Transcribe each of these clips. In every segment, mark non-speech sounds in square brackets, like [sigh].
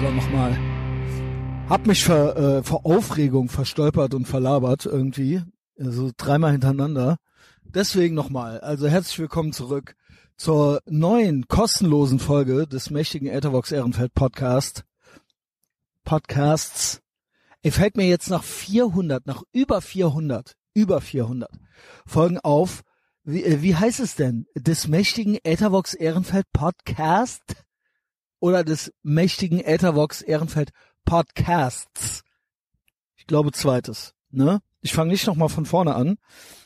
So, nochmal. Hab mich vor, äh, vor Aufregung verstolpert und verlabert irgendwie. Also dreimal hintereinander. Deswegen nochmal. Also herzlich willkommen zurück zur neuen kostenlosen Folge des mächtigen Ethervox Ehrenfeld Podcast. Podcasts. Ey, fällt mir jetzt nach 400, nach über 400, über 400 Folgen auf. Wie, äh, wie heißt es denn? Des mächtigen Ethervox Ehrenfeld Podcast? Oder des mächtigen Ethervox Ehrenfeld Podcasts? Ich glaube zweites, ne? Ich fange nicht nochmal von vorne an.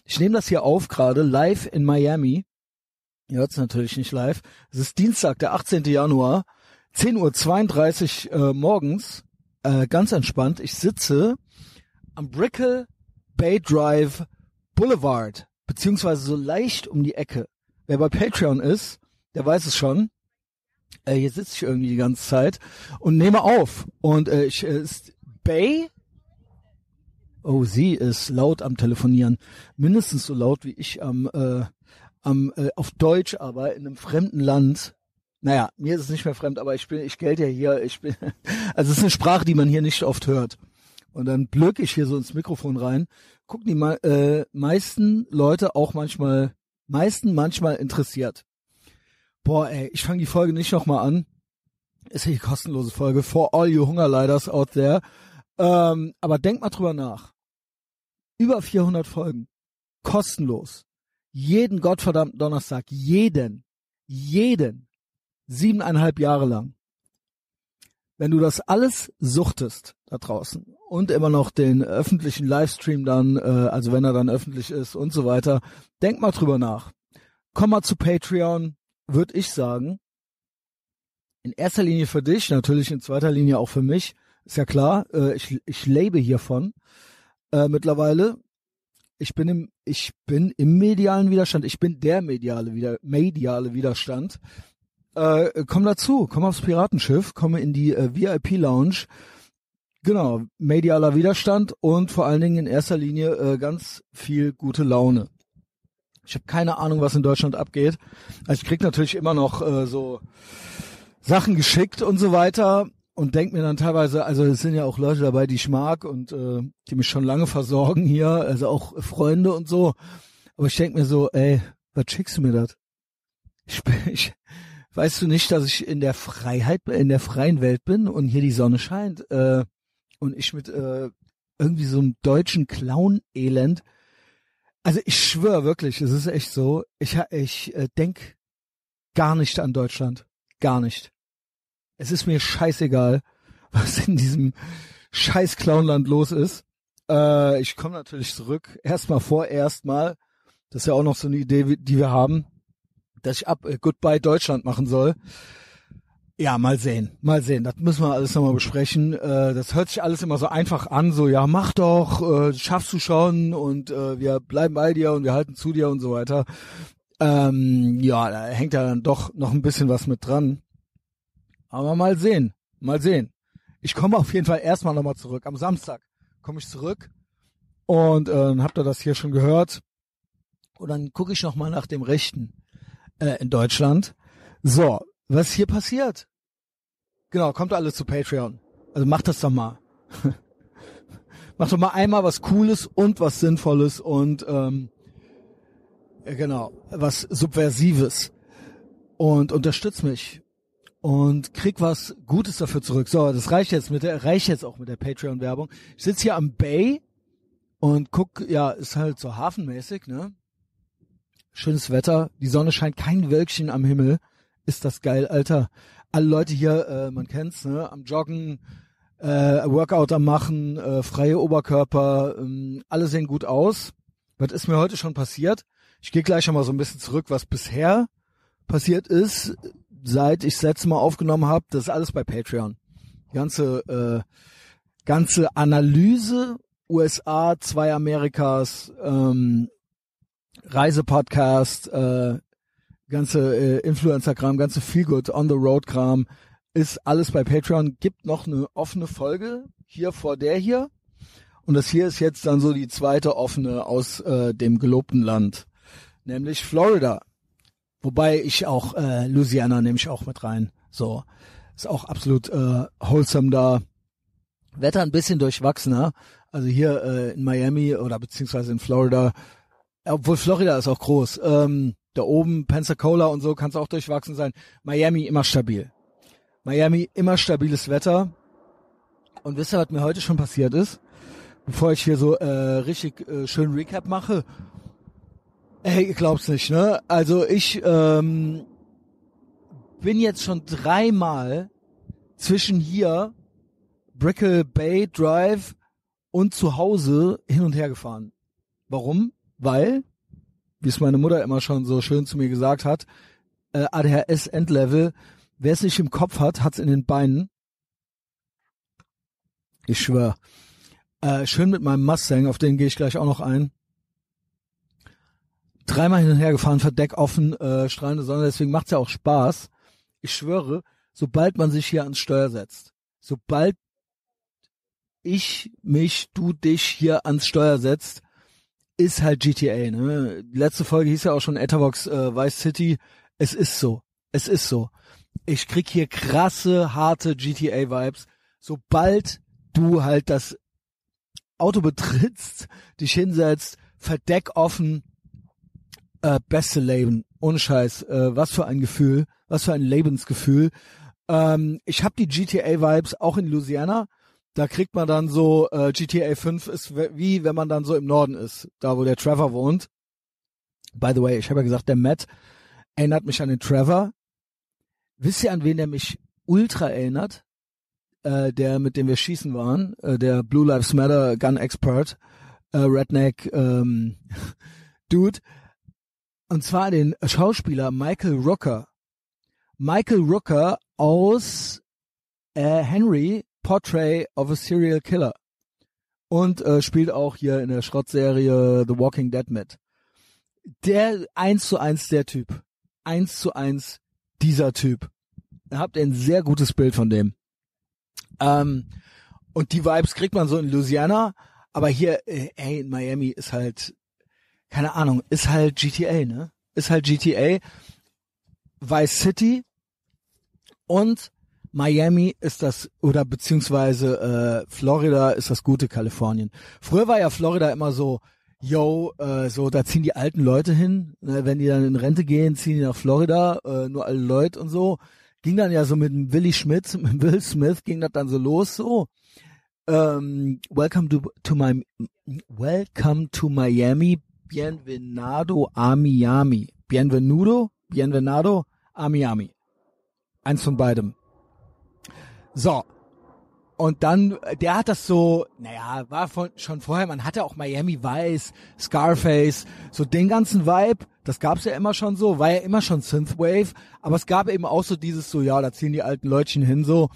Ich nehme das hier auf gerade live in Miami. Ihr hört es natürlich nicht live. Es ist Dienstag, der 18. Januar, 10.32 Uhr äh, morgens. Äh, ganz entspannt. Ich sitze am Brickell Bay Drive Boulevard, beziehungsweise so leicht um die Ecke. Wer bei Patreon ist, der weiß es schon. Äh, hier sitze ich irgendwie die ganze Zeit und nehme auf. Und äh, ich äh, ist Bay Oh, sie ist laut am Telefonieren. Mindestens so laut wie ich am, äh, am äh, auf Deutsch, aber in einem fremden Land. Naja, mir ist es nicht mehr fremd, aber ich bin, ich gelte ja hier, ich bin, [laughs] also es ist eine Sprache, die man hier nicht oft hört. Und dann blöck ich hier so ins Mikrofon rein, gucken die äh, meisten Leute auch manchmal, meisten manchmal interessiert. Boah, ey, ich fange die Folge nicht nochmal an. Ist ja die kostenlose Folge. For all you Hungerleiders out there. Ähm, aber denk mal drüber nach über 400 Folgen. Kostenlos. Jeden gottverdammten Donnerstag. Jeden. Jeden. Siebeneinhalb Jahre lang. Wenn du das alles suchtest da draußen und immer noch den öffentlichen Livestream dann, äh, also wenn er dann öffentlich ist und so weiter, denk mal drüber nach. Komm mal zu Patreon, würde ich sagen. In erster Linie für dich, natürlich in zweiter Linie auch für mich. Ist ja klar, äh, ich, ich lebe hiervon äh, mittlerweile. Ich bin im, ich bin im medialen Widerstand. Ich bin der mediale wieder, mediale Widerstand. Äh, komm dazu, komm aufs Piratenschiff, komme in die äh, VIP Lounge. Genau, medialer Widerstand und vor allen Dingen in erster Linie äh, ganz viel gute Laune. Ich habe keine Ahnung, was in Deutschland abgeht. Also ich krieg natürlich immer noch äh, so Sachen geschickt und so weiter und denk mir dann teilweise, also es sind ja auch Leute dabei, die ich mag und äh, die mich schon lange versorgen hier, also auch Freunde und so. Aber ich denk mir so, ey, was schickst du mir das? Ich, [laughs] ich, weißt du nicht, dass ich in der Freiheit, in der freien Welt bin und hier die Sonne scheint äh, und ich mit äh, irgendwie so einem deutschen Clown-Elend. Also ich schwöre wirklich, es ist echt so. Ich, ich äh, denk gar nicht an Deutschland, gar nicht. Es ist mir scheißegal, [laughs] was in diesem scheiß Clownland los ist. Äh, ich komme natürlich zurück. Erstmal vorerst mal. Das ist ja auch noch so eine Idee, die wir haben, dass ich ab äh, Goodbye Deutschland machen soll. Ja, mal sehen, mal sehen. Das müssen wir alles nochmal besprechen. Äh, das hört sich alles immer so einfach an, so ja, mach doch, äh, schaffst du schon und äh, wir bleiben bei dir und wir halten zu dir und so weiter. Ähm, ja, da hängt ja dann doch noch ein bisschen was mit dran. Aber mal sehen, mal sehen. Ich komme auf jeden Fall erstmal nochmal zurück. Am Samstag komme ich zurück und äh, habt ihr das hier schon gehört. Und dann gucke ich nochmal nach dem Rechten äh, in Deutschland. So, was hier passiert? Genau, kommt alles zu Patreon. Also macht das doch mal. [laughs] macht doch mal einmal was Cooles und was Sinnvolles und ähm, genau, was Subversives. Und unterstützt mich und krieg was Gutes dafür zurück. So, das reicht jetzt mit der, reicht jetzt auch mit der Patreon-Werbung. Ich sitze hier am Bay und guck, ja, ist halt so hafenmäßig, ne? Schönes Wetter, die Sonne scheint, kein Wölkchen am Himmel. Ist das geil, Alter. Alle Leute hier, äh, man kennt's, ne? Am Joggen, äh, Workout am machen, äh, freie Oberkörper, ähm, alle sehen gut aus. Was ist mir heute schon passiert? Ich gehe gleich schon mal so ein bisschen zurück, was bisher passiert ist seit ich das letzte Mal aufgenommen habe, das ist alles bei Patreon. Die ganze, äh, ganze Analyse, USA, zwei Amerikas, ähm, Reisepodcast, äh, ganze äh, Influencer-Kram, ganze Feelgood, On-the-Road-Kram, ist alles bei Patreon. Gibt noch eine offene Folge hier vor der hier. Und das hier ist jetzt dann so die zweite offene aus äh, dem gelobten Land, nämlich Florida. Wobei ich auch äh, Louisiana nehme ich auch mit rein. So. Ist auch absolut äh, wholesome da. Wetter ein bisschen durchwachsener. Also hier äh, in Miami oder beziehungsweise in Florida, obwohl Florida ist auch groß. Ähm, da oben Pensacola und so kann es auch durchwachsen sein. Miami immer stabil. Miami immer stabiles Wetter. Und wisst ihr, was mir heute schon passiert ist? Bevor ich hier so äh, richtig äh, schön Recap mache. Ey, ihr glaubt's nicht, ne? Also ich ähm, bin jetzt schon dreimal zwischen hier, Brickle Bay Drive und zu Hause hin und her gefahren. Warum? Weil, wie es meine Mutter immer schon so schön zu mir gesagt hat, äh, ADHS Endlevel, wer es nicht im Kopf hat, hat's in den Beinen. Ich schwör. Äh, schön mit meinem Mustang, auf den gehe ich gleich auch noch ein. Dreimal hin und her gefahren, Verdeck offen, äh, strahlende Sonne, deswegen macht's ja auch Spaß. Ich schwöre, sobald man sich hier ans Steuer setzt, sobald ich mich, du dich hier ans Steuer setzt, ist halt GTA, ne? Letzte Folge hieß ja auch schon Etherbox äh, Vice City. Es ist so. Es ist so. Ich krieg hier krasse, harte GTA-Vibes. Sobald du halt das Auto betrittst, dich hinsetzt, Verdeck offen, äh, beste Leben. Ohne Scheiß. Äh, was für ein Gefühl. Was für ein Lebensgefühl. Ähm, ich habe die GTA-Vibes auch in Louisiana da kriegt man dann so, äh, GTA 5 ist wie wenn man dann so im Norden ist, da wo der Trevor wohnt. By the way, ich habe ja gesagt, der Matt erinnert mich an den Trevor. Wisst ihr, an wen der mich ultra erinnert? Äh, der, mit dem wir schießen waren, äh, der Blue Lives Matter Gun Expert, äh, Redneck ähm, [laughs] Dude. Und zwar den Schauspieler Michael Rooker. Michael Rooker aus äh, Henry Portrait of a Serial Killer. Und äh, spielt auch hier in der Schrottserie The Walking Dead mit. Der eins zu eins der Typ. Eins zu eins dieser Typ. Da habt ihr ein sehr gutes Bild von dem. Ähm, und die Vibes kriegt man so in Louisiana, aber hier, äh, ey, in Miami ist halt, keine Ahnung, ist halt GTA, ne? Ist halt GTA. Vice City und Miami ist das oder beziehungsweise äh, Florida ist das gute Kalifornien. Früher war ja Florida immer so, yo, äh, so da ziehen die alten Leute hin, ne, wenn die dann in Rente gehen, ziehen die nach Florida, äh, nur alle Leute und so. Ging dann ja so mit dem Willy Schmidt, [laughs] mit Will Smith ging das dann so los so. Ähm, welcome to, to my Welcome to Miami, Bienvenado a Miami. Bienvenudo, Bienvenado a Miami. Eins von beidem. So. Und dann, der hat das so, naja, war von, schon vorher, man hatte auch Miami Vice, Scarface, so den ganzen Vibe, das gab's ja immer schon so, war ja immer schon Synthwave, aber es gab eben auch so dieses so, ja, da ziehen die alten Leutchen hin so,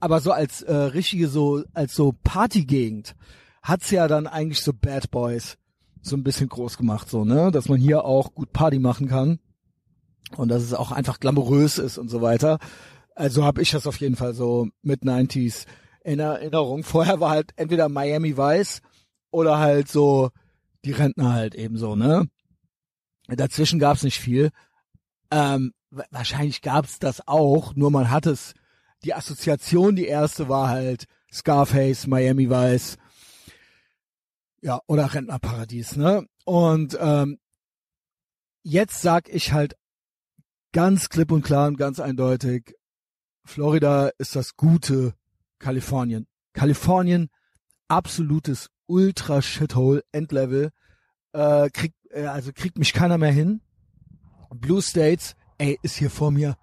aber so als äh, richtige so, als so Partygegend hat's ja dann eigentlich so Bad Boys so ein bisschen groß gemacht, so, ne, dass man hier auch gut Party machen kann und dass es auch einfach glamourös ist und so weiter. Also habe ich das auf jeden Fall so mit 90s in Erinnerung. Vorher war halt entweder Miami Vice oder halt so die Rentner halt ebenso, ne? Dazwischen gab's nicht viel. Ähm, wahrscheinlich gab's das auch, nur man hat es, die Assoziation, die erste war halt Scarface, Miami Vice, ja, oder Rentnerparadies, ne? Und ähm, jetzt sag ich halt ganz klipp und klar und ganz eindeutig, Florida ist das gute Kalifornien. Kalifornien, absolutes Ultra-Shithole, Endlevel, äh, kriegt, äh, also kriegt mich keiner mehr hin. Blue States, ey, ist hier vor mir,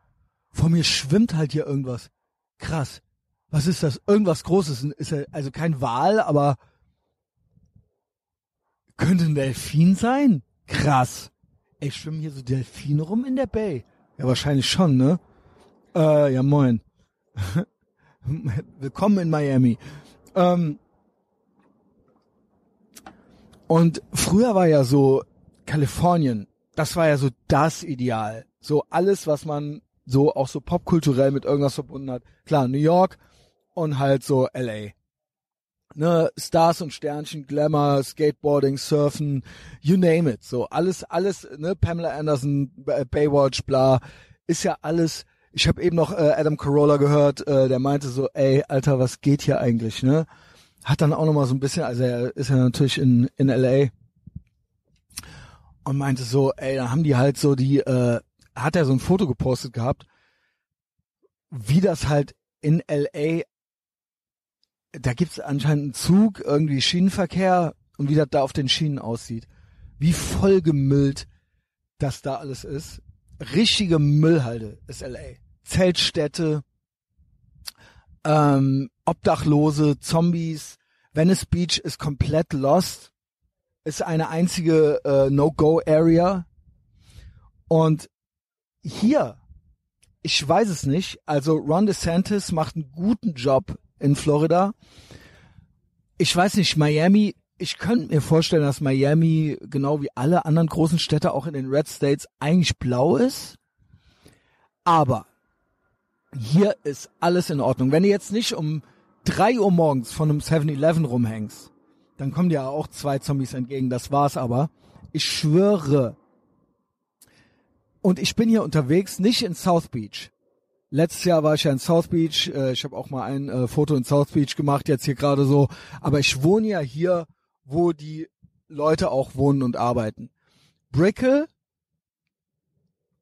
vor mir schwimmt halt hier irgendwas. Krass. Was ist das? Irgendwas Großes. Ist also kein Wal, aber könnte ein Delfin sein? Krass. Ey, schwimmen hier so Delfine rum in der Bay? Ja, wahrscheinlich schon, ne? Äh, ja, moin. [laughs] Willkommen in Miami. Ähm, und früher war ja so Kalifornien, das war ja so das Ideal. So alles, was man so auch so popkulturell mit irgendwas verbunden hat. Klar, New York und halt so LA. Ne, Stars und Sternchen, Glamour, Skateboarding, Surfen, you name it. So alles, alles, ne, Pamela Anderson, Baywatch, bla, ist ja alles Ich habe eben noch äh, Adam Carolla gehört, äh, der meinte so, ey, Alter, was geht hier eigentlich, ne? Hat dann auch noch mal so ein bisschen, also er ist ja natürlich in, in L.A. und meinte so, ey, da haben die halt so die, äh, hat er so ein Foto gepostet gehabt, wie das halt in L.A. Da gibt's anscheinend einen Zug, irgendwie Schienenverkehr und wie das da auf den Schienen aussieht. Wie vollgemüllt das da alles ist. Richtige Müllhalde ist L.A. Zeltstädte, ähm, Obdachlose, Zombies. Venice Beach ist komplett lost. Ist eine einzige äh, No-Go-Area. Und hier, ich weiß es nicht, also Ron DeSantis macht einen guten Job in Florida. Ich weiß nicht, Miami, ich könnte mir vorstellen, dass Miami genau wie alle anderen großen Städte auch in den Red States eigentlich blau ist. Aber hier ist alles in Ordnung. Wenn du jetzt nicht um drei Uhr morgens von einem 7-Eleven rumhängst, dann kommen dir auch zwei Zombies entgegen. Das war's aber. Ich schwöre. Und ich bin hier unterwegs, nicht in South Beach. Letztes Jahr war ich ja in South Beach. Äh, ich habe auch mal ein äh, Foto in South Beach gemacht, jetzt hier gerade so. Aber ich wohne ja hier, wo die Leute auch wohnen und arbeiten. Brickell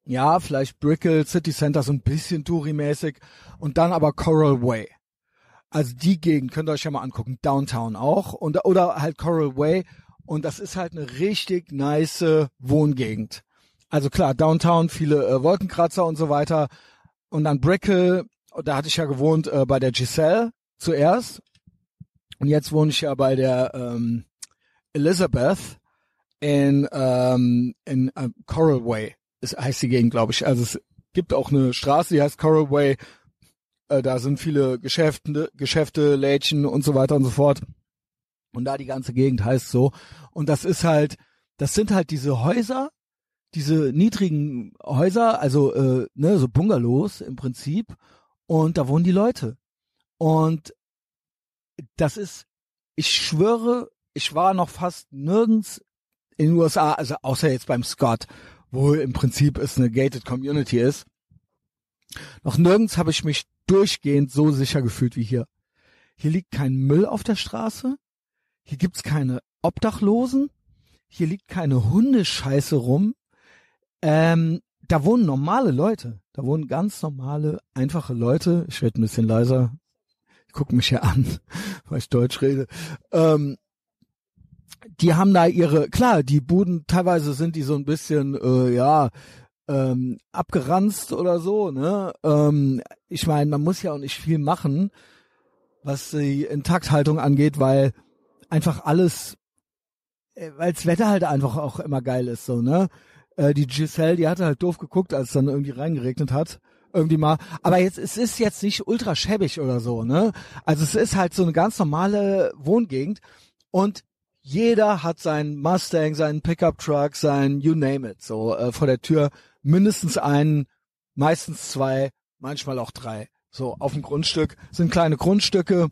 ja, vielleicht Brickell, City Center so ein bisschen Touri-mäßig. Und dann aber Coral Way. Also die Gegend könnt ihr euch ja mal angucken, Downtown auch. Und oder halt Coral Way. Und das ist halt eine richtig nice Wohngegend. Also klar, Downtown viele äh, Wolkenkratzer und so weiter. Und dann Brickell, da hatte ich ja gewohnt äh, bei der Giselle zuerst. Und jetzt wohne ich ja bei der ähm, Elizabeth in ähm, in äh, Coral Way ist, heißt die Gegend, glaube ich. Also es gibt auch eine Straße, die heißt Coral Way. Äh, da sind viele Geschäfte, Geschäfte, Lädchen und so weiter und so fort. Und da die ganze Gegend heißt so. Und das ist halt, das sind halt diese Häuser, diese niedrigen Häuser, also äh, ne, so Bungalows im Prinzip. Und da wohnen die Leute. Und das ist, ich schwöre, ich war noch fast nirgends in den USA, also außer jetzt beim Scott, wo im Prinzip es eine gated Community ist. Noch nirgends habe ich mich durchgehend so sicher gefühlt wie hier. Hier liegt kein Müll auf der Straße. Hier gibt's keine Obdachlosen. Hier liegt keine Hundescheiße rum. Ähm, da wohnen normale Leute. Da wohnen ganz normale, einfache Leute. Ich rede ein bisschen leiser. Ich guck mich hier an, [laughs] weil ich Deutsch rede. Ähm, die haben da ihre, klar, die Buden, teilweise sind die so ein bisschen, äh, ja, ähm, abgeranzt oder so, ne? Ähm, ich meine, man muss ja auch nicht viel machen, was die Intakthaltung angeht, weil einfach alles, äh, weil das Wetter halt einfach auch immer geil ist, so, ne? Äh, die Giselle, die hatte halt doof geguckt, als es dann irgendwie reingeregnet hat irgendwie mal. Aber jetzt, es ist jetzt nicht ultra schäbig oder so, ne? Also es ist halt so eine ganz normale Wohngegend und jeder hat seinen Mustang, seinen Pickup Truck, sein You name it, so äh, vor der Tür mindestens einen, meistens zwei, manchmal auch drei. So auf dem Grundstück sind kleine Grundstücke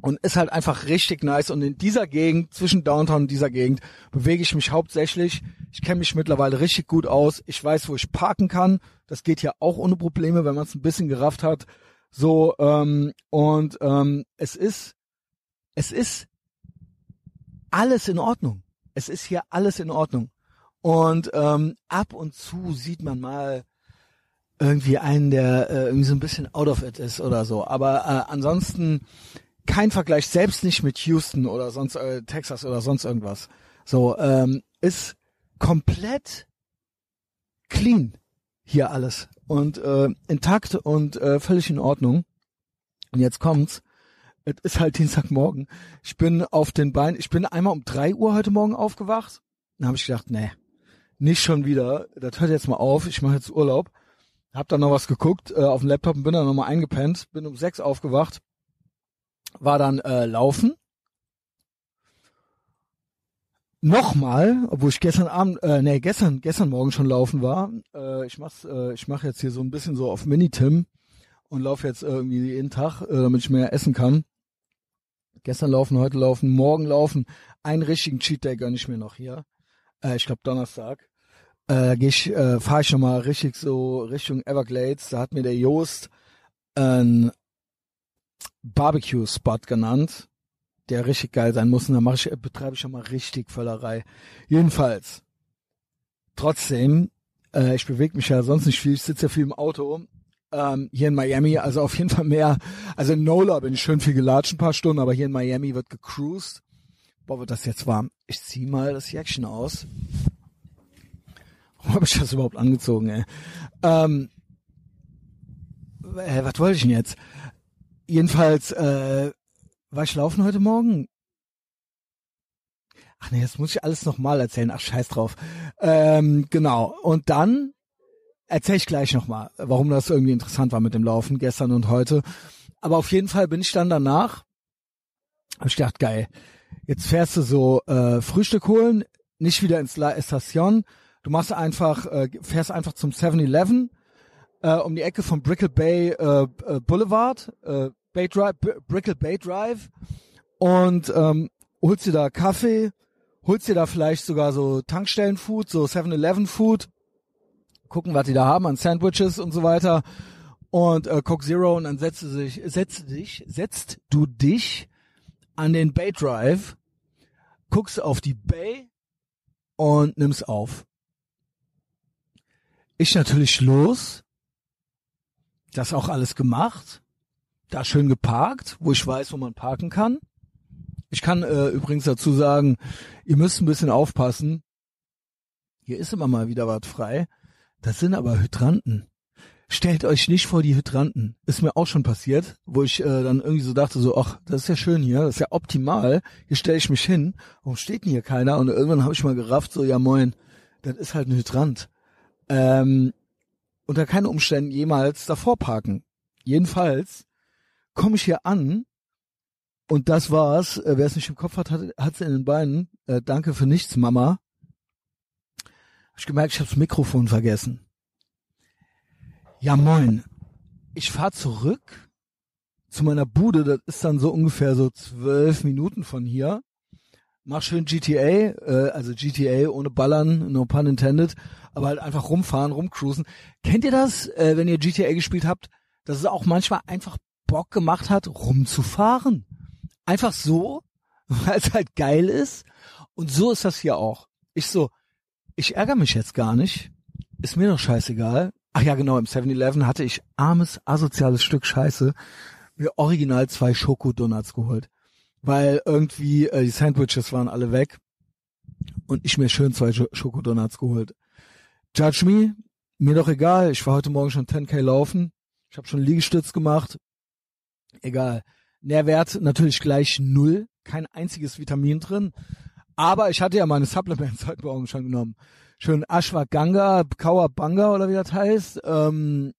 und ist halt einfach richtig nice. Und in dieser Gegend, zwischen Downtown und dieser Gegend, bewege ich mich hauptsächlich. Ich kenne mich mittlerweile richtig gut aus. Ich weiß, wo ich parken kann. Das geht ja auch ohne Probleme, wenn man es ein bisschen gerafft hat. So, ähm, und ähm, es ist, es ist alles in Ordnung. Es ist hier alles in Ordnung. Und ähm, ab und zu sieht man mal irgendwie einen, der äh, irgendwie so ein bisschen out of it ist oder so. Aber äh, ansonsten kein Vergleich, selbst nicht mit Houston oder sonst äh, Texas oder sonst irgendwas. So ähm, ist komplett clean hier alles und äh, intakt und äh, völlig in Ordnung. Und jetzt kommt's es ist halt Dienstagmorgen. Ich bin auf den Beinen, ich bin einmal um drei Uhr heute Morgen aufgewacht. Dann habe ich gedacht, nee, nicht schon wieder. Das hört jetzt mal auf. Ich mache jetzt Urlaub. Hab dann noch was geguckt äh, auf dem Laptop und bin dann nochmal eingepennt. Bin um sechs aufgewacht. War dann äh, laufen. Nochmal, obwohl ich gestern Abend, äh, nee, gestern, gestern Morgen schon laufen war. Äh, ich mach's, äh, ich mache jetzt hier so ein bisschen so auf Mini-Tim und laufe jetzt irgendwie jeden Tag, äh, damit ich mehr essen kann. Gestern laufen, heute laufen, morgen laufen. Einen richtigen Cheat Day gönn ich mir noch hier. Äh, ich glaube Donnerstag. äh, geh ich, äh, fahre ich schon mal richtig so Richtung Everglades. Da hat mir der Joost ein Barbecue-Spot genannt, der richtig geil sein muss. Und da ich, betreibe ich schon mal richtig Völlerei. Jedenfalls. Trotzdem, äh, ich bewege mich ja sonst nicht viel, ich sitze ja viel im Auto. Ähm, hier in Miami, also auf jeden Fall mehr. Also in Nola bin ich schön viel gelatscht, ein paar Stunden, aber hier in Miami wird gecruised. Boah, wird das jetzt warm. Ich zieh mal das Jäckchen aus. Warum habe ich das überhaupt angezogen, ey? Ähm, äh, was wollte ich denn jetzt? Jedenfalls, äh, war ich laufen heute Morgen? Ach nee, das muss ich alles nochmal erzählen. Ach, scheiß drauf. Ähm, genau. Und dann erzähle ich gleich nochmal, warum das irgendwie interessant war mit dem Laufen gestern und heute. Aber auf jeden Fall bin ich dann danach, hab ich gedacht, geil, jetzt fährst du so äh, Frühstück holen, nicht wieder ins La Estación, Du machst einfach, äh, fährst einfach zum 7-Eleven äh, um die Ecke vom Brickell Bay äh, äh, Boulevard, äh, Bay Drive, Brickell Bay Drive und ähm, holst dir da Kaffee, holst dir da vielleicht sogar so Tankstellenfood, so 7-Eleven-Food, gucken, was die da haben an Sandwiches und so weiter und äh, Coke Zero und dann setzt du dich, setzt dich, setzt du dich an den Bay Drive, guckst auf die Bay und nimmst auf. Ich natürlich los, das auch alles gemacht, da schön geparkt, wo ich weiß, wo man parken kann. Ich kann äh, übrigens dazu sagen, ihr müsst ein bisschen aufpassen. Hier ist immer mal wieder was frei. Das sind aber Hydranten. Stellt euch nicht vor die Hydranten. Ist mir auch schon passiert, wo ich äh, dann irgendwie so dachte, so, ach, das ist ja schön hier, das ist ja optimal. Hier stelle ich mich hin. Warum steht denn hier keiner? Und irgendwann habe ich mal gerafft, so, ja moin, das ist halt ein Hydrant ähm, unter keinen Umständen jemals davor parken. Jedenfalls komme ich hier an und das war's. Äh, Wer es nicht im Kopf hat, hat es in den Beinen. Äh, danke für nichts, Mama. Ich gemerkt, ich habe das Mikrofon vergessen. Ja, moin. Ich fahr zurück zu meiner Bude. Das ist dann so ungefähr so zwölf Minuten von hier. Mach schön GTA, äh, also GTA ohne Ballern, no pun intended aber halt einfach rumfahren, rumcruisen. Kennt ihr das, äh, wenn ihr GTA gespielt habt, dass es auch manchmal einfach Bock gemacht hat, rumzufahren? Einfach so, [laughs] weil es halt geil ist. Und so ist das hier auch. Ich so, ich ärgere mich jetzt gar nicht. Ist mir doch scheißegal. Ach ja, genau, im 7-Eleven hatte ich armes, asoziales Stück Scheiße mir original zwei Schokodonuts geholt. Weil irgendwie äh, die Sandwiches waren alle weg und ich mir schön zwei Schokodonuts geholt. Judge me, mir doch egal. Ich war heute Morgen schon 10k laufen. Ich habe schon Liegestütz gemacht. Egal. Nährwert natürlich gleich null. Kein einziges Vitamin drin. Aber ich hatte ja meine Supplements heute Morgen schon genommen. Schön Ashwagandha, Kawabanga oder wie das heißt. Ähm,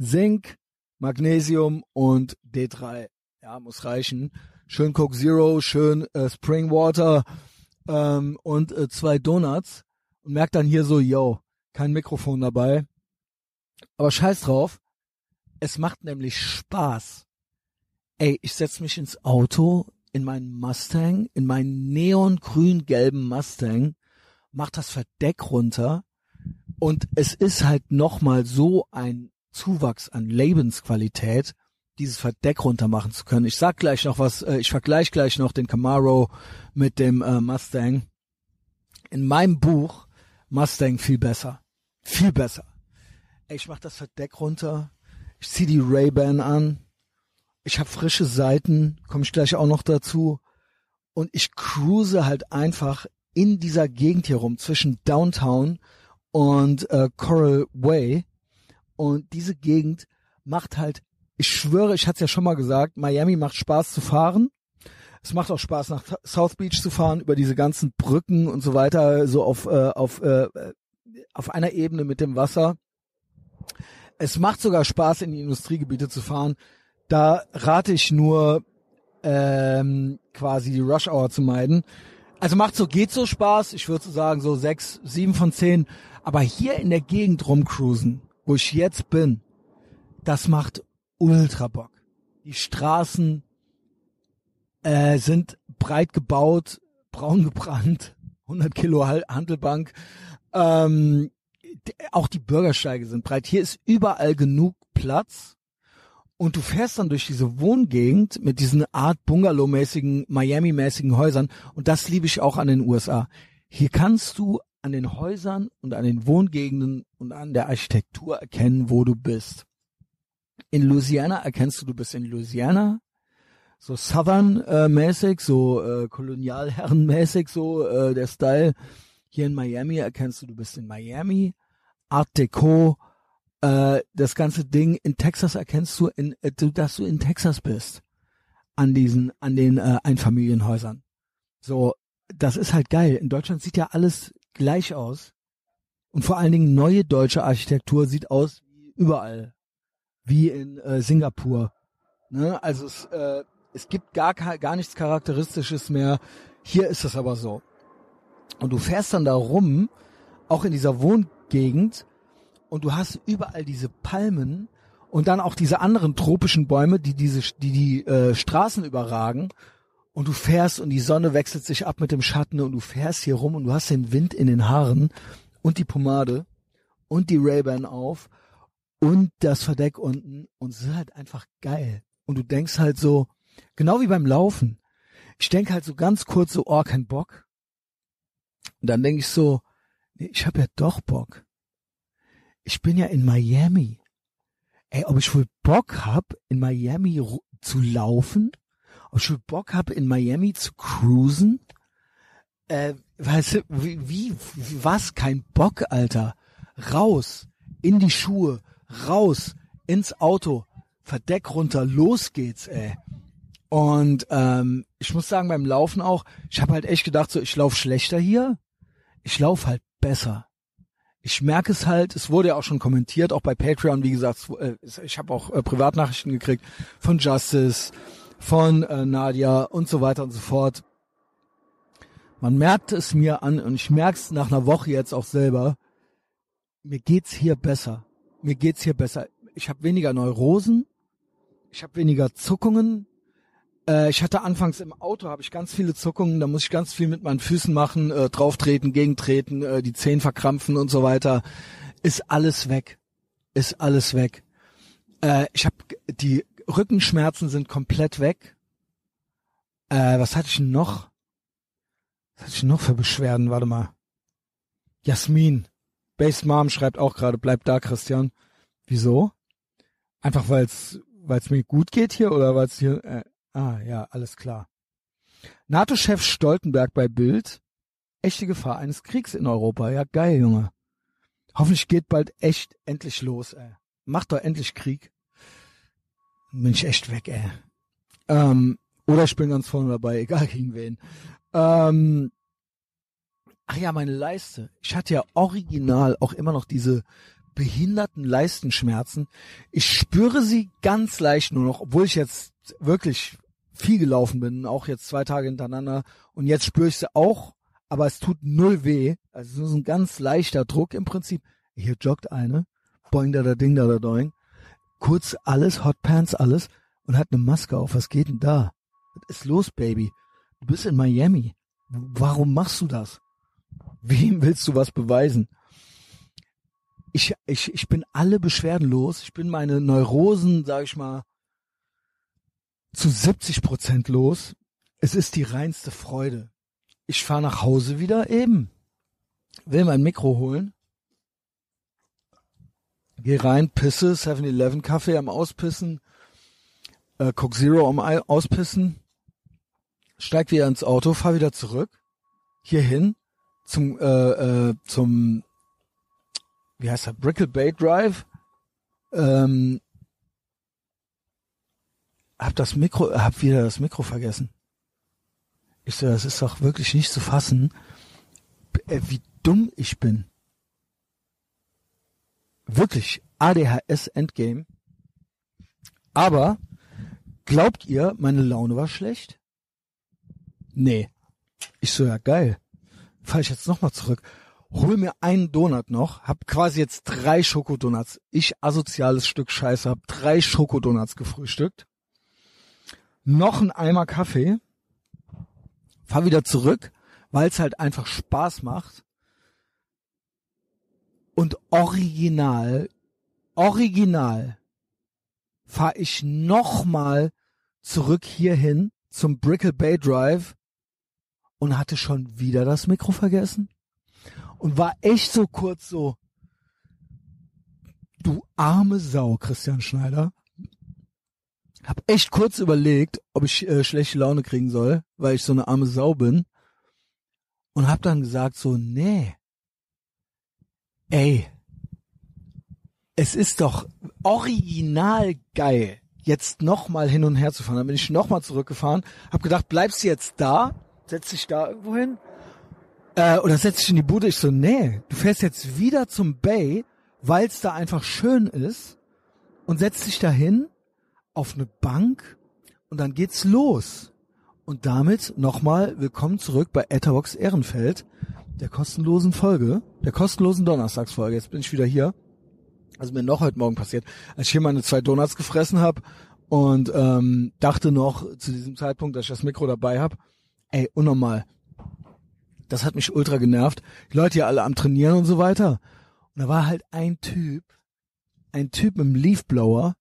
Zink, Magnesium und D3. Ja, muss reichen. Schön Coke Zero, schön äh, Spring Water ähm, und äh, zwei Donuts und merkt dann hier so, yo, kein Mikrofon dabei. Aber scheiß drauf. Es macht nämlich Spaß. Ey, ich setz mich ins Auto, in meinen Mustang, in meinen neongrün-gelben Mustang, mach das Verdeck runter und es ist halt nochmal so ein Zuwachs an Lebensqualität, dieses Verdeck runter machen zu können. Ich sag gleich noch was, äh, ich vergleiche gleich noch den Camaro mit dem äh, Mustang. In meinem Buch Mustang viel besser. Viel besser. Ich mach das Verdeck runter. Ich zieh die Ray-Ban an. Ich hab frische Seiten, komme ich gleich auch noch dazu. Und ich cruise halt einfach in dieser Gegend hier rum zwischen Downtown und äh, Coral Way. Und diese Gegend macht halt, ich schwöre, ich hatte es ja schon mal gesagt, Miami macht Spaß zu fahren. Es macht auch Spaß, nach South Beach zu fahren, über diese ganzen Brücken und so weiter, so auf, äh, auf, äh, auf einer Ebene mit dem Wasser. Es macht sogar Spaß, in die Industriegebiete zu fahren. Da rate ich nur, ähm, quasi die Rush Hour zu meiden. Also macht so, geht so Spaß. Ich würde so sagen, so sechs, sieben von zehn. Aber hier in der Gegend rumcruisen, wo ich jetzt bin, das macht ultra Bock. Die Straßen, äh, sind breit gebaut, braun gebrannt 100 Kilo Handelbank. Ähm, auch die Bürgersteige sind breit. Hier ist überall genug Platz. Und du fährst dann durch diese Wohngegend mit diesen Art Bungalow-mäßigen, Miami-mäßigen Häusern. Und das liebe ich auch an den USA. Hier kannst du an den Häusern und an den Wohngegenden und an der Architektur erkennen, wo du bist. In Louisiana erkennst du, du bist in Louisiana, so Southern-mäßig, so äh, Kolonialherrenmäßig, so äh, der Style. Hier in Miami erkennst du, du bist in Miami, Art Deco, äh, das ganze Ding. In Texas erkennst du, in, äh, dass du in Texas bist, an diesen, an den äh, Einfamilienhäusern. So, das ist halt geil. In Deutschland sieht ja alles gleich aus. Und vor allen Dingen neue deutsche Architektur sieht aus wie überall. Wie in äh, Singapur. Ne? Also es, äh, es gibt gar, gar nichts Charakteristisches mehr. Hier ist es aber so. Und du fährst dann da rum, auch in dieser Wohngegend, und du hast überall diese Palmen und dann auch diese anderen tropischen Bäume, die diese, die die äh, Straßen überragen. Und du fährst und die Sonne wechselt sich ab mit dem Schatten und du fährst hier rum und du hast den Wind in den Haaren und die Pomade und die Ray-Ban auf und das Verdeck unten und es ist halt einfach geil. Und du denkst halt so, Genau wie beim Laufen. Ich denke halt so ganz kurz so, oh, kein Bock. Und dann denke ich so, nee, ich habe ja doch Bock. Ich bin ja in Miami. Ey, ob ich wohl Bock hab, in Miami zu laufen? Ob ich wohl Bock hab, in Miami zu cruisen? Äh, weißt du, wie, wie, was? Kein Bock, Alter. Raus. In die Schuhe. Raus. Ins Auto. Verdeck runter. Los geht's, ey. Und ähm, ich muss sagen, beim Laufen auch, ich habe halt echt gedacht, so ich laufe schlechter hier, ich laufe halt besser. Ich merke es halt, es wurde ja auch schon kommentiert, auch bei Patreon, wie gesagt, äh, ich habe auch äh, Privatnachrichten gekriegt von Justice, von äh, Nadia und so weiter und so fort. Man merkt es mir an und ich merke es nach einer Woche jetzt auch selber. Mir geht's hier besser. Mir geht's hier besser. Ich habe weniger Neurosen, ich habe weniger Zuckungen, äh, ich hatte anfangs im Auto habe ich ganz viele Zuckungen, da muss ich ganz viel mit meinen Füßen machen, äh, drauftreten, gegentreten, äh, die Zehen verkrampfen und so weiter. Ist alles weg. Ist alles weg. Äh, ich habe die Rückenschmerzen sind komplett weg. Äh, was hatte ich noch? Was hatte ich noch für Beschwerden? Warte mal. Jasmin. Base Mom schreibt auch gerade, bleib da, Christian. Wieso? Einfach weil es weil es mir gut geht hier oder weil es hier äh, Ah, ja, alles klar. NATO-Chef Stoltenberg bei Bild. Echte Gefahr eines Kriegs in Europa. Ja, geil, Junge. Hoffentlich geht bald echt endlich los, ey. Macht doch endlich Krieg. Bin ich echt weg, ey. Ähm, oder ich bin ganz vorne dabei, [laughs] egal gegen wen. Ähm, ach ja, meine Leiste. Ich hatte ja original auch immer noch diese behinderten Leistenschmerzen. Ich spüre sie ganz leicht nur noch, obwohl ich jetzt wirklich viel gelaufen bin, auch jetzt zwei Tage hintereinander. Und jetzt spüre ich sie auch, aber es tut null weh. Also es ist ein ganz leichter Druck im Prinzip. Hier joggt eine, boing da da ding da da doing. Kurz alles, Hotpants, alles und hat eine Maske auf. Was geht denn da? Was ist los, Baby? Du bist in Miami. Warum machst du das? Wem willst du was beweisen? Ich, ich, ich bin alle Beschwerden los. Ich bin meine Neurosen, sag ich mal, zu 70 Prozent los. Es ist die reinste Freude. Ich fahre nach Hause wieder eben. Will mein Mikro holen. Geh rein, pisse, 7-Eleven Kaffee am Auspissen, äh, Coke Zero am Auspissen, steig wieder ins Auto, fahr wieder zurück, hierhin, zum, äh, äh, zum, wie heißt der, Brickle Bay Drive, ähm, hab das Mikro, hab wieder das Mikro vergessen. Ich so, das ist doch wirklich nicht zu fassen, äh, wie dumm ich bin. Wirklich ADHS Endgame. Aber glaubt ihr, meine Laune war schlecht? Nee. Ich so, ja geil. Fahr ich jetzt nochmal zurück. Hol mir einen Donut noch, hab quasi jetzt drei Schokodonuts. Ich asoziales Stück Scheiße, hab drei Schokodonuts gefrühstückt noch ein Eimer Kaffee, fahr wieder zurück, weil es halt einfach Spaß macht. Und original, original fahre ich nochmal zurück hierhin zum Brickle Bay Drive und hatte schon wieder das Mikro vergessen und war echt so kurz so, du arme Sau, Christian Schneider. Hab echt kurz überlegt, ob ich äh, schlechte Laune kriegen soll, weil ich so eine arme Sau bin. Und hab dann gesagt so, nee. Ey. Es ist doch original geil, jetzt nochmal hin und her zu fahren. Dann bin ich nochmal zurückgefahren, hab gedacht, bleibst du jetzt da, setz dich da irgendwo hin, äh, oder setz dich in die Bude. Ich so, nee, du fährst jetzt wieder zum Bay, weil es da einfach schön ist und setzt dich da hin auf eine Bank und dann geht's los. Und damit nochmal willkommen zurück bei Etherbox Ehrenfeld, der kostenlosen Folge, der kostenlosen Donnerstagsfolge. Jetzt bin ich wieder hier. Also mir noch heute Morgen passiert, als ich hier meine zwei Donuts gefressen habe und ähm, dachte noch zu diesem Zeitpunkt, dass ich das Mikro dabei habe. Ey, unnormal. Das hat mich ultra genervt. Die Leute hier alle am Trainieren und so weiter. Und da war halt ein Typ, ein Typ mit einem Leafblower,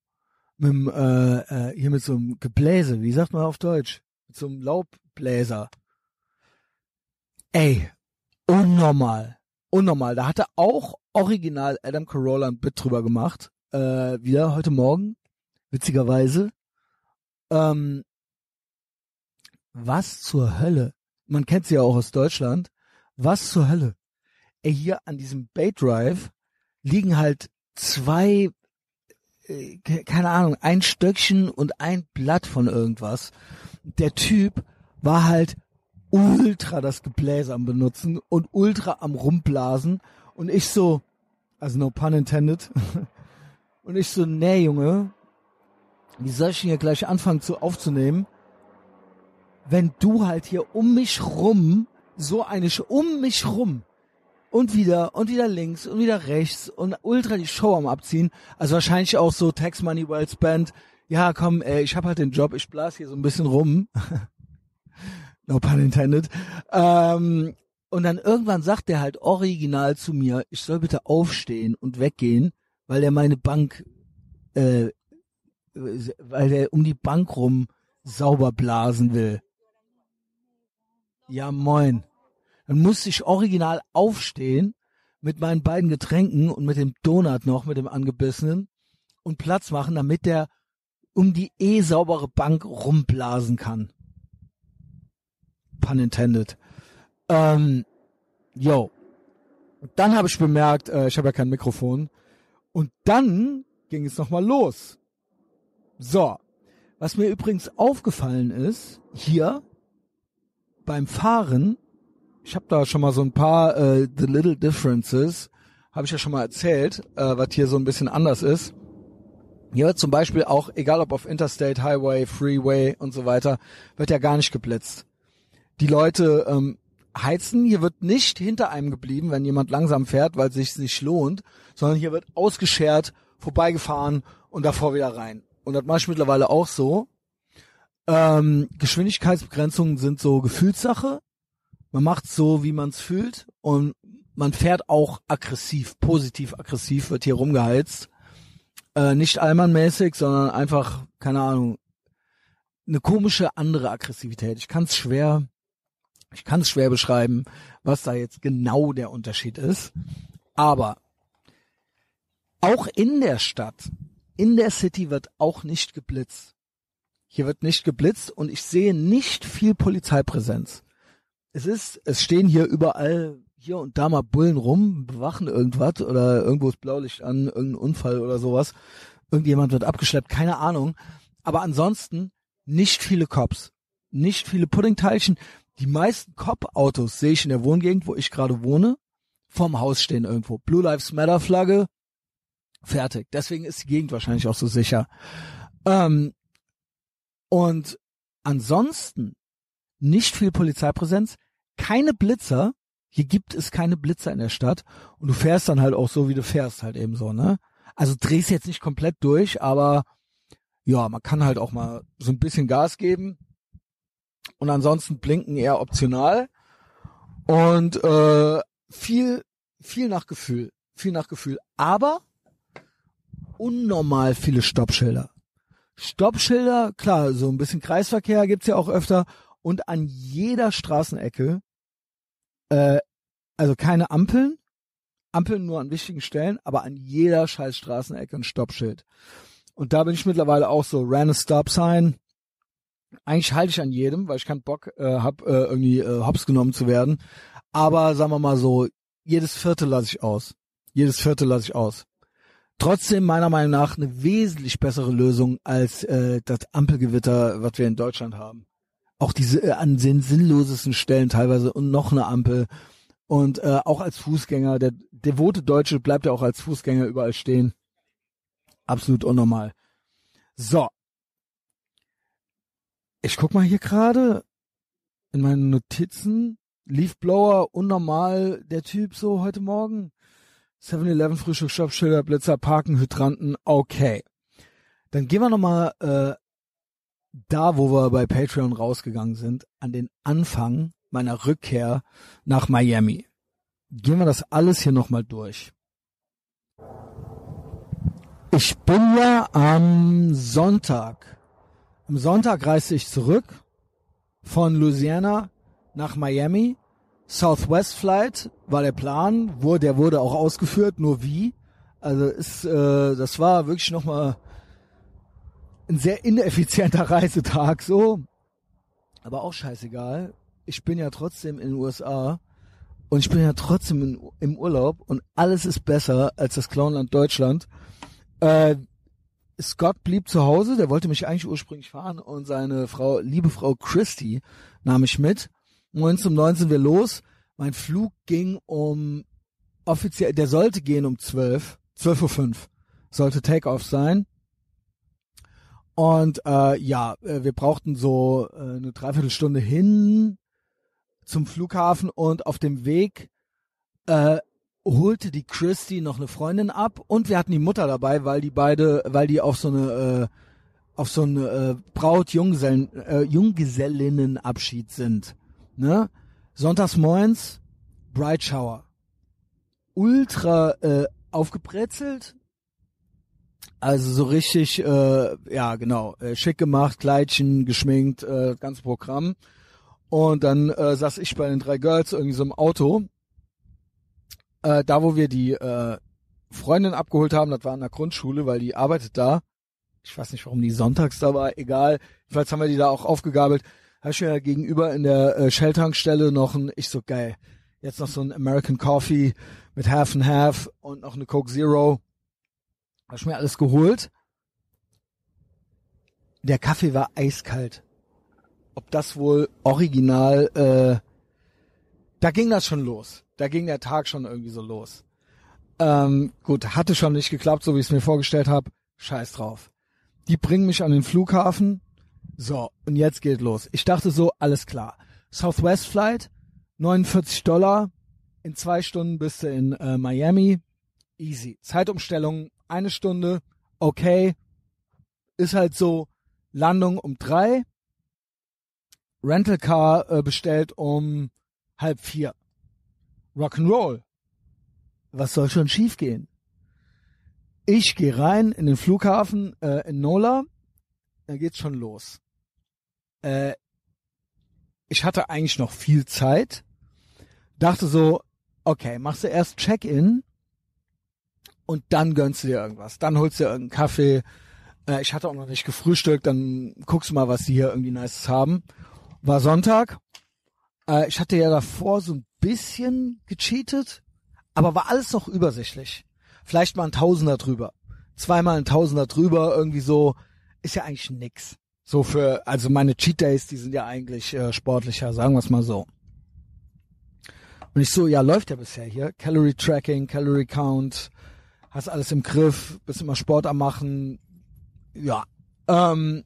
mit dem, äh, äh, hier mit so einem Gebläse, wie sagt man auf Deutsch? Mit so einem Laubbläser. Ey, unnormal. Unnormal. Da hatte auch original Adam Carolla ein Bit drüber gemacht. Äh, wieder heute Morgen. Witzigerweise. Ähm, was zur Hölle? Man kennt sie ja auch aus Deutschland. Was zur Hölle? Ey, hier an diesem Bay Drive liegen halt zwei keine Ahnung, ein Stöckchen und ein Blatt von irgendwas. Der Typ war halt ultra das Gebläse am benutzen und ultra am rumblasen und ich so, also no pun intended, [laughs] und ich so, nee Junge, wie soll ich denn hier gleich anfangen zu aufzunehmen, wenn du halt hier um mich rum, so eine, um mich rum, und wieder und wieder links und wieder rechts und ultra die Show am abziehen. Also wahrscheinlich auch so Tax Money Well Spent. Ja, komm, ey, ich hab halt den Job, ich blas hier so ein bisschen rum. [laughs] no pun intended. Ähm, und dann irgendwann sagt der halt original zu mir, ich soll bitte aufstehen und weggehen, weil er meine Bank, äh, weil er um die Bank rum sauber blasen will. Ja, moin. Dann musste ich original aufstehen mit meinen beiden Getränken und mit dem Donut noch, mit dem angebissenen und Platz machen, damit der um die eh saubere Bank rumblasen kann. Pun intended. Ähm, yo. Dann habe ich bemerkt, äh, ich habe ja kein Mikrofon. Und dann ging es nochmal los. So. Was mir übrigens aufgefallen ist, hier beim Fahren ich habe da schon mal so ein paar äh, The Little Differences, habe ich ja schon mal erzählt, äh, was hier so ein bisschen anders ist. Hier wird zum Beispiel auch, egal ob auf Interstate, Highway, Freeway und so weiter, wird ja gar nicht geblitzt. Die Leute ähm, heizen, hier wird nicht hinter einem geblieben, wenn jemand langsam fährt, weil es sich nicht lohnt, sondern hier wird ausgeschert, vorbeigefahren und davor wieder rein. Und das mache ich mittlerweile auch so. Ähm, Geschwindigkeitsbegrenzungen sind so Gefühlssache. Man macht so, wie man es fühlt und man fährt auch aggressiv, positiv aggressiv wird hier rumgeheizt. Äh, nicht allmannmäßig, sondern einfach, keine Ahnung, eine komische andere Aggressivität. Ich kann es schwer, ich kann es schwer beschreiben, was da jetzt genau der Unterschied ist. Aber auch in der Stadt, in der City wird auch nicht geblitzt. Hier wird nicht geblitzt und ich sehe nicht viel Polizeipräsenz es ist, es stehen hier überall hier und da mal Bullen rum, bewachen irgendwas oder irgendwo ist Blaulicht an, irgendein Unfall oder sowas. Irgendjemand wird abgeschleppt, keine Ahnung. Aber ansonsten nicht viele Cops, nicht viele Puddingteilchen. Die meisten Cop-Autos sehe ich in der Wohngegend, wo ich gerade wohne, vorm Haus stehen irgendwo. Blue Lives Matter Flagge, fertig. Deswegen ist die Gegend wahrscheinlich auch so sicher. Ähm, und ansonsten nicht viel Polizeipräsenz, keine Blitzer. Hier gibt es keine Blitzer in der Stadt und du fährst dann halt auch so, wie du fährst, halt eben so, ne? Also drehst jetzt nicht komplett durch, aber ja, man kann halt auch mal so ein bisschen Gas geben und ansonsten blinken eher optional. Und äh, viel, viel nach Gefühl. Viel nach Gefühl. Aber unnormal viele Stoppschilder. Stoppschilder, klar, so ein bisschen Kreisverkehr gibt's ja auch öfter. Und an jeder Straßenecke, äh, also keine Ampeln, Ampeln nur an wichtigen Stellen, aber an jeder scheiß Straßenecke ein Stoppschild. Und da bin ich mittlerweile auch so, ran a stop sign. Eigentlich halte ich an jedem, weil ich keinen Bock äh, hab, äh, irgendwie äh, hops genommen zu werden. Aber sagen wir mal so, jedes Vierte lasse ich aus. Jedes Vierte lasse ich aus. Trotzdem meiner Meinung nach eine wesentlich bessere Lösung als äh, das Ampelgewitter, was wir in Deutschland haben. Auch diese äh, an den sinnlosesten Stellen teilweise und noch eine Ampel. Und äh, auch als Fußgänger, der devote Deutsche bleibt ja auch als Fußgänger überall stehen. Absolut unnormal. So. Ich guck mal hier gerade in meinen Notizen. Leafblower, unnormal, der Typ so heute Morgen. 7-Eleven, Frühstück, Stoppschilder, Blitzer, Parken, Hydranten, okay. Dann gehen wir nochmal äh, da, wo wir bei Patreon rausgegangen sind, an den Anfang meiner Rückkehr nach Miami. Gehen wir das alles hier nochmal durch. Ich bin ja am Sonntag. Am Sonntag reiste ich zurück von Louisiana nach Miami. Southwest Flight war der Plan, wurde, der wurde auch ausgeführt, nur wie. Also ist, äh, das war wirklich nochmal ein sehr ineffizienter [laughs] Reisetag so. Aber auch scheißegal ich bin ja trotzdem in den USA und ich bin ja trotzdem in, im Urlaub und alles ist besser als das Clownland Deutschland. Äh, Scott blieb zu Hause, der wollte mich eigentlich ursprünglich fahren und seine Frau, liebe Frau Christy, nahm ich mit. 19 um 9 sind wir los. Mein Flug ging um offiziell, der sollte gehen um 12, 12.05 Uhr sollte Takeoff sein. Und äh, ja, äh, wir brauchten so äh, eine Dreiviertelstunde hin, zum Flughafen und auf dem Weg äh, holte die Christy noch eine Freundin ab und wir hatten die Mutter dabei, weil die beide, weil die auf so eine äh, auf so eine äh, Braut Junggesellen, äh, Junggesellinnenabschied sind. Ne? Sonntags morgens Bright Shower. Ultra äh, aufgebrezelt. Also so richtig, äh, ja genau, äh, schick gemacht, Kleidchen, geschminkt, äh, ganzes Programm. Und dann äh, saß ich bei den drei Girls irgendwie so im Auto. Äh, da, wo wir die äh, Freundin abgeholt haben, das war an der Grundschule, weil die arbeitet da. Ich weiß nicht, warum die sonntags da war, egal. Jedenfalls haben wir die da auch aufgegabelt. Habe ich mir gegenüber in der äh, Shell-Tankstelle noch ein, ich so geil, jetzt noch so ein American Coffee mit Half and Half und noch eine Coke Zero. Habe ich mir alles geholt. Der Kaffee war eiskalt ob das wohl original, äh, da ging das schon los. Da ging der Tag schon irgendwie so los. Ähm, gut, hatte schon nicht geklappt, so wie ich es mir vorgestellt habe. Scheiß drauf. Die bringen mich an den Flughafen. So, und jetzt geht los. Ich dachte so, alles klar. Southwest Flight, 49 Dollar. In zwei Stunden bist du in äh, Miami. Easy. Zeitumstellung, eine Stunde. Okay. Ist halt so. Landung um drei. Rental Car äh, bestellt um halb vier. Rock'n'Roll. Was soll schon schiefgehen? Ich gehe rein in den Flughafen äh, in Nola. Da geht's schon los. Äh, ich hatte eigentlich noch viel Zeit. Dachte so, okay, machst du erst Check-in und dann gönnst du dir irgendwas. Dann holst du dir irgendeinen Kaffee. Äh, ich hatte auch noch nicht gefrühstückt, dann guckst du mal, was die hier irgendwie Nices haben war Sonntag. Äh, ich hatte ja davor so ein bisschen gecheatet, aber war alles noch übersichtlich. Vielleicht mal ein Tausender drüber. Zweimal ein Tausender drüber, irgendwie so, ist ja eigentlich nix. So für, also meine Cheat Days, die sind ja eigentlich äh, sportlicher, sagen wir es mal so. Und ich so, ja, läuft ja bisher hier. Calorie Tracking, Calorie Count, hast alles im Griff, bist immer Sport am machen. Ja. Ähm,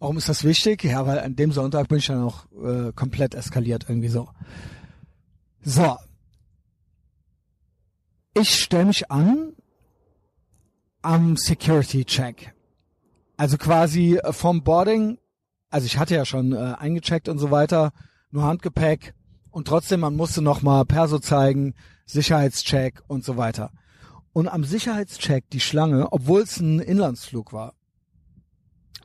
Warum ist das wichtig? Ja, weil an dem Sonntag bin ich dann auch äh, komplett eskaliert irgendwie so. So. Ich stelle mich an am Security Check. Also quasi vom Boarding, also ich hatte ja schon äh, eingecheckt und so weiter, nur Handgepäck Und trotzdem, man musste nochmal Perso zeigen, Sicherheitscheck und so weiter. Und am Sicherheitscheck die Schlange, obwohl es ein Inlandsflug war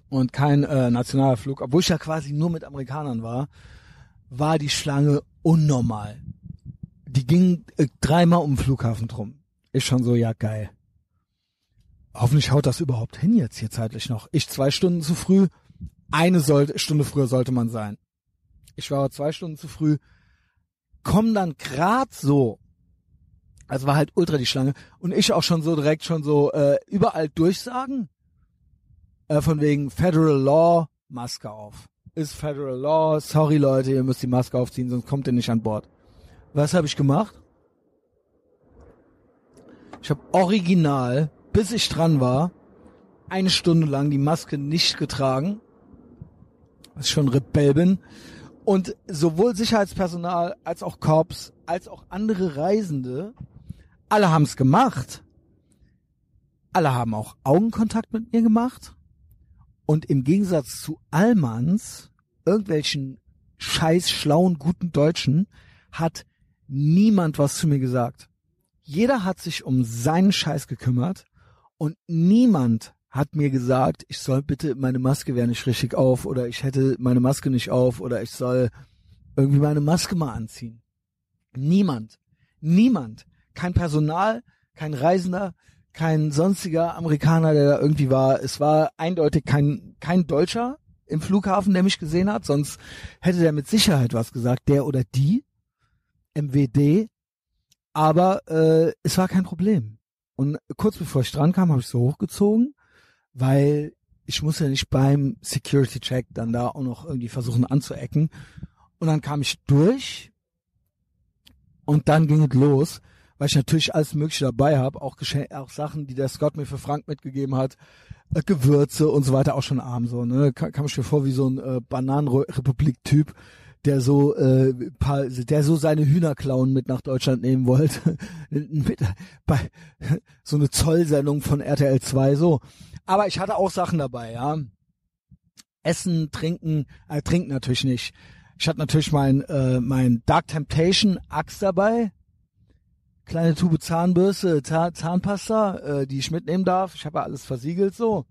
und kein äh, nationaler Flug, obwohl ich ja quasi nur mit Amerikanern war, war die Schlange unnormal. Die ging äh, dreimal um den Flughafen drum. Ist schon so, ja geil. Hoffentlich haut das überhaupt hin jetzt hier zeitlich noch. Ich zwei Stunden zu früh, eine sollte, Stunde früher sollte man sein. Ich war zwei Stunden zu früh, komm dann grad so also war halt ultra die Schlange. Und ich auch schon so direkt schon so äh, überall durchsagen. Äh, von wegen Federal Law, Maske auf. Ist Federal Law, sorry Leute, ihr müsst die Maske aufziehen, sonst kommt ihr nicht an Bord. Was habe ich gemacht? Ich habe original, bis ich dran war, eine Stunde lang die Maske nicht getragen. Was ich schon Rebell bin. Und sowohl Sicherheitspersonal als auch Cops als auch andere Reisende alle haben's gemacht. Alle haben auch Augenkontakt mit mir gemacht. Und im Gegensatz zu Allmanns, irgendwelchen scheiß schlauen, guten Deutschen, hat niemand was zu mir gesagt. Jeder hat sich um seinen Scheiß gekümmert und niemand hat mir gesagt, ich soll bitte meine Maske wäre nicht richtig auf oder ich hätte meine Maske nicht auf oder ich soll irgendwie meine Maske mal anziehen. Niemand. Niemand kein Personal, kein Reisender, kein sonstiger Amerikaner, der da irgendwie war. Es war eindeutig kein, kein Deutscher im Flughafen, der mich gesehen hat, sonst hätte der mit Sicherheit was gesagt, der oder die, MWD. Aber äh, es war kein Problem. Und kurz bevor ich dran kam, habe ich so hochgezogen, weil ich muss ja nicht beim Security Check dann da auch noch irgendwie versuchen anzuecken. Und dann kam ich durch und dann ging es los weil ich natürlich alles Mögliche dabei habe, auch, Geschenk auch Sachen, die der Scott mir für Frank mitgegeben hat, äh, Gewürze und so weiter, auch schon arm so. Ne? Kam, kam ich mir vor wie so ein äh, Bananenrepublik-Typ, der so äh, paar, der so seine Hühnerklauen mit nach Deutschland nehmen wollte. [laughs] mit, bei [laughs] so eine Zollsendung von RTL 2 so. Aber ich hatte auch Sachen dabei, ja. Essen, trinken, äh, trinken natürlich nicht. Ich hatte natürlich mein äh, mein Dark Temptation Axt dabei, kleine Tube Zahnbürste, Zahnpasta, äh, die ich mitnehmen darf. Ich habe ja alles versiegelt so.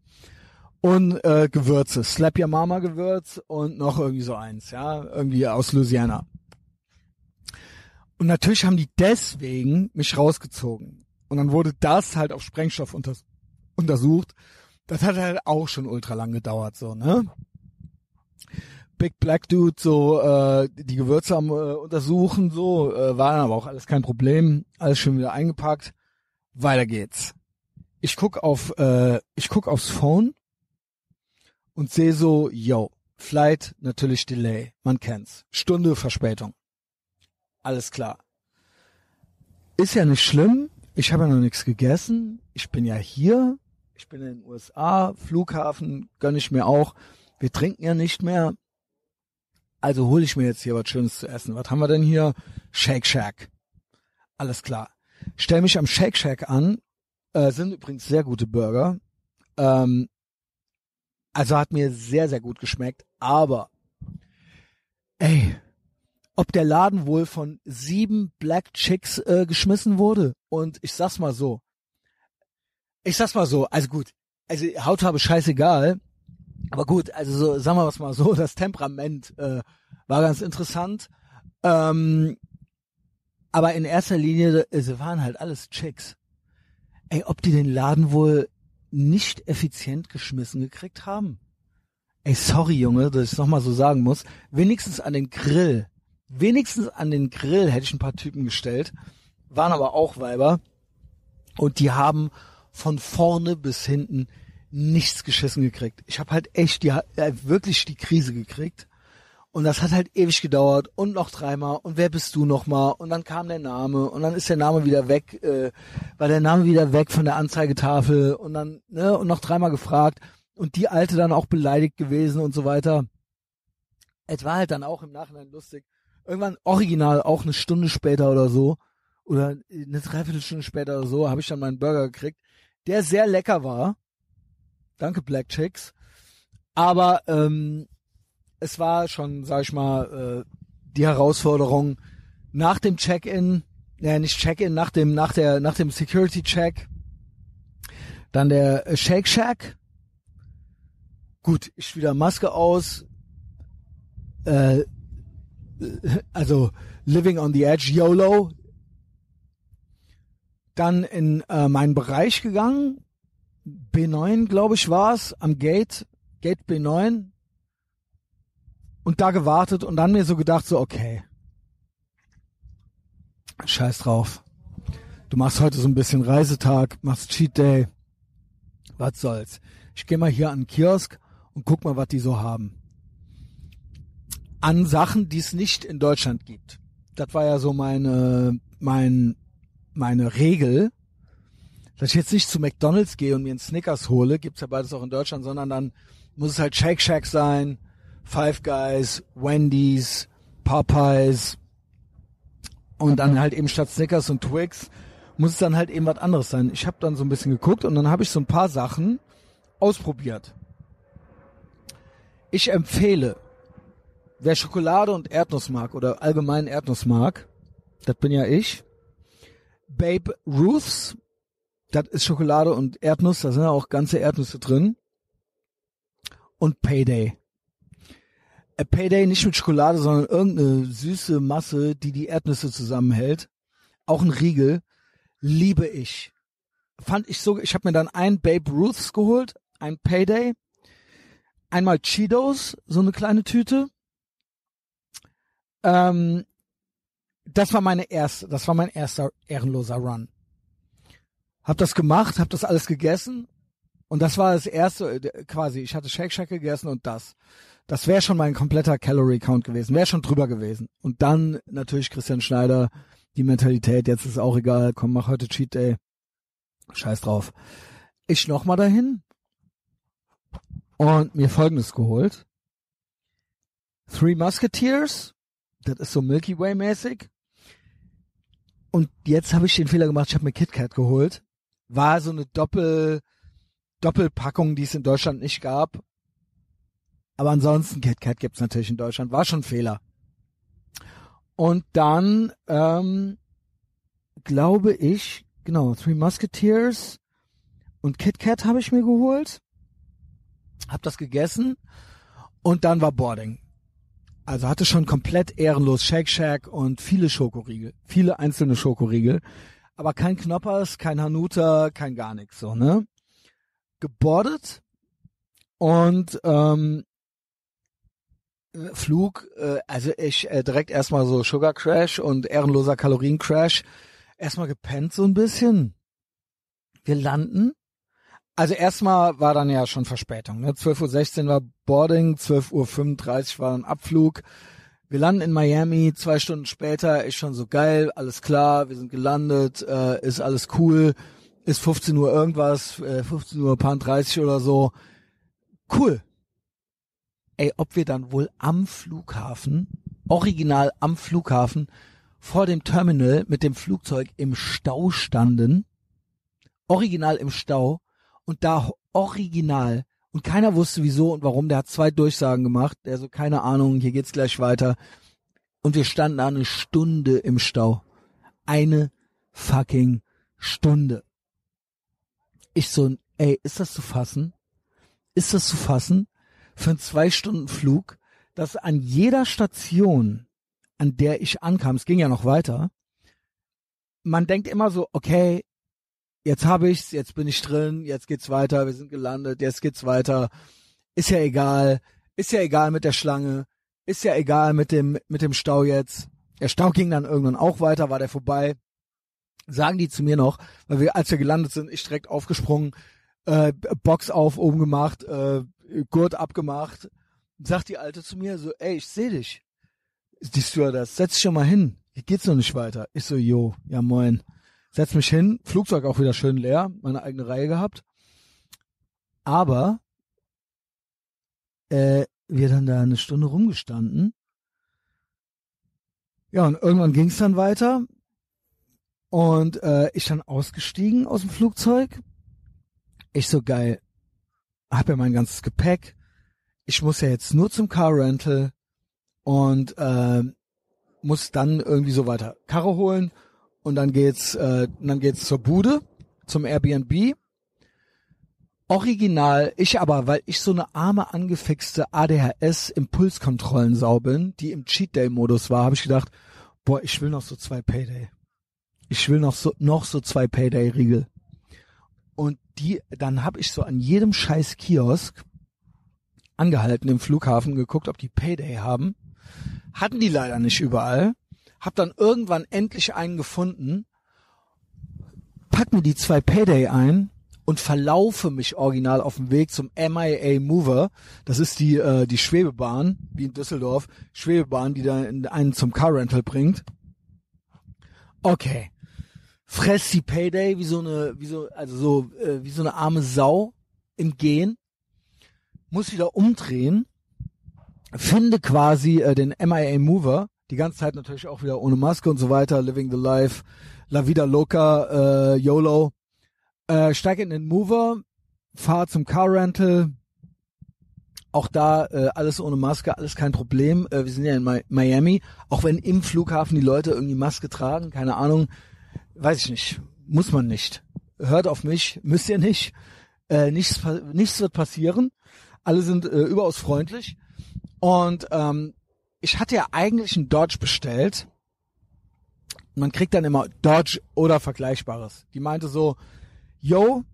Und äh, Gewürze, Slap Your Mama Gewürz und noch irgendwie so eins, ja, irgendwie aus Louisiana. Und natürlich haben die deswegen mich rausgezogen. Und dann wurde das halt auf Sprengstoff unters untersucht. Das hat halt auch schon ultra lang gedauert, so, ne? Big Black Dude so äh, die Gewürze am äh, untersuchen, so äh, war aber auch alles kein Problem, alles schön wieder eingepackt. Weiter geht's. Ich guck auf äh, ich guck aufs Phone und sehe so, yo, Flight natürlich Delay, man kennt's, Stunde Verspätung. Alles klar. Ist ja nicht schlimm, ich habe ja noch nichts gegessen, ich bin ja hier, ich bin in den USA, Flughafen gönn ich mir auch. Wir trinken ja nicht mehr, also hole ich mir jetzt hier was Schönes zu essen. Was haben wir denn hier? Shake Shack. Alles klar. Stell mich am Shake Shack an. Äh, sind übrigens sehr gute Burger. Ähm, also hat mir sehr, sehr gut geschmeckt. Aber, ey, ob der Laden wohl von sieben Black Chicks äh, geschmissen wurde. Und ich sag's mal so. Ich sag's mal so. Also gut. Also Hautfarbe scheißegal. Aber gut, also so, sagen wir es mal so, [laughs] das Temperament äh, war ganz interessant. Ähm, aber in erster Linie, äh, sie waren halt alles Chicks. Ey, ob die den Laden wohl nicht effizient geschmissen gekriegt haben? Ey, sorry, Junge, dass ich es nochmal so sagen muss. Wenigstens an den Grill. Wenigstens an den Grill hätte ich ein paar Typen gestellt. Waren aber auch Weiber. Und die haben von vorne bis hinten nichts geschissen gekriegt. Ich habe halt echt die äh, wirklich die Krise gekriegt. Und das hat halt ewig gedauert und noch dreimal und wer bist du nochmal und dann kam der Name und dann ist der Name wieder weg, äh, war der Name wieder weg von der Anzeigetafel und dann, ne, und noch dreimal gefragt und die Alte dann auch beleidigt gewesen und so weiter. Es war halt dann auch im Nachhinein lustig. Irgendwann original auch eine Stunde später oder so oder eine Dreiviertelstunde später oder so habe ich dann meinen Burger gekriegt, der sehr lecker war Danke, Black Chicks. Aber ähm, es war schon, sag ich mal, äh, die Herausforderung nach dem Check-in, ja nicht Check-in, nach dem, nach der, nach dem Security-Check, dann der Shake Shack. Gut, ich wieder Maske aus, äh, also Living on the Edge, YOLO. Dann in äh, meinen Bereich gegangen, B9, glaube ich, war's, am Gate, Gate B9. Und da gewartet und dann mir so gedacht, so, okay. Scheiß drauf. Du machst heute so ein bisschen Reisetag, machst Cheat Day. Was soll's. Ich gehe mal hier an den Kiosk und guck mal, was die so haben. An Sachen, die es nicht in Deutschland gibt. Das war ja so meine, mein, meine Regel dass ich jetzt nicht zu McDonalds gehe und mir einen Snickers hole, gibt's ja beides auch in Deutschland, sondern dann muss es halt Shake Shack sein, Five Guys, Wendy's, Popeyes und dann halt eben statt Snickers und Twix muss es dann halt eben was anderes sein. Ich habe dann so ein bisschen geguckt und dann habe ich so ein paar Sachen ausprobiert. Ich empfehle, wer Schokolade und Erdnuss mag oder allgemein Erdnuss mag, das bin ja ich, Babe Ruths das ist Schokolade und Erdnuss, da sind ja auch ganze Erdnüsse drin. Und Payday. Äh, Payday nicht mit Schokolade, sondern irgendeine süße Masse, die die Erdnüsse zusammenhält. Auch ein Riegel. Liebe ich. Fand ich so, ich habe mir dann ein Babe Ruths geholt, ein Payday, einmal Cheetos, so eine kleine Tüte. Ähm, das war meine erste, das war mein erster ehrenloser Run. Hab das gemacht, hab das alles gegessen und das war das erste äh, quasi. Ich hatte Shake Shack gegessen und das. Das wäre schon mein kompletter Calorie Count gewesen, wäre schon drüber gewesen. Und dann natürlich Christian Schneider, die Mentalität, jetzt ist auch egal, komm, mach heute Cheat Day. Scheiß drauf. Ich nochmal dahin und mir folgendes geholt. Three Musketeers, das ist so Milky Way mäßig. Und jetzt habe ich den Fehler gemacht, ich habe mir KitKat geholt war so eine Doppel, Doppelpackung, die es in Deutschland nicht gab. Aber ansonsten KitKat gibt's natürlich in Deutschland. War schon Fehler. Und dann, ähm, glaube ich, genau, Three Musketeers und KitKat habe ich mir geholt. Hab das gegessen. Und dann war Boarding. Also hatte schon komplett ehrenlos Shake Shack und viele Schokoriegel. Viele einzelne Schokoriegel aber kein Knoppers, kein Hanuta, kein gar nichts so, ne? Gebordet und ähm, Flug, äh, also ich äh, direkt erstmal so Sugar Crash und ehrenloser Kalorien Crash. Erstmal gepennt so ein bisschen. Wir landen. Also erstmal war dann ja schon Verspätung. Ne? 12.16 Uhr war Boarding, 12.35 Uhr war ein Abflug. Wir landen in Miami, zwei Stunden später, ist schon so geil, alles klar, wir sind gelandet, äh, ist alles cool, ist 15 Uhr irgendwas, äh, 15 Uhr paar 30 oder so. Cool. Ey, ob wir dann wohl am Flughafen, original am Flughafen, vor dem Terminal mit dem Flugzeug im Stau standen, original im Stau, und da original und keiner wusste wieso und warum. Der hat zwei Durchsagen gemacht. Der so, keine Ahnung, hier geht's gleich weiter. Und wir standen da eine Stunde im Stau. Eine fucking Stunde. Ich so, ey, ist das zu fassen? Ist das zu fassen? Für einen zwei Stunden Flug, dass an jeder Station, an der ich ankam, es ging ja noch weiter, man denkt immer so, okay, jetzt habe ich's, jetzt bin ich drin, jetzt geht's weiter, wir sind gelandet, jetzt geht's weiter. Ist ja egal, ist ja egal mit der Schlange, ist ja egal mit dem mit dem Stau jetzt. Der Stau ging dann irgendwann auch weiter, war der vorbei. Sagen die zu mir noch, weil wir als wir gelandet sind, ich direkt aufgesprungen, äh, Box auf, oben gemacht, äh, Gurt abgemacht. Sagt die Alte zu mir so, ey, ich seh dich. Die Stewardess, setz dich schon mal hin. Hier geht's noch nicht weiter. Ich so, jo, ja moin setz mich hin, Flugzeug auch wieder schön leer, meine eigene Reihe gehabt. Aber äh, wir dann da eine Stunde rumgestanden. Ja, und irgendwann ging es dann weiter. Und äh, ich dann ausgestiegen aus dem Flugzeug. Ich so geil, hab ja mein ganzes Gepäck. Ich muss ja jetzt nur zum Car Rental und äh, muss dann irgendwie so weiter Karre holen und dann geht's, äh, dann geht's zur Bude, zum Airbnb. Original, ich aber, weil ich so eine arme angefixte ADHS Impulskontrollensau bin, die im Cheat Day Modus war, habe ich gedacht, boah, ich will noch so zwei Payday. Ich will noch so noch so zwei Payday Riegel. Und die dann habe ich so an jedem scheiß Kiosk angehalten im Flughafen geguckt, ob die Payday haben. Hatten die leider nicht überall. Hab dann irgendwann endlich einen gefunden. Pack mir die zwei Payday ein und verlaufe mich original auf dem Weg zum MIA Mover. Das ist die, äh, die Schwebebahn, wie in Düsseldorf. Schwebebahn, die da einen zum Car Rental bringt. Okay. Fress die Payday wie so eine, wie so, also so, äh, wie so eine arme Sau im Gehen. Muss wieder umdrehen. Finde quasi äh, den MIA Mover. Die ganze Zeit natürlich auch wieder ohne Maske und so weiter. Living the Life. La Vida Loca, äh, YOLO äh, steige in den Mover, fahre zum Car Rental. Auch da äh, alles ohne Maske, alles kein Problem. Äh, wir sind ja in Mi Miami. Auch wenn im Flughafen die Leute irgendwie Maske tragen, keine Ahnung, weiß ich nicht. Muss man nicht. Hört auf mich, müsst ihr nicht. Äh, nichts, nichts wird passieren. Alle sind äh, überaus freundlich. Und ähm, ich hatte ja eigentlich einen Dodge bestellt. Man kriegt dann immer Dodge oder Vergleichbares. Die meinte so, yo,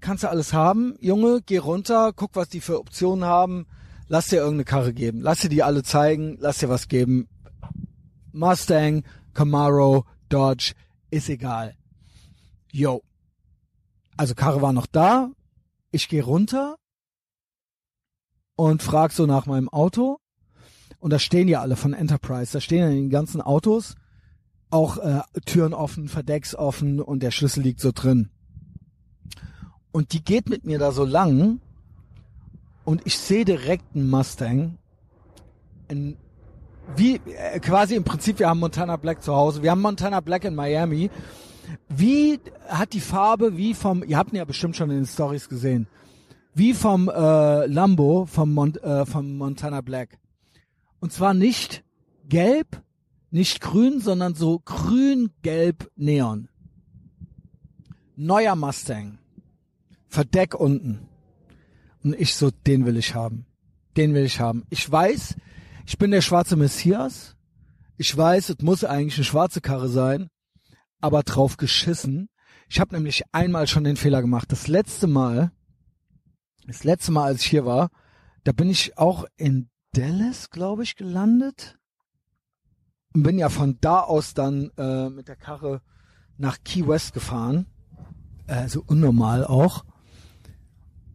kannst du alles haben, Junge, geh runter, guck, was die für Optionen haben, lass dir irgendeine Karre geben, lass dir die alle zeigen, lass dir was geben. Mustang, Camaro, Dodge, ist egal. Yo. Also Karre war noch da, ich gehe runter und frag so nach meinem Auto und da stehen ja alle von Enterprise, da stehen ja die ganzen Autos, auch äh, Türen offen, Verdecks offen und der Schlüssel liegt so drin. Und die geht mit mir da so lang und ich sehe direkt einen Mustang. In, wie äh, quasi im Prinzip, wir haben Montana Black zu Hause, wir haben Montana Black in Miami. Wie hat die Farbe, wie vom, ihr habt ihn ja bestimmt schon in den Stories gesehen, wie vom äh, Lambo, vom, Mon, äh, vom Montana Black. Und zwar nicht gelb, nicht grün, sondern so grün-gelb Neon. Neuer Mustang. Verdeck unten. Und ich so, den will ich haben. Den will ich haben. Ich weiß, ich bin der schwarze Messias. Ich weiß, es muss eigentlich eine schwarze Karre sein, aber drauf geschissen. Ich habe nämlich einmal schon den Fehler gemacht. Das letzte Mal, das letzte Mal, als ich hier war, da bin ich auch in Dallas, glaube ich, gelandet. Und bin ja von da aus dann äh, mit der Karre nach Key West gefahren. Also unnormal auch.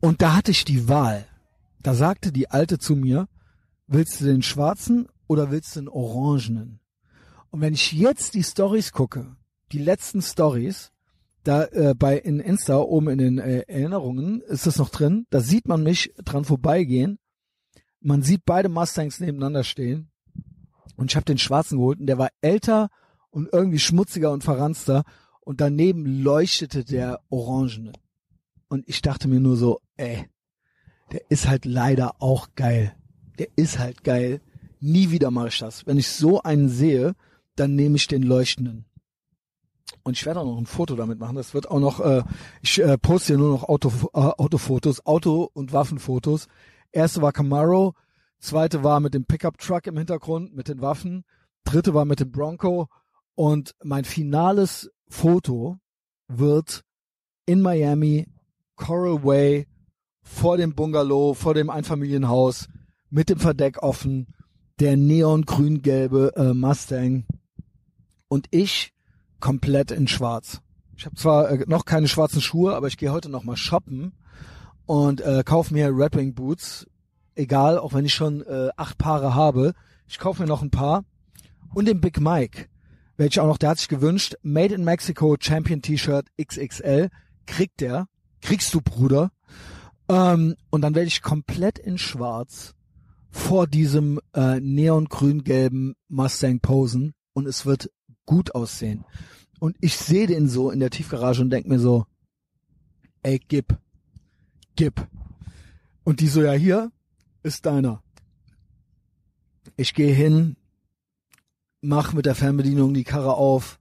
Und da hatte ich die Wahl. Da sagte die Alte zu mir, willst du den schwarzen oder willst du den orangenen? Und wenn ich jetzt die Stories gucke, die letzten Stories, da äh, bei in Insta oben in den äh, Erinnerungen ist das noch drin, da sieht man mich dran vorbeigehen. Man sieht beide Mustangs nebeneinander stehen. Und ich habe den schwarzen geholt und der war älter und irgendwie schmutziger und verranster und daneben leuchtete der orangene. Und ich dachte mir nur so, ey, der ist halt leider auch geil. Der ist halt geil. Nie wieder mache ich das. Wenn ich so einen sehe, dann nehme ich den leuchtenden. Und ich werde auch noch ein Foto damit machen. Das wird auch noch, äh, ich äh, poste hier nur noch Auto, äh, Autofotos, Auto- und Waffenfotos. Erste war Camaro, zweite war mit dem Pickup Truck im Hintergrund, mit den Waffen, dritte war mit dem Bronco und mein finales Foto wird in Miami Coral Way vor dem Bungalow, vor dem Einfamilienhaus mit dem Verdeck offen, der neongrün-gelbe äh, Mustang und ich komplett in schwarz. Ich habe zwar äh, noch keine schwarzen Schuhe, aber ich gehe heute noch mal shoppen und äh, kaufe mir Rapping Boots, egal, auch wenn ich schon äh, acht Paare habe. Ich kaufe mir noch ein paar. Und den Big Mike, welcher auch noch, der hat sich gewünscht, Made in Mexico Champion T-Shirt XXL, kriegt der. Kriegst du, Bruder. Ähm, und dann werde ich komplett in schwarz vor diesem äh, neongrün-gelben Mustang posen. Und es wird gut aussehen. Und ich sehe den so in der Tiefgarage und denk mir so, ey, gib, gib. Und die so, ja, hier ist deiner. Ich gehe hin, mach mit der Fernbedienung die Karre auf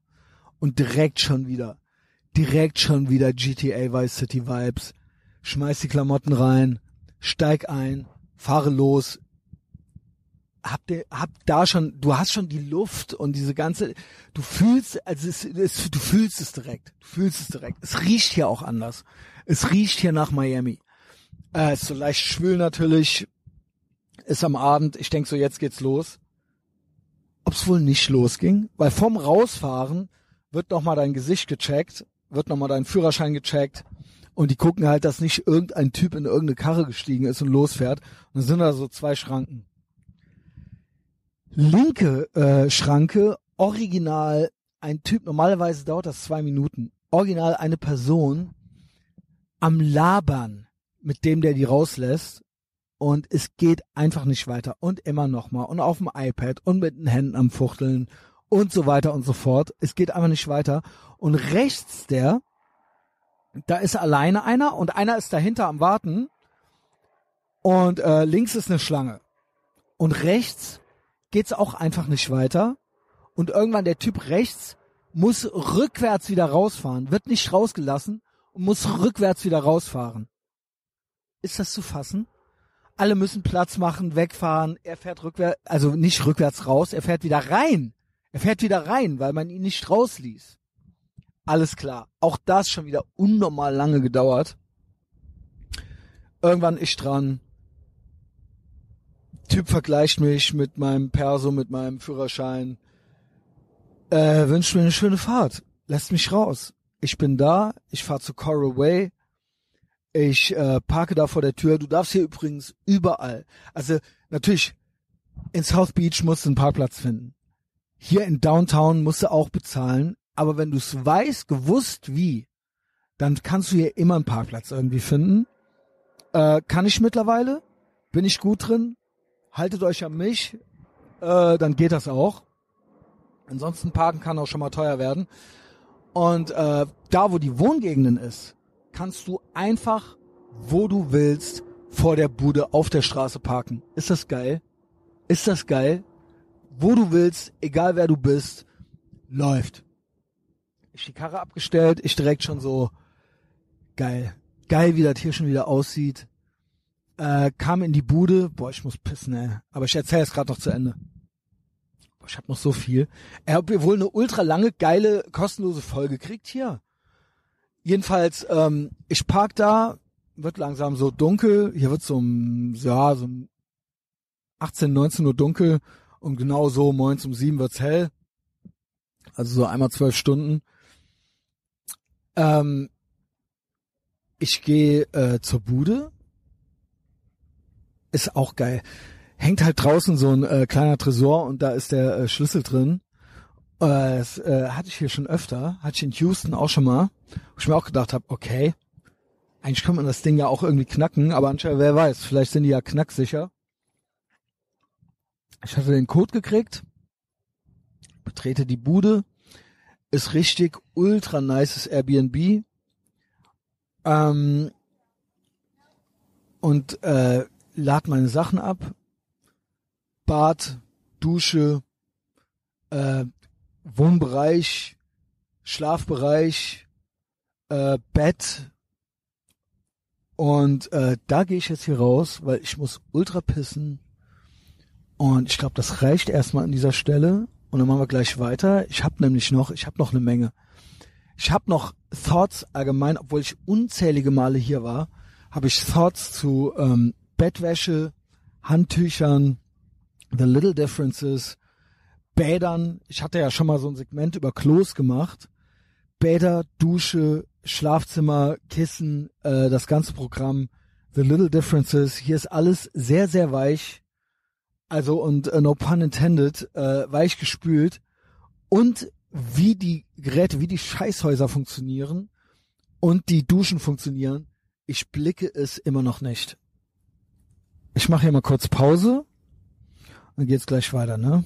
und direkt schon wieder, direkt schon wieder GTA Vice City Vibes. Schmeiß die Klamotten rein, steig ein, fahre los. Hab, dir, hab da schon, du hast schon die Luft und diese ganze, du fühlst, also es, es, du fühlst es direkt, du fühlst es direkt. Es riecht hier auch anders. Es riecht hier nach Miami. Äh, ist so leicht schwül natürlich, ist am Abend, ich denk so, jetzt geht's los. Ob's wohl nicht losging, weil vom Rausfahren wird nochmal dein Gesicht gecheckt, wird nochmal dein Führerschein gecheckt und die gucken halt, dass nicht irgendein Typ in irgendeine Karre gestiegen ist und losfährt. Und dann sind da so zwei Schranken. Linke äh, Schranke, original ein Typ, normalerweise dauert das zwei Minuten, original eine Person am Labern mit dem, der die rauslässt. Und es geht einfach nicht weiter. Und immer nochmal und auf dem iPad. Und mit den Händen am Fuchteln. Und so weiter und so fort. Es geht einfach nicht weiter. Und rechts der, da ist alleine einer. Und einer ist dahinter am Warten. Und äh, links ist eine Schlange. Und rechts geht's auch einfach nicht weiter. Und irgendwann der Typ rechts muss rückwärts wieder rausfahren, wird nicht rausgelassen und muss rückwärts wieder rausfahren. Ist das zu fassen? alle müssen Platz machen, wegfahren. Er fährt rückwärts, also nicht rückwärts raus, er fährt wieder rein. Er fährt wieder rein, weil man ihn nicht rausließ. Alles klar. Auch das schon wieder unnormal lange gedauert. Irgendwann ich dran. Typ vergleicht mich mit meinem Perso, mit meinem Führerschein. Äh, wünscht mir eine schöne Fahrt. Lässt mich raus. Ich bin da, ich fahre zu Coral Way ich äh, parke da vor der Tür. Du darfst hier übrigens überall. Also natürlich, in South Beach musst du einen Parkplatz finden. Hier in Downtown musst du auch bezahlen. Aber wenn du es weißt, gewusst wie, dann kannst du hier immer einen Parkplatz irgendwie finden. Äh, kann ich mittlerweile. Bin ich gut drin. Haltet euch an mich. Äh, dann geht das auch. Ansonsten parken kann auch schon mal teuer werden. Und äh, da, wo die Wohngegenden ist, kannst du einfach, wo du willst, vor der Bude auf der Straße parken. Ist das geil? Ist das geil? Wo du willst, egal wer du bist, läuft. Ich die Karre abgestellt, ich direkt schon so, geil. Geil, wie das hier schon wieder aussieht. Äh, kam in die Bude, boah, ich muss pissen, ey. Aber ich erzähle es gerade noch zu Ende. Ich hab noch so viel. Er hat wohl eine ultra lange, geile, kostenlose Folge kriegt hier. Jedenfalls, ähm, ich park da, wird langsam so dunkel. Hier wird so um, ja, so um 18, 19 Uhr dunkel und genau so morgens um sieben wird's hell. Also so einmal zwölf Stunden. Ähm, ich gehe äh, zur Bude. Ist auch geil. Hängt halt draußen so ein äh, kleiner Tresor und da ist der äh, Schlüssel drin. Äh, das äh, hatte ich hier schon öfter, hatte ich in Houston auch schon mal, wo ich mir auch gedacht habe, okay, eigentlich kann man das Ding ja auch irgendwie knacken, aber anscheinend, wer weiß, vielleicht sind die ja knacksicher. Ich hatte den Code gekriegt, betrete die Bude, ist richtig ultra nices Airbnb. Ähm, und äh, lad meine Sachen ab. Bad, Dusche, äh, Wohnbereich, Schlafbereich, äh, Bett. Und äh, da gehe ich jetzt hier raus, weil ich muss ultra pissen. Und ich glaube, das reicht erstmal an dieser Stelle. Und dann machen wir gleich weiter. Ich habe nämlich noch, ich habe noch eine Menge. Ich habe noch Thoughts allgemein, obwohl ich unzählige Male hier war, habe ich Thoughts zu ähm, Bettwäsche, Handtüchern, The Little Differences, Bädern, ich hatte ja schon mal so ein Segment über Klos gemacht. Bäder, Dusche, Schlafzimmer, Kissen, äh, das ganze Programm, The Little Differences. Hier ist alles sehr, sehr weich. Also und äh, no pun intended, äh, weich gespült. Und wie die Geräte, wie die Scheißhäuser funktionieren und die Duschen funktionieren, ich blicke es immer noch nicht. Ich mache hier mal kurz Pause und geht's gleich weiter, ne?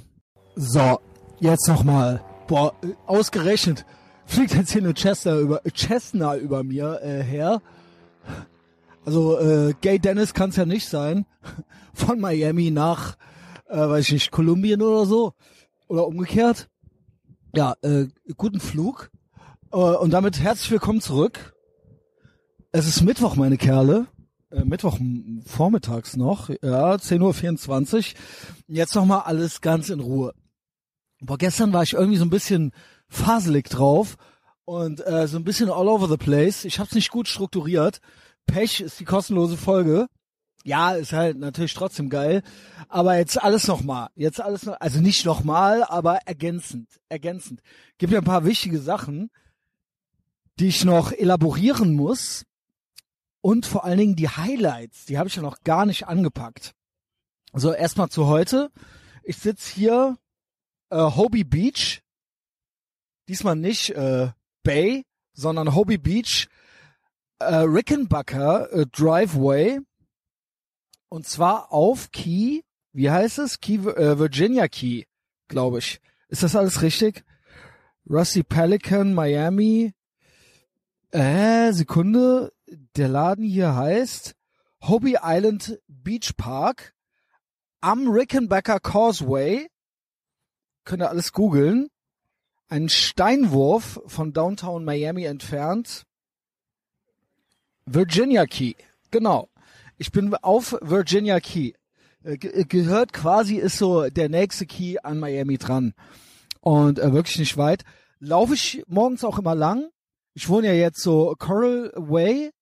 So, jetzt nochmal. Boah, ausgerechnet fliegt jetzt hier eine Cessna über, Cessna über mir äh, her. Also äh, Gay Dennis kann es ja nicht sein. [laughs] Von Miami nach, äh, weiß ich nicht, Kolumbien oder so. Oder umgekehrt. Ja, äh, guten Flug. Äh, und damit herzlich willkommen zurück. Es ist Mittwoch, meine Kerle. Äh, Mittwoch vormittags noch. Ja, 10.24 Uhr. Jetzt nochmal alles ganz in Ruhe. Boah, gestern war ich irgendwie so ein bisschen faselig drauf und äh, so ein bisschen all over the place. Ich hab's nicht gut strukturiert. Pech ist die kostenlose Folge. Ja, ist halt natürlich trotzdem geil. Aber jetzt alles nochmal. Jetzt alles noch, also nicht nochmal, aber ergänzend. Ergänzend. Gibt ja ein paar wichtige Sachen, die ich noch elaborieren muss. Und vor allen Dingen die Highlights, die habe ich ja noch gar nicht angepackt. So, erstmal zu heute. Ich sitz hier äh, Hobie Beach. Diesmal nicht äh, Bay, sondern Hobie Beach äh, Rickenbacker äh, Driveway. Und zwar auf Key, wie heißt es? Key, äh, Virginia Key, glaube ich. Ist das alles richtig? Rusty Pelican, Miami. Äh, Sekunde. Der Laden hier heißt Hobby Island Beach Park am Rickenbacker Causeway. Könnt ihr alles googeln. Ein Steinwurf von Downtown Miami entfernt. Virginia Key. Genau. Ich bin auf Virginia Key. Äh, ge gehört quasi ist so der nächste Key an Miami dran. Und äh, wirklich nicht weit. Laufe ich morgens auch immer lang. Ich wohne ja jetzt so Coral Way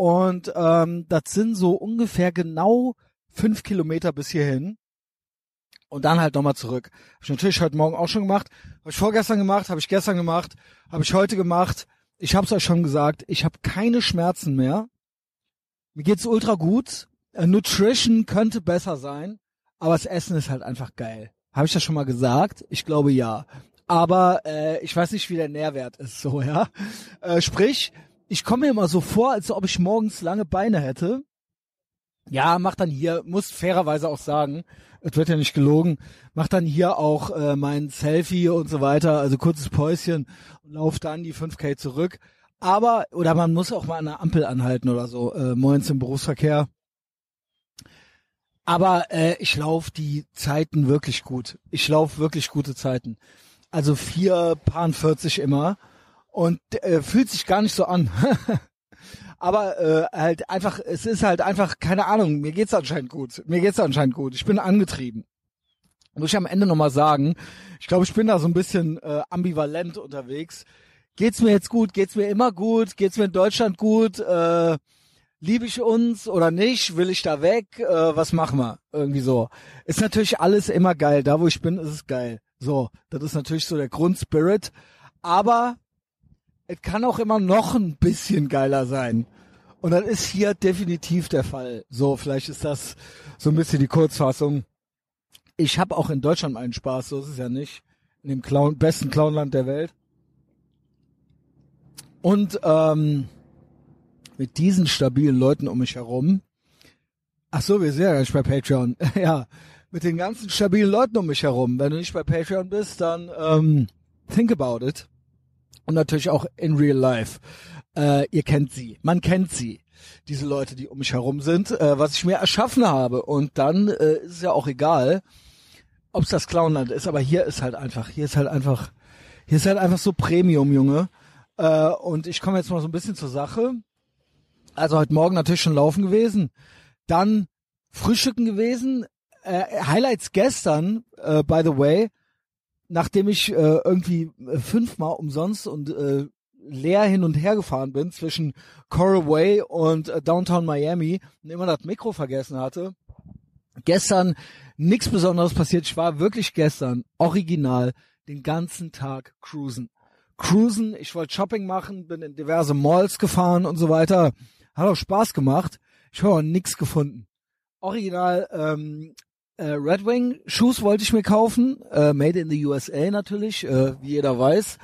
und ähm, das sind so ungefähr genau fünf Kilometer bis hierhin. Und dann halt nochmal zurück. Hab ich natürlich heute Morgen auch schon gemacht. Habe ich vorgestern gemacht, habe ich gestern gemacht, habe ich heute gemacht. Ich habe es euch schon gesagt, ich habe keine Schmerzen mehr. Mir geht's ultra gut. Äh, Nutrition könnte besser sein, aber das Essen ist halt einfach geil. Habe ich das schon mal gesagt? Ich glaube ja. Aber äh, ich weiß nicht, wie der Nährwert ist, so ja. Äh, sprich, ich komme mir immer so vor, als ob ich morgens lange Beine hätte. Ja, mach dann hier, muss fairerweise auch sagen, es wird ja nicht gelogen, mach dann hier auch äh, mein Selfie und so weiter, also kurzes Päuschen und lauf dann die 5K zurück. Aber, oder man muss auch mal an der Ampel anhalten oder so, äh, moins im Berufsverkehr. Aber äh, ich laufe die Zeiten wirklich gut. Ich laufe wirklich gute Zeiten. Also vier Paar 40 immer. Und äh, fühlt sich gar nicht so an. [laughs] Aber äh, halt einfach, es ist halt einfach, keine Ahnung, mir geht's anscheinend gut. Mir geht's anscheinend gut. Ich bin angetrieben. Muss ich am Ende nochmal sagen, ich glaube, ich bin da so ein bisschen äh, ambivalent unterwegs geht's mir jetzt gut, geht's mir immer gut, geht's mir in Deutschland gut, äh, liebe ich uns oder nicht, will ich da weg, äh, was machen wir? Irgendwie so. Ist natürlich alles immer geil, da wo ich bin, ist es geil. So, das ist natürlich so der Grundspirit, aber es kann auch immer noch ein bisschen geiler sein. Und das ist hier definitiv der Fall. So, vielleicht ist das so ein bisschen die Kurzfassung. Ich habe auch in Deutschland meinen Spaß, so ist es ja nicht. In dem Clown, besten Clownland der Welt. Und ähm, mit diesen stabilen Leuten um mich herum. Ach so, wir sind ja gar nicht bei Patreon. [laughs] ja, mit den ganzen stabilen Leuten um mich herum. Wenn du nicht bei Patreon bist, dann ähm, think about it. Und natürlich auch in real life. Äh, ihr kennt sie. Man kennt sie. Diese Leute, die um mich herum sind, äh, was ich mir erschaffen habe. Und dann äh, ist es ja auch egal, ob es das Clownland ist. Aber hier ist halt einfach, hier ist halt einfach, hier ist halt einfach so Premium, Junge. Äh, und ich komme jetzt mal so ein bisschen zur Sache. Also heute Morgen natürlich schon laufen gewesen. Dann Frühstücken gewesen. Äh, Highlights gestern, äh, by the way, nachdem ich äh, irgendwie äh, fünfmal umsonst und äh, leer hin und her gefahren bin zwischen Coral Way und äh, Downtown Miami und immer das Mikro vergessen hatte. Gestern nichts Besonderes passiert. Ich war wirklich gestern original den ganzen Tag cruisen cruisen, ich wollte Shopping machen, bin in diverse Malls gefahren und so weiter. Hat auch Spaß gemacht. Ich habe aber nix gefunden. Original ähm, äh, Red Wing Shoes wollte ich mir kaufen, äh, made in the USA natürlich, äh, wie jeder weiß.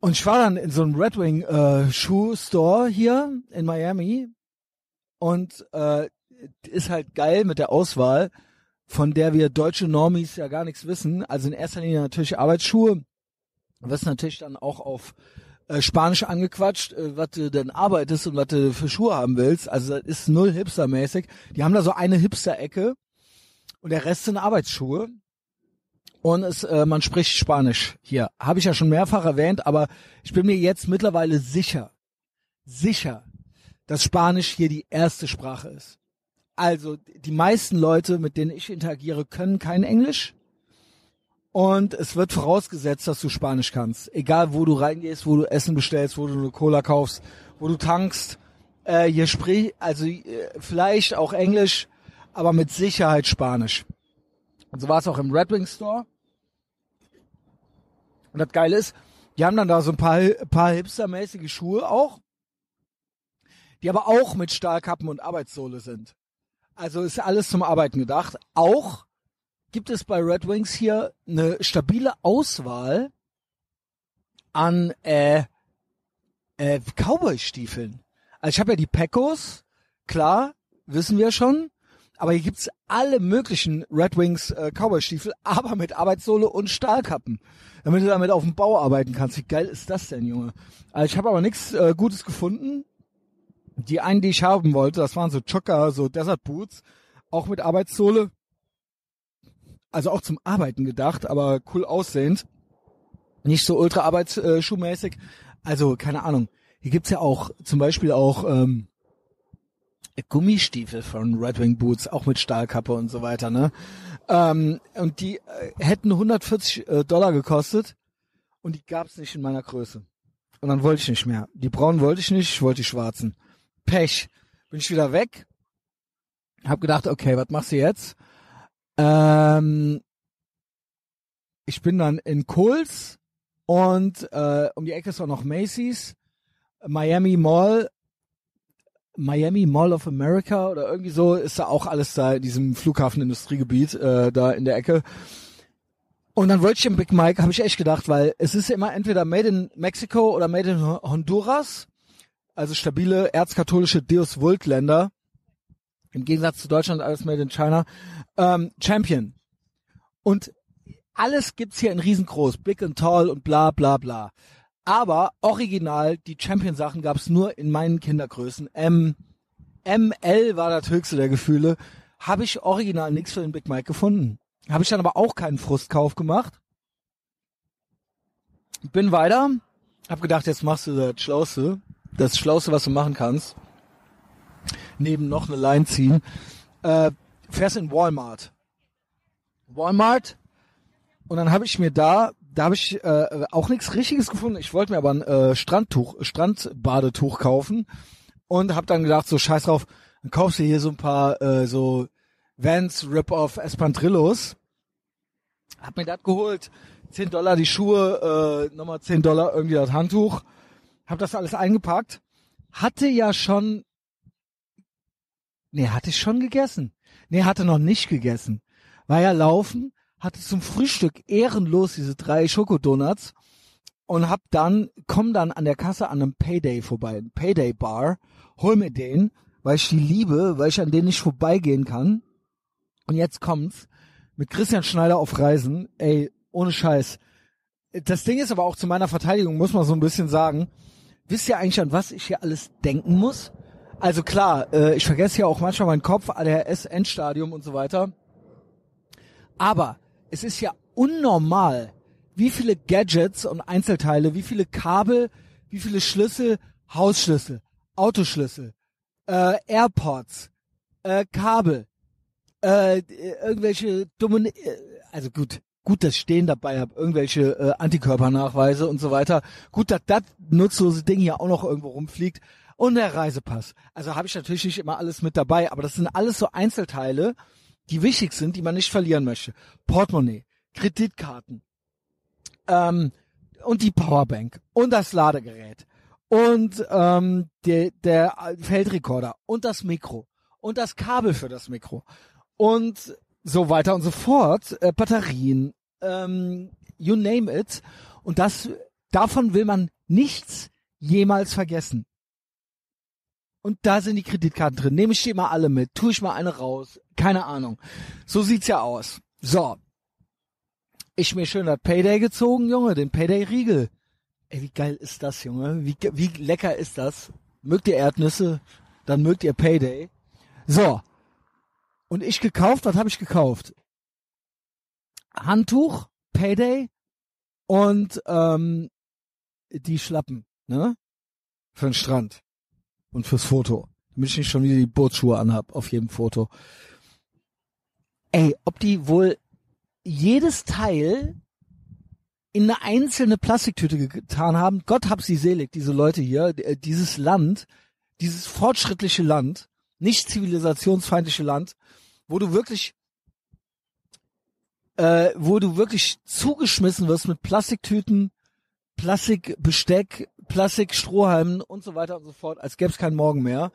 Und ich war dann in so einem Red Wing äh, Shoe Store hier in Miami und äh, ist halt geil mit der Auswahl, von der wir deutsche Normis ja gar nichts wissen. Also in erster Linie natürlich Arbeitsschuhe, wirst natürlich dann auch auf äh, Spanisch angequatscht, äh, was du denn arbeitest und was du für Schuhe haben willst. Also das ist null hipstermäßig. Die haben da so eine Hipster-Ecke und der Rest sind Arbeitsschuhe. und es, äh, man spricht Spanisch hier. Habe ich ja schon mehrfach erwähnt, aber ich bin mir jetzt mittlerweile sicher, sicher, dass Spanisch hier die erste Sprache ist. Also die meisten Leute, mit denen ich interagiere, können kein Englisch. Und es wird vorausgesetzt, dass du Spanisch kannst. Egal, wo du reingehst, wo du Essen bestellst, wo du eine Cola kaufst, wo du tankst. Äh, hier sprich, also äh, vielleicht auch Englisch, aber mit Sicherheit Spanisch. Und so war es auch im Red Wing Store. Und das Geile ist, die haben dann da so ein paar, paar hipstermäßige Schuhe auch, die aber auch mit Stahlkappen und Arbeitssohle sind. Also ist alles zum Arbeiten gedacht. Auch gibt es bei Red Wings hier eine stabile Auswahl an äh, äh, Cowboy-Stiefeln. Also ich habe ja die Pecos, klar, wissen wir schon. Aber hier gibt's alle möglichen Red Wings äh, Cowboy-Stiefel, [laughs] aber mit Arbeitssohle und Stahlkappen, damit du damit auf dem Bau arbeiten kannst. Wie geil ist das denn, Junge? Also ich habe aber nichts äh, Gutes gefunden. Die einen, die ich haben wollte, das waren so Chocker, so Desert Boots, auch mit Arbeitssohle. Also auch zum Arbeiten gedacht, aber cool aussehend. Nicht so ultra arbeitsschuhmäßig. Also, keine Ahnung. Hier gibt's ja auch zum Beispiel auch ähm, Gummistiefel von Red Wing Boots, auch mit Stahlkappe und so weiter, ne? Ähm, und die äh, hätten 140 äh, Dollar gekostet und die gab's nicht in meiner Größe. Und dann wollte ich nicht mehr. Die braunen wollte ich nicht, ich wollte die schwarzen. Pech. Bin ich wieder weg. Hab gedacht, okay, was machst du jetzt? Ähm, ich bin dann in Coles und äh, um die Ecke ist auch noch Macy's, Miami Mall, Miami Mall of America oder irgendwie so ist da auch alles da in diesem Flughafenindustriegebiet äh, da in der Ecke. Und dann wollte ich im Big Mike, habe ich echt gedacht, weil es ist ja immer entweder Made in Mexico oder Made in Honduras, also stabile erzkatholische Deus Vult Länder. Im Gegensatz zu Deutschland alles Made in China. Ähm, Champion. Und alles gibt's hier in riesengroß, big and tall und bla bla bla. Aber original, die Champion-Sachen gab's nur in meinen Kindergrößen. M, ML war das höchste der Gefühle. Habe ich original nichts für den Big Mike gefunden. Habe ich dann aber auch keinen Frustkauf gemacht. Bin weiter. Hab gedacht, jetzt machst du das Schlauste. Das Schlauste, was du machen kannst. Neben noch eine Line ziehen. Äh, fährst in Walmart. Walmart. Und dann habe ich mir da da habe ich äh, auch nichts Richtiges gefunden. Ich wollte mir aber ein äh, Strandtuch, Strandbadetuch kaufen und habe dann gedacht, so scheiß drauf, dann kaufst du hier so ein paar äh, so Vans Rip-Off Espantrillos. Hab mir das geholt, 10 Dollar die Schuhe, äh, nochmal 10 Dollar irgendwie das Handtuch. Hab das alles eingepackt. Hatte ja schon, nee, hatte ich schon gegessen. Nee, hatte noch nicht gegessen. War ja laufen hatte zum Frühstück ehrenlos diese drei Schokodonuts und hab dann, komm dann an der Kasse an einem Payday vorbei, Payday Bar, hol mir den, weil ich die liebe, weil ich an denen nicht vorbeigehen kann. Und jetzt kommt's, mit Christian Schneider auf Reisen, ey, ohne Scheiß. Das Ding ist aber auch zu meiner Verteidigung, muss man so ein bisschen sagen, wisst ihr eigentlich, an was ich hier alles denken muss? Also klar, äh, ich vergesse ja auch manchmal meinen Kopf, ADHS, Endstadium und so weiter. Aber es ist ja unnormal, wie viele Gadgets und Einzelteile, wie viele Kabel, wie viele Schlüssel, Hausschlüssel, Autoschlüssel, äh, AirPods, äh, Kabel, äh, irgendwelche dummen, äh, also gut, gut, dass ich stehen dabei habe, irgendwelche äh, Antikörpernachweise und so weiter. Gut, dass das nutzlose Ding hier auch noch irgendwo rumfliegt. Und der Reisepass. Also habe ich natürlich nicht immer alles mit dabei, aber das sind alles so Einzelteile, die wichtig sind, die man nicht verlieren möchte. Portemonnaie, Kreditkarten ähm, und die Powerbank und das Ladegerät und ähm, der, der Feldrekorder und das Mikro und das Kabel für das Mikro und so weiter und so fort, äh, Batterien, ähm, you name it. Und das, davon will man nichts jemals vergessen. Und da sind die Kreditkarten drin. Nehme ich die mal alle mit, tue ich mal eine raus. Keine Ahnung. So sieht's ja aus. So. Ich mir schön das Payday gezogen, Junge, den Payday-Riegel. Ey, wie geil ist das, Junge? Wie, wie lecker ist das? Mögt ihr Erdnüsse? Dann mögt ihr Payday. So. Und ich gekauft, was habe ich gekauft? Handtuch, Payday und ähm, die Schlappen, ne? Für den Strand und fürs Foto. Damit ich nicht schon wieder die Bootsschuhe anhab auf jedem Foto. Ey, ob die wohl jedes Teil in eine einzelne Plastiktüte getan haben. Gott hab sie selig, diese Leute hier, äh, dieses Land, dieses fortschrittliche Land, nicht zivilisationsfeindliche Land, wo du wirklich, äh, wo du wirklich zugeschmissen wirst mit Plastiktüten, Plastikbesteck, Plastikstrohhalmen und so weiter und so fort, als gäbe es keinen Morgen mehr.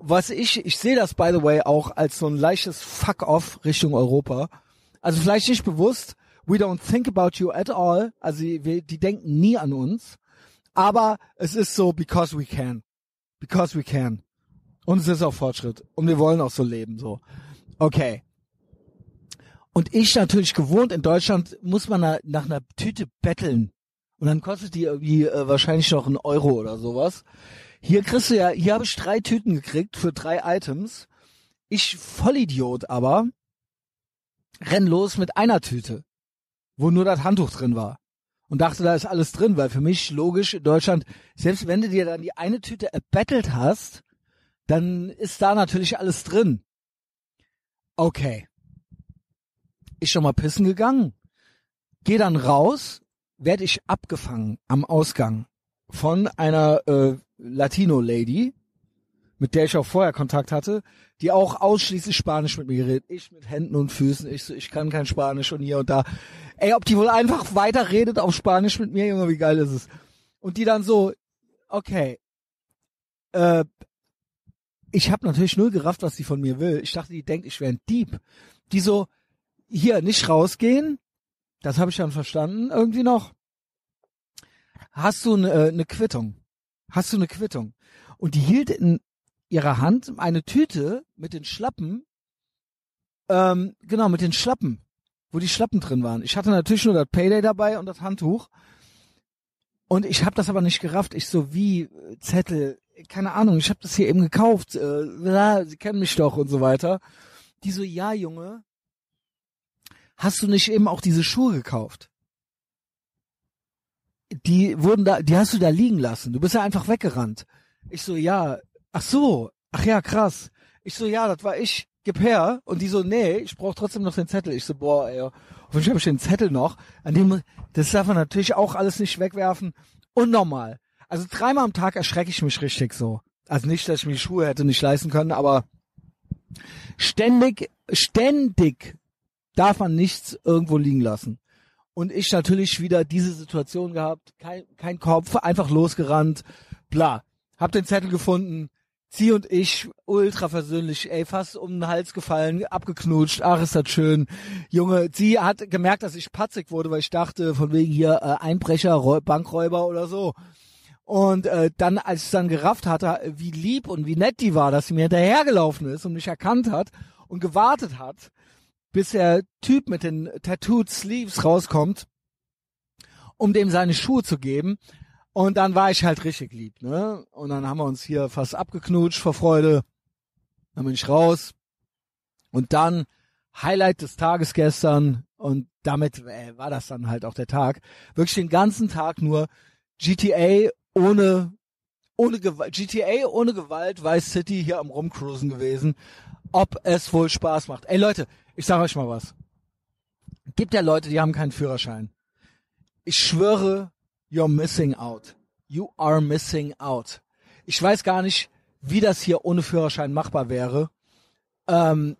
Was ich, ich sehe das by the way auch als so ein leichtes Fuck-off Richtung Europa. Also vielleicht nicht bewusst, we don't think about you at all. Also die, die denken nie an uns. Aber es ist so, because we can. Because we can. Und es ist auch Fortschritt. Und wir wollen auch so leben, so. Okay. Und ich natürlich gewohnt, in Deutschland muss man nach einer Tüte betteln. Und dann kostet die irgendwie äh, wahrscheinlich noch einen Euro oder sowas. Hier kriegst du ja, hier habe ich drei Tüten gekriegt für drei Items. Ich Vollidiot aber renn los mit einer Tüte, wo nur das Handtuch drin war. Und dachte, da ist alles drin, weil für mich logisch in Deutschland, selbst wenn du dir dann die eine Tüte erbettelt hast, dann ist da natürlich alles drin. Okay. Ich schon mal pissen gegangen. Geh dann raus, werde ich abgefangen am Ausgang von einer äh, Latino-Lady, mit der ich auch vorher Kontakt hatte, die auch ausschließlich Spanisch mit mir redet. Ich mit Händen und Füßen, ich so, ich kann kein Spanisch und hier und da. Ey, ob die wohl einfach weiter redet auf Spanisch mit mir, Junge, wie geil ist es? Und die dann so, okay, äh, ich habe natürlich null gerafft, was sie von mir will. Ich dachte, die denkt, ich wäre ein Dieb. Die so, hier, nicht rausgehen. Das habe ich dann verstanden, irgendwie noch. Hast du eine äh, ne Quittung? Hast du eine Quittung? Und die hielt in ihrer Hand eine Tüte mit den Schlappen, ähm, genau, mit den Schlappen, wo die Schlappen drin waren. Ich hatte natürlich nur das Payday dabei und das Handtuch. Und ich habe das aber nicht gerafft. Ich so, wie, äh, Zettel, keine Ahnung, ich habe das hier eben gekauft. Äh, Sie kennen mich doch und so weiter. Die so, ja, Junge, hast du nicht eben auch diese Schuhe gekauft? Die wurden da, die hast du da liegen lassen. Du bist ja einfach weggerannt. Ich so, ja, ach so, ach ja, krass. Ich so, ja, das war ich. Gib her. Und die so, nee, ich brauche trotzdem noch den Zettel. Ich so, boah, ey, hoffentlich habe ich den Zettel noch. An dem, das darf man natürlich auch alles nicht wegwerfen. Unnormal. Also dreimal am Tag erschrecke ich mich richtig so. Also nicht, dass ich mir die Schuhe hätte nicht leisten können, aber ständig, ständig darf man nichts irgendwo liegen lassen. Und ich natürlich wieder diese Situation gehabt, kein, kein Kopf, einfach losgerannt, bla. Hab den Zettel gefunden, sie und ich, ultra versöhnlich, ey, fast um den Hals gefallen, abgeknutscht, ach, ist das schön. Junge, sie hat gemerkt, dass ich patzig wurde, weil ich dachte, von wegen hier äh, Einbrecher, Räu Bankräuber oder so. Und äh, dann, als ich dann gerafft hatte, wie lieb und wie nett die war, dass sie mir hinterhergelaufen ist und mich erkannt hat und gewartet hat, bis der Typ mit den Tattooed Sleeves rauskommt, um dem seine Schuhe zu geben. Und dann war ich halt richtig lieb, ne? Und dann haben wir uns hier fast abgeknutscht vor Freude. Dann bin ich raus. Und dann Highlight des Tages gestern und damit äh, war das dann halt auch der Tag. Wirklich den ganzen Tag nur GTA ohne ohne Gewalt, GTA ohne Gewalt, Vice City hier am Rumcruisen gewesen. Ob es wohl Spaß macht. Ey Leute, ich sag euch mal was. Gibt ja Leute, die haben keinen Führerschein. Ich schwöre, you're missing out. You are missing out. Ich weiß gar nicht, wie das hier ohne Führerschein machbar wäre. Ähm,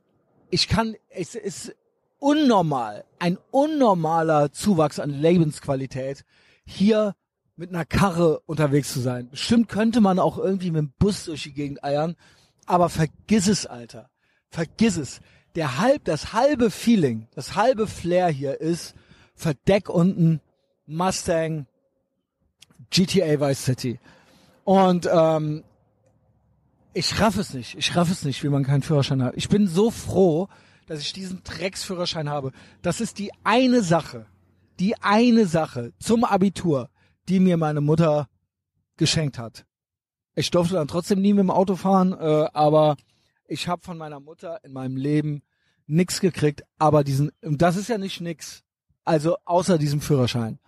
ich kann, es ist unnormal, ein unnormaler Zuwachs an Lebensqualität, hier mit einer Karre unterwegs zu sein. Bestimmt könnte man auch irgendwie mit dem Bus durch die Gegend eiern, aber vergiss es, Alter. Vergiss es. Der halb, das halbe Feeling, das halbe Flair hier ist Verdeck unten, Mustang, GTA Vice City. Und ähm, ich raff es nicht. Ich raff es nicht, wie man keinen Führerschein hat. Ich bin so froh, dass ich diesen Drecksführerschein habe. Das ist die eine Sache, die eine Sache zum Abitur, die mir meine Mutter geschenkt hat. Ich durfte dann trotzdem nie mit dem Auto fahren, äh, aber ich habe von meiner Mutter in meinem Leben nix gekriegt, aber diesen, das ist ja nicht nix, Also außer diesem Führerschein.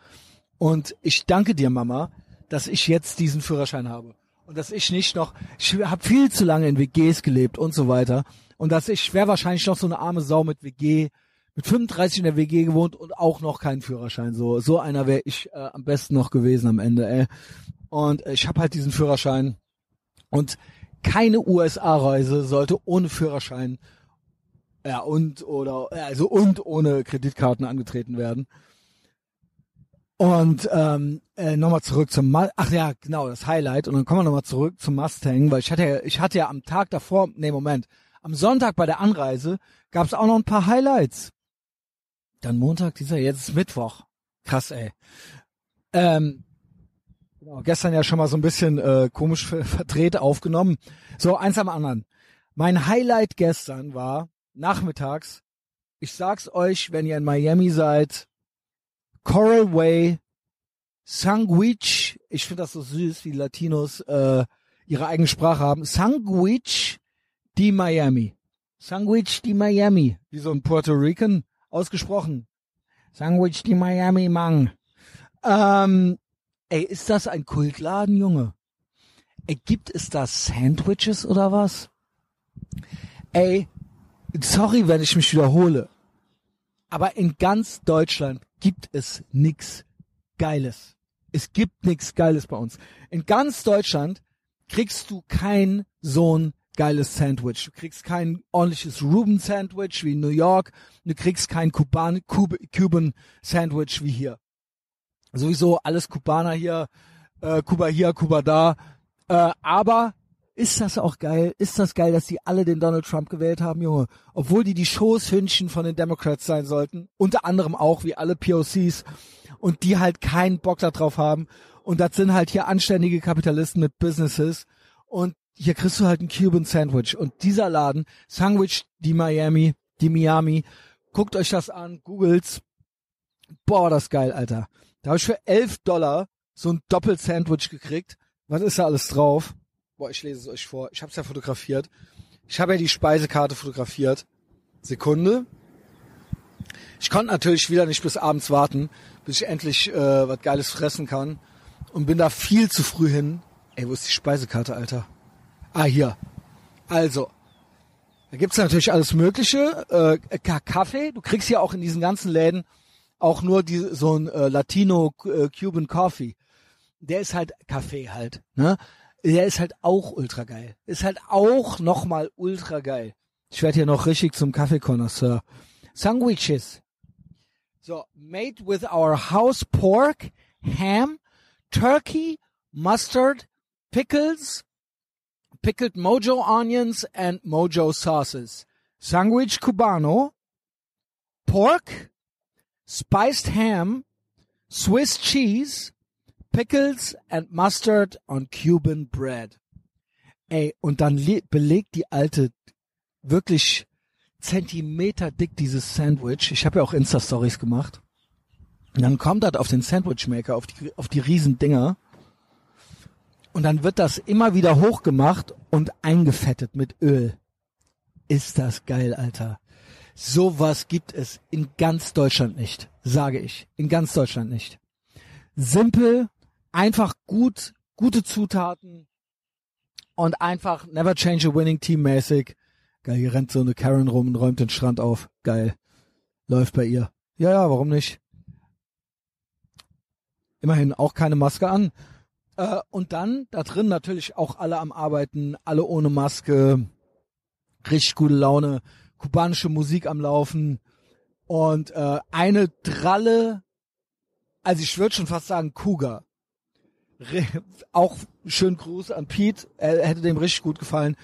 Und ich danke dir, Mama, dass ich jetzt diesen Führerschein habe. Und dass ich nicht noch, ich habe viel zu lange in WGs gelebt und so weiter. Und dass ich wäre wahrscheinlich noch so eine arme Sau mit WG, mit 35 in der WG gewohnt und auch noch keinen Führerschein. So, so einer wäre ich äh, am besten noch gewesen am Ende, ey. Und ich habe halt diesen Führerschein. Und keine USA-Reise sollte ohne Führerschein ja und oder also und ohne Kreditkarten angetreten werden. Und ähm, äh, nochmal zurück zum Ma ach ja genau das Highlight und dann kommen wir nochmal zurück zum Mustang, weil ich hatte ja ich hatte ja am Tag davor nee Moment am Sonntag bei der Anreise gab es auch noch ein paar Highlights. Dann Montag dieser jetzt ist Mittwoch krass ey. Ähm, Genau, gestern ja schon mal so ein bisschen äh, komisch [laughs] verdreht aufgenommen. So, eins am anderen. Mein Highlight gestern war nachmittags, ich sag's euch, wenn ihr in Miami seid, Coral Way, Sandwich, ich finde das so süß, wie Latinos äh, ihre eigene Sprache haben, Sandwich di Miami. Sandwich di Miami, wie so ein Puerto Rican ausgesprochen. Sandwich di Miami, Mang. Ähm, Ey, ist das ein Kultladen, Junge? Ey, gibt es da Sandwiches oder was? Ey, sorry, wenn ich mich wiederhole, aber in ganz Deutschland gibt es nix Geiles. Es gibt nix Geiles bei uns. In ganz Deutschland kriegst du kein so ein geiles Sandwich. Du kriegst kein ordentliches Ruben Sandwich wie in New York. Du kriegst kein Kuban, Cuban Sandwich wie hier sowieso alles Kubaner hier, äh, Kuba hier, Kuba da. Äh, aber ist das auch geil? Ist das geil, dass die alle den Donald Trump gewählt haben, Junge? Obwohl die die Schoßhündchen von den Democrats sein sollten. Unter anderem auch, wie alle POCs. Und die halt keinen Bock darauf haben. Und das sind halt hier anständige Kapitalisten mit Businesses. Und hier kriegst du halt ein Cuban Sandwich. Und dieser Laden, Sandwich, die Miami, die Miami, guckt euch das an, googelt's. Boah, das geil, Alter. Da habe ich für 11 Dollar so ein Doppel-Sandwich gekriegt. Was ist da alles drauf? Boah, ich lese es euch vor. Ich habe es ja fotografiert. Ich habe ja die Speisekarte fotografiert. Sekunde. Ich konnte natürlich wieder nicht bis abends warten, bis ich endlich äh, was Geiles fressen kann. Und bin da viel zu früh hin. Ey, wo ist die Speisekarte, Alter? Ah, hier. Also, da gibt's natürlich alles Mögliche. Äh, Kaffee. Du kriegst ja auch in diesen ganzen Läden auch nur die, so ein äh, Latino äh, Cuban Coffee. Der ist halt Kaffee halt, ne? Der ist halt auch ultra geil. Ist halt auch nochmal ultra geil. Ich werde hier noch richtig zum Kaffeekonnoisseur. Sandwiches. So, made with our house pork, ham, turkey, mustard, pickles, pickled mojo onions and mojo sauces. Sandwich cubano, pork, spiced ham, Swiss cheese, pickles and mustard on Cuban bread. Ey, und dann belegt die alte wirklich Zentimeter dick dieses Sandwich. Ich habe ja auch Insta-Stories gemacht. Und dann kommt das auf den Sandwichmaker, auf die, auf die riesen Dinger. Und dann wird das immer wieder hochgemacht und eingefettet mit Öl. Ist das geil, Alter. Sowas gibt es in ganz Deutschland nicht, sage ich. In ganz Deutschland nicht. Simpel, einfach gut, gute Zutaten und einfach never change a winning team mäßig. Geil, hier rennt so eine Karen rum und räumt den Strand auf. Geil. Läuft bei ihr. Ja, ja, warum nicht? Immerhin auch keine Maske an. Äh, und dann da drin natürlich auch alle am Arbeiten, alle ohne Maske. Richtig gute Laune kubanische Musik am Laufen und äh, eine dralle, also ich würde schon fast sagen Kuga. Auch schönen Gruß an Pete, er hätte dem richtig gut gefallen.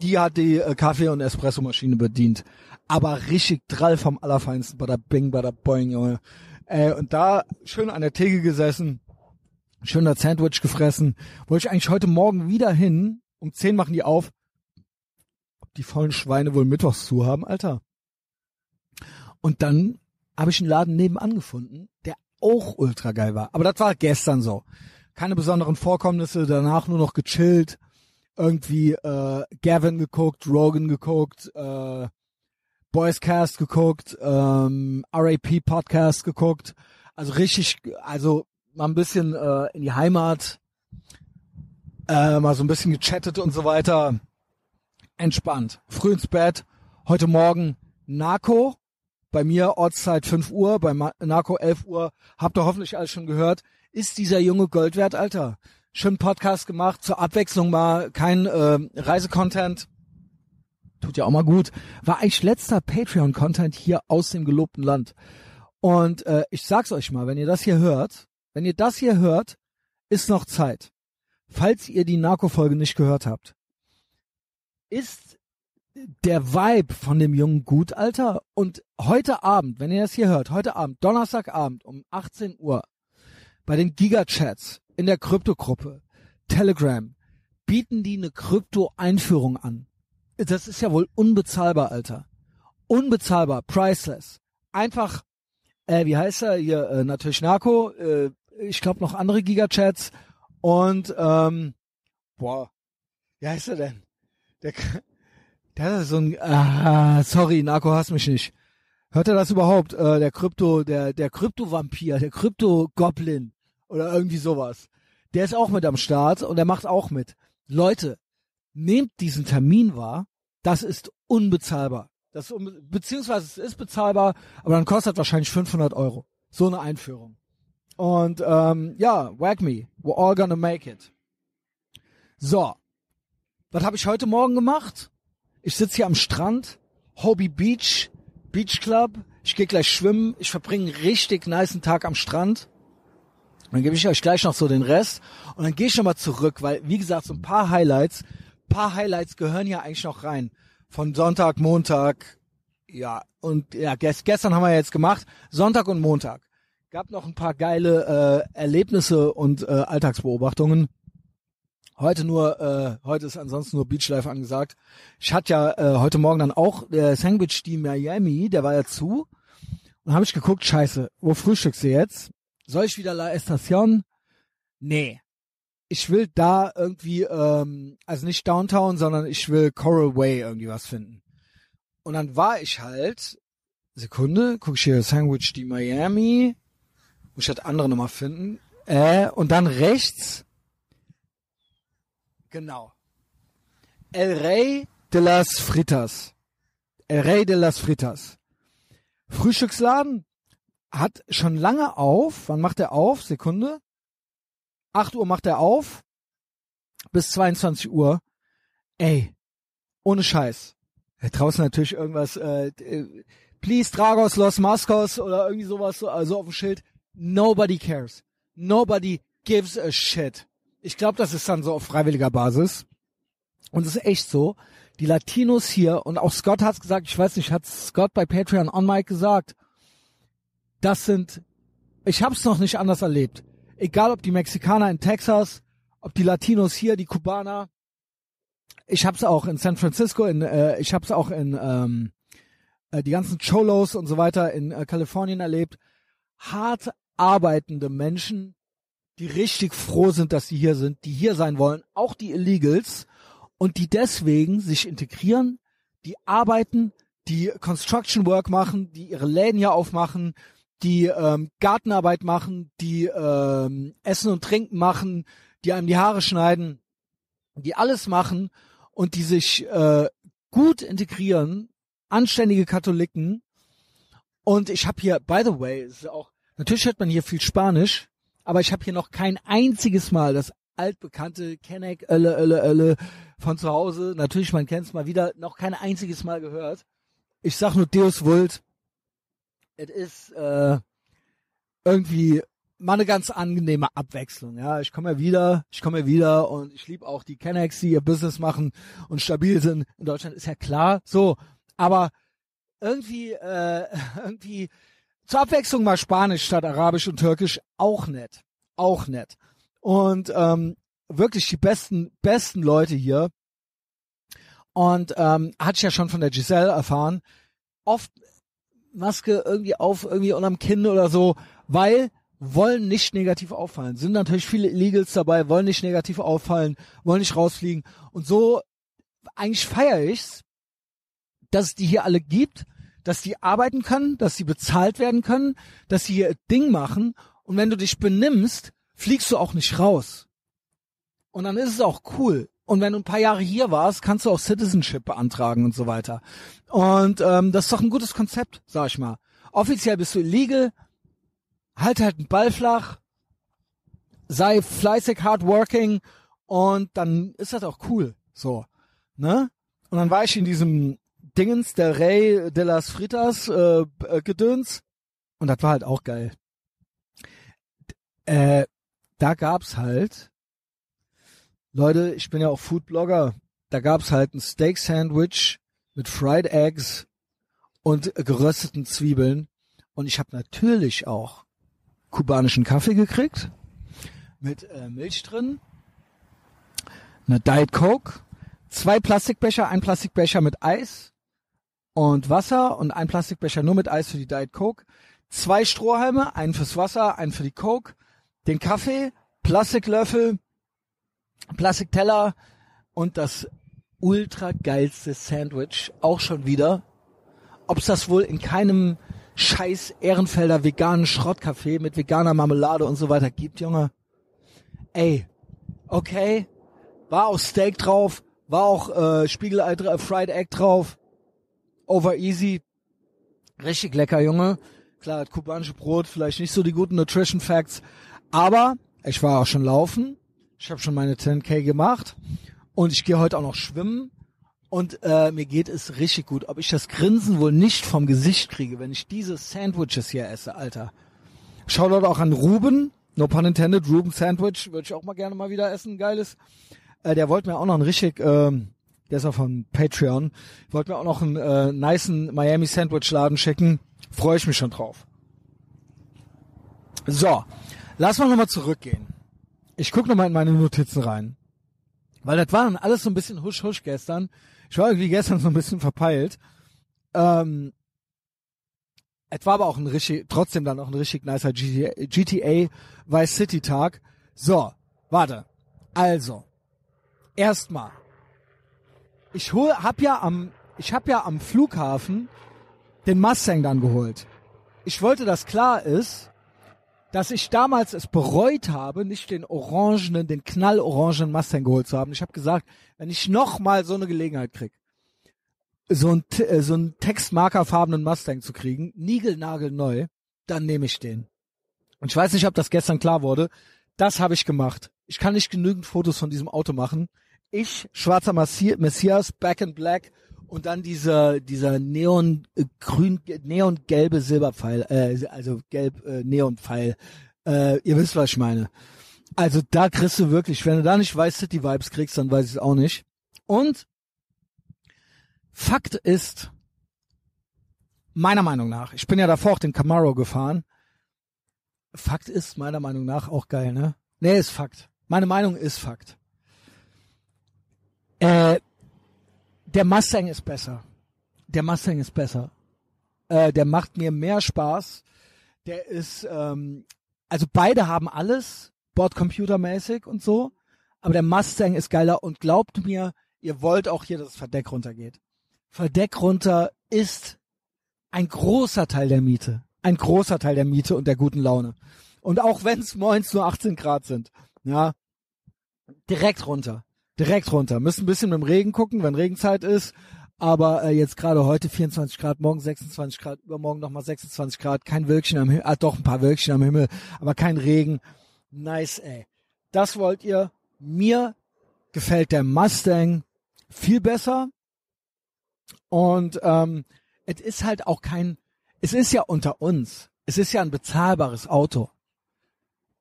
Die hat die äh, Kaffee- und Espressomaschine bedient. Aber richtig drall vom Allerfeinsten, bada bing, bada boing, Junge. Äh, und da schön an der Theke gesessen, schöner Sandwich gefressen. Wollte ich eigentlich heute Morgen wieder hin. Um zehn machen die auf die faulen Schweine wohl mittwochs zu haben, Alter. Und dann habe ich einen Laden nebenan gefunden, der auch ultra geil war. Aber das war gestern so. Keine besonderen Vorkommnisse, danach nur noch gechillt, irgendwie äh, Gavin geguckt, Rogan geguckt, äh, Boys Cast geguckt, ähm, RAP Podcast geguckt. Also richtig, also mal ein bisschen äh, in die Heimat, äh, mal so ein bisschen gechattet und so weiter. Entspannt. Früh ins Bett. Heute Morgen Narco. Bei mir Ortszeit 5 Uhr, bei Narco 11 Uhr. Habt ihr hoffentlich alles schon gehört. Ist dieser junge Gold wert, Alter? Schön Podcast gemacht, zur Abwechslung mal kein äh, Reisecontent. Tut ja auch mal gut. War eigentlich letzter Patreon-Content hier aus dem gelobten Land. Und äh, ich sag's euch mal, wenn ihr das hier hört, wenn ihr das hier hört, ist noch Zeit. Falls ihr die Narco-Folge nicht gehört habt, ist der Vibe von dem Jungen gut, Alter. Und heute Abend, wenn ihr das hier hört, heute Abend, Donnerstagabend um 18 Uhr, bei den Gigachats in der Kryptogruppe, Telegram, bieten die eine Krypto-Einführung an. Das ist ja wohl unbezahlbar, Alter. Unbezahlbar, priceless. Einfach äh, wie heißt er? Hier, äh, natürlich Narco, äh, ich glaube noch andere Gigachats und ähm, boah, wie heißt er denn? Der, [laughs] der ist so ein, ah, sorry, Narco hasst mich nicht. Hört er das überhaupt? Äh, der Krypto, der, der Krypto-Vampir, der Krypto-Goblin oder irgendwie sowas. Der ist auch mit am Start und der macht auch mit. Leute, nehmt diesen Termin wahr. Das ist unbezahlbar. Das, beziehungsweise es ist bezahlbar, aber dann kostet wahrscheinlich 500 Euro. So eine Einführung. Und ähm, ja, whack me. We're all gonna make it. So. Was habe ich heute Morgen gemacht? Ich sitze hier am Strand, Hobby Beach, Beach Club. Ich gehe gleich schwimmen. Ich verbringe einen richtig niceen Tag am Strand. Dann gebe ich euch gleich noch so den Rest. Und dann gehe ich nochmal zurück, weil, wie gesagt, so ein paar Highlights, paar Highlights gehören ja eigentlich noch rein von Sonntag, Montag, ja, und ja, gest gestern haben wir jetzt gemacht, Sonntag und Montag. Gab noch ein paar geile äh, Erlebnisse und äh, Alltagsbeobachtungen. Heute nur, äh, heute ist ansonsten nur Beachlife angesagt. Ich hatte ja äh, heute Morgen dann auch der Sandwich die Miami, der war ja zu. Und habe ich geguckt, scheiße, wo frühstückst du jetzt? Soll ich wieder La Estación? Nee ich will da irgendwie, ähm, also nicht Downtown, sondern ich will Coral Way irgendwie was finden. Und dann war ich halt, Sekunde, guck ich hier Sandwich die Miami, muss ich halt andere nochmal finden. Äh, und dann rechts, genau, El Rey de las Fritas. El Rey de las Fritas. Frühstücksladen hat schon lange auf. Wann macht er auf? Sekunde. 8 Uhr macht er auf bis 22 Uhr. Ey, ohne Scheiß. Ja, draußen natürlich irgendwas, äh, äh, please Dragos Los Mascos oder irgendwie sowas, also auf dem Schild. Nobody cares. Nobody gives a shit. Ich glaube, das ist dann so auf freiwilliger Basis. Und es ist echt so. Die Latinos hier, und auch Scott hat's gesagt, ich weiß nicht, hat Scott bei Patreon on Mike gesagt, das sind, ich hab's noch nicht anders erlebt egal ob die Mexikaner in Texas, ob die Latinos hier, die Kubaner. Ich hab's auch in San Francisco, in, äh, ich hab's auch in ähm, äh, die ganzen Cholos und so weiter in äh, Kalifornien erlebt. Hart arbeitende Menschen, die richtig froh sind, dass sie hier sind, die hier sein wollen, auch die Illegals und die deswegen sich integrieren, die arbeiten, die Construction Work machen, die ihre Läden hier aufmachen, die ähm, Gartenarbeit machen, die ähm, Essen und Trinken machen, die einem die Haare schneiden, die alles machen und die sich äh, gut integrieren, anständige Katholiken. Und ich habe hier, by the way, ist auch natürlich hört man hier viel Spanisch, aber ich habe hier noch kein einziges Mal das altbekannte Kenneck Ölle Ölle Ölle von zu Hause. Natürlich, man kennt es mal wieder, noch kein einziges Mal gehört. Ich sag nur Deus Vult es ist äh, irgendwie mal eine ganz angenehme Abwechslung. Ja, ich komme ja wieder, ich komme ja wieder und ich liebe auch die Kennex, die ihr Business machen und stabil sind. In Deutschland ist ja klar, so. Aber irgendwie, äh, [laughs] irgendwie zur Abwechslung mal Spanisch statt Arabisch und Türkisch auch nett, auch nett. Und ähm, wirklich die besten, besten Leute hier. Und ähm, hatte ich ja schon von der Giselle erfahren. Oft Maske irgendwie auf, irgendwie unterm Kinn oder so, weil wollen nicht negativ auffallen. Sind natürlich viele Illegals dabei, wollen nicht negativ auffallen, wollen nicht rausfliegen. Und so eigentlich feiere ich's, dass es die hier alle gibt, dass die arbeiten können, dass sie bezahlt werden können, dass sie ihr Ding machen und wenn du dich benimmst, fliegst du auch nicht raus. Und dann ist es auch cool. Und wenn du ein paar Jahre hier warst, kannst du auch Citizenship beantragen und so weiter. Und ähm, das ist doch ein gutes Konzept, sag ich mal. Offiziell bist du illegal, halt halt einen Ball flach, sei fleißig, hardworking und dann ist das auch cool. So, ne? Und dann war ich in diesem Dingens der Rey de las Fritas äh, äh, Gedöns und das war halt auch geil. Äh, da gab's halt Leute, ich bin ja auch Foodblogger. Da gab's halt ein Steak Sandwich mit Fried Eggs und gerösteten Zwiebeln und ich habe natürlich auch kubanischen Kaffee gekriegt mit äh, Milch drin, eine Diet Coke, zwei Plastikbecher, ein Plastikbecher mit Eis und Wasser und ein Plastikbecher nur mit Eis für die Diet Coke, zwei Strohhalme, einen fürs Wasser, einen für die Coke, den Kaffee, Plastiklöffel, Plastikteller und das ultra geilste Sandwich auch schon wieder. Ob es das wohl in keinem scheiß Ehrenfelder veganen Schrottcafé mit veganer Marmelade und so weiter gibt, Junge. Ey, okay, war auch Steak drauf, war auch äh, Spiegelei äh, Fried Egg drauf, over easy, richtig lecker, Junge. Klar, kubanische Brot, vielleicht nicht so die guten Nutrition Facts, aber ich war auch schon laufen, ich habe schon meine 10k gemacht und ich gehe heute auch noch schwimmen und äh, mir geht es richtig gut. Ob ich das Grinsen wohl nicht vom Gesicht kriege, wenn ich diese Sandwiches hier esse, Alter. Shoutout auch an Ruben, no pun intended, Ruben Sandwich, würde ich auch mal gerne mal wieder essen, geiles. Äh, der wollte mir auch noch ein richtig, ähm, der ist auch von Patreon, wollte mir auch noch einen äh, niceen Miami Sandwich Laden schicken. Freue ich mich schon drauf. So, lass mal nochmal zurückgehen. Ich guck nochmal in meine Notizen rein. Weil das war dann alles so ein bisschen husch-husch gestern. Ich war irgendwie gestern so ein bisschen verpeilt. Ähm, es war aber auch ein richtig, trotzdem dann auch ein richtig nicer GTA, GTA Vice City Tag. So, warte. Also, erstmal. Ich hol, hab ja am, ich hab ja am Flughafen den Mustang dann geholt. Ich wollte, dass klar ist, dass ich damals es bereut habe, nicht den orangenen, den knallorangenen Mustang geholt zu haben. Ich habe gesagt, wenn ich noch mal so eine Gelegenheit krieg, so ein äh, so ein textmarkerfarbenen Mustang zu kriegen, niegelnagelneu, dann nehme ich den. Und ich weiß nicht, ob das gestern klar wurde. Das habe ich gemacht. Ich kann nicht genügend Fotos von diesem Auto machen. Ich, schwarzer Messias, Back in Black und dann dieser dieser neon äh, grün neon gelbe Silberpfeil äh, also gelb äh, Neonpfeil. Äh, ihr wisst was ich meine. Also da kriegst du wirklich wenn du da nicht weißt die Vibes kriegst dann weiß ich es auch nicht. Und Fakt ist meiner Meinung nach ich bin ja davor auch den Camaro gefahren. Fakt ist meiner Meinung nach auch geil ne? Nee ist Fakt. Meine Meinung ist Fakt äh, der Mustang ist besser. Der Mustang ist besser. Äh, der macht mir mehr Spaß. Der ist, ähm, also beide haben alles, Bordcomputermäßig und so, aber der Mustang ist geiler und glaubt mir, ihr wollt auch hier, dass das Verdeck runtergeht. Verdeck runter ist ein großer Teil der Miete. Ein großer Teil der Miete und der guten Laune. Und auch wenn es moins nur 18 Grad sind, ja, direkt runter direkt runter. Müssen ein bisschen mit dem Regen gucken, wenn Regenzeit ist. Aber äh, jetzt gerade heute 24 Grad, morgen 26 Grad, übermorgen nochmal 26 Grad, kein Wölkchen am Himmel, ah doch ein paar Wölkchen am Himmel, aber kein Regen. Nice, ey. Das wollt ihr. Mir gefällt der Mustang viel besser. Und ähm, es ist halt auch kein, es ist ja unter uns. Es ist ja ein bezahlbares Auto.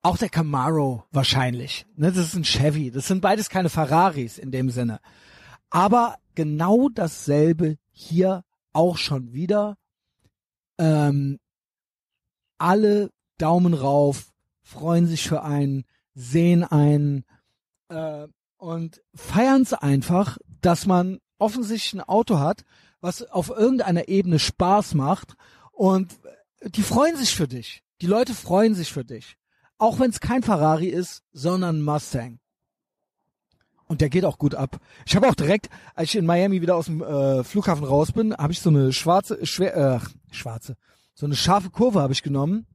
Auch der Camaro wahrscheinlich. Ne, das ist ein Chevy. Das sind beides keine Ferraris in dem Sinne. Aber genau dasselbe hier auch schon wieder. Ähm, alle Daumen rauf, freuen sich für einen, sehen einen äh, und feiern es einfach, dass man offensichtlich ein Auto hat, was auf irgendeiner Ebene Spaß macht und die freuen sich für dich. Die Leute freuen sich für dich. Auch wenn es kein Ferrari ist, sondern Mustang. Und der geht auch gut ab. Ich habe auch direkt, als ich in Miami wieder aus dem äh, Flughafen raus bin, habe ich so eine schwarze, schwer, äh, schwarze, so eine scharfe Kurve habe ich genommen,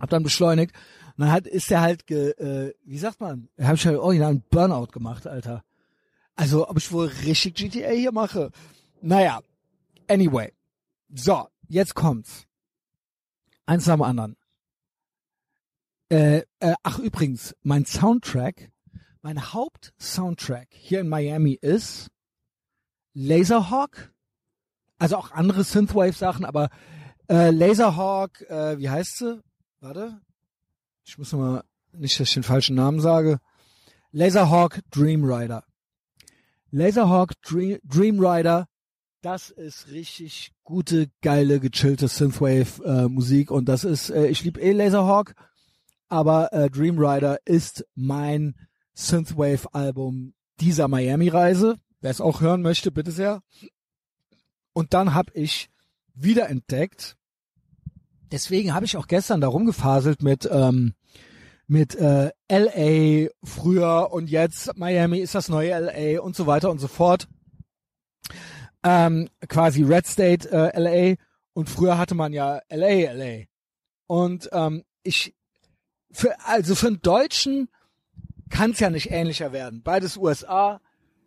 hab dann beschleunigt und dann hat, ist der halt, ge, äh, wie sagt man, habe ich halt original einen Burnout gemacht, Alter. Also, ob ich wohl richtig GTA hier mache? Naja, anyway. So, jetzt kommt's. Eins nach dem anderen. Äh, äh, ach übrigens, mein Soundtrack, mein Hauptsoundtrack hier in Miami ist Laserhawk. Also auch andere Synthwave-Sachen, aber äh, Laserhawk, äh, wie heißt sie? Warte. Ich muss mal, nicht, dass ich den falschen Namen sage. Laserhawk Dream Rider. Laserhawk Dream, Dream Rider, das ist richtig gute, geile, gechillte Synthwave äh, und das ist, äh, ich liebe eh Laserhawk aber äh, Dream Rider ist mein Synthwave-Album dieser Miami-Reise. Wer es auch hören möchte, bitte sehr. Und dann habe ich wiederentdeckt, deswegen habe ich auch gestern da rumgefaselt mit ähm, mit äh, LA früher und jetzt Miami ist das neue LA und so weiter und so fort. Ähm, quasi Red State äh, LA und früher hatte man ja LA LA. Und ähm, ich für, also für einen Deutschen kann es ja nicht ähnlicher werden. Beides USA,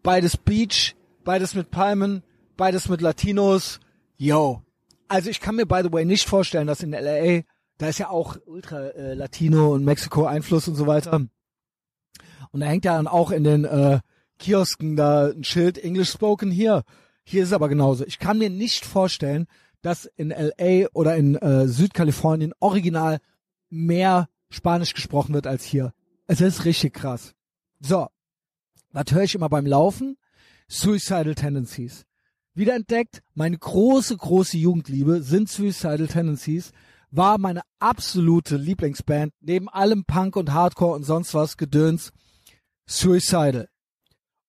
beides Beach, beides mit Palmen, beides mit Latinos. Yo. Also ich kann mir by the way nicht vorstellen, dass in LA, da ist ja auch ultra äh, Latino und Mexiko Einfluss und so weiter. Und da hängt ja dann auch in den äh, Kiosken da ein Schild English spoken hier. Hier ist es aber genauso. Ich kann mir nicht vorstellen, dass in LA oder in äh, Südkalifornien original mehr Spanisch gesprochen wird als hier. Es ist richtig krass. So, was höre ich immer beim Laufen? Suicidal Tendencies. Wiederentdeckt, meine große, große Jugendliebe sind Suicidal Tendencies, war meine absolute Lieblingsband, neben allem Punk und Hardcore und sonst was Gedöns, Suicidal.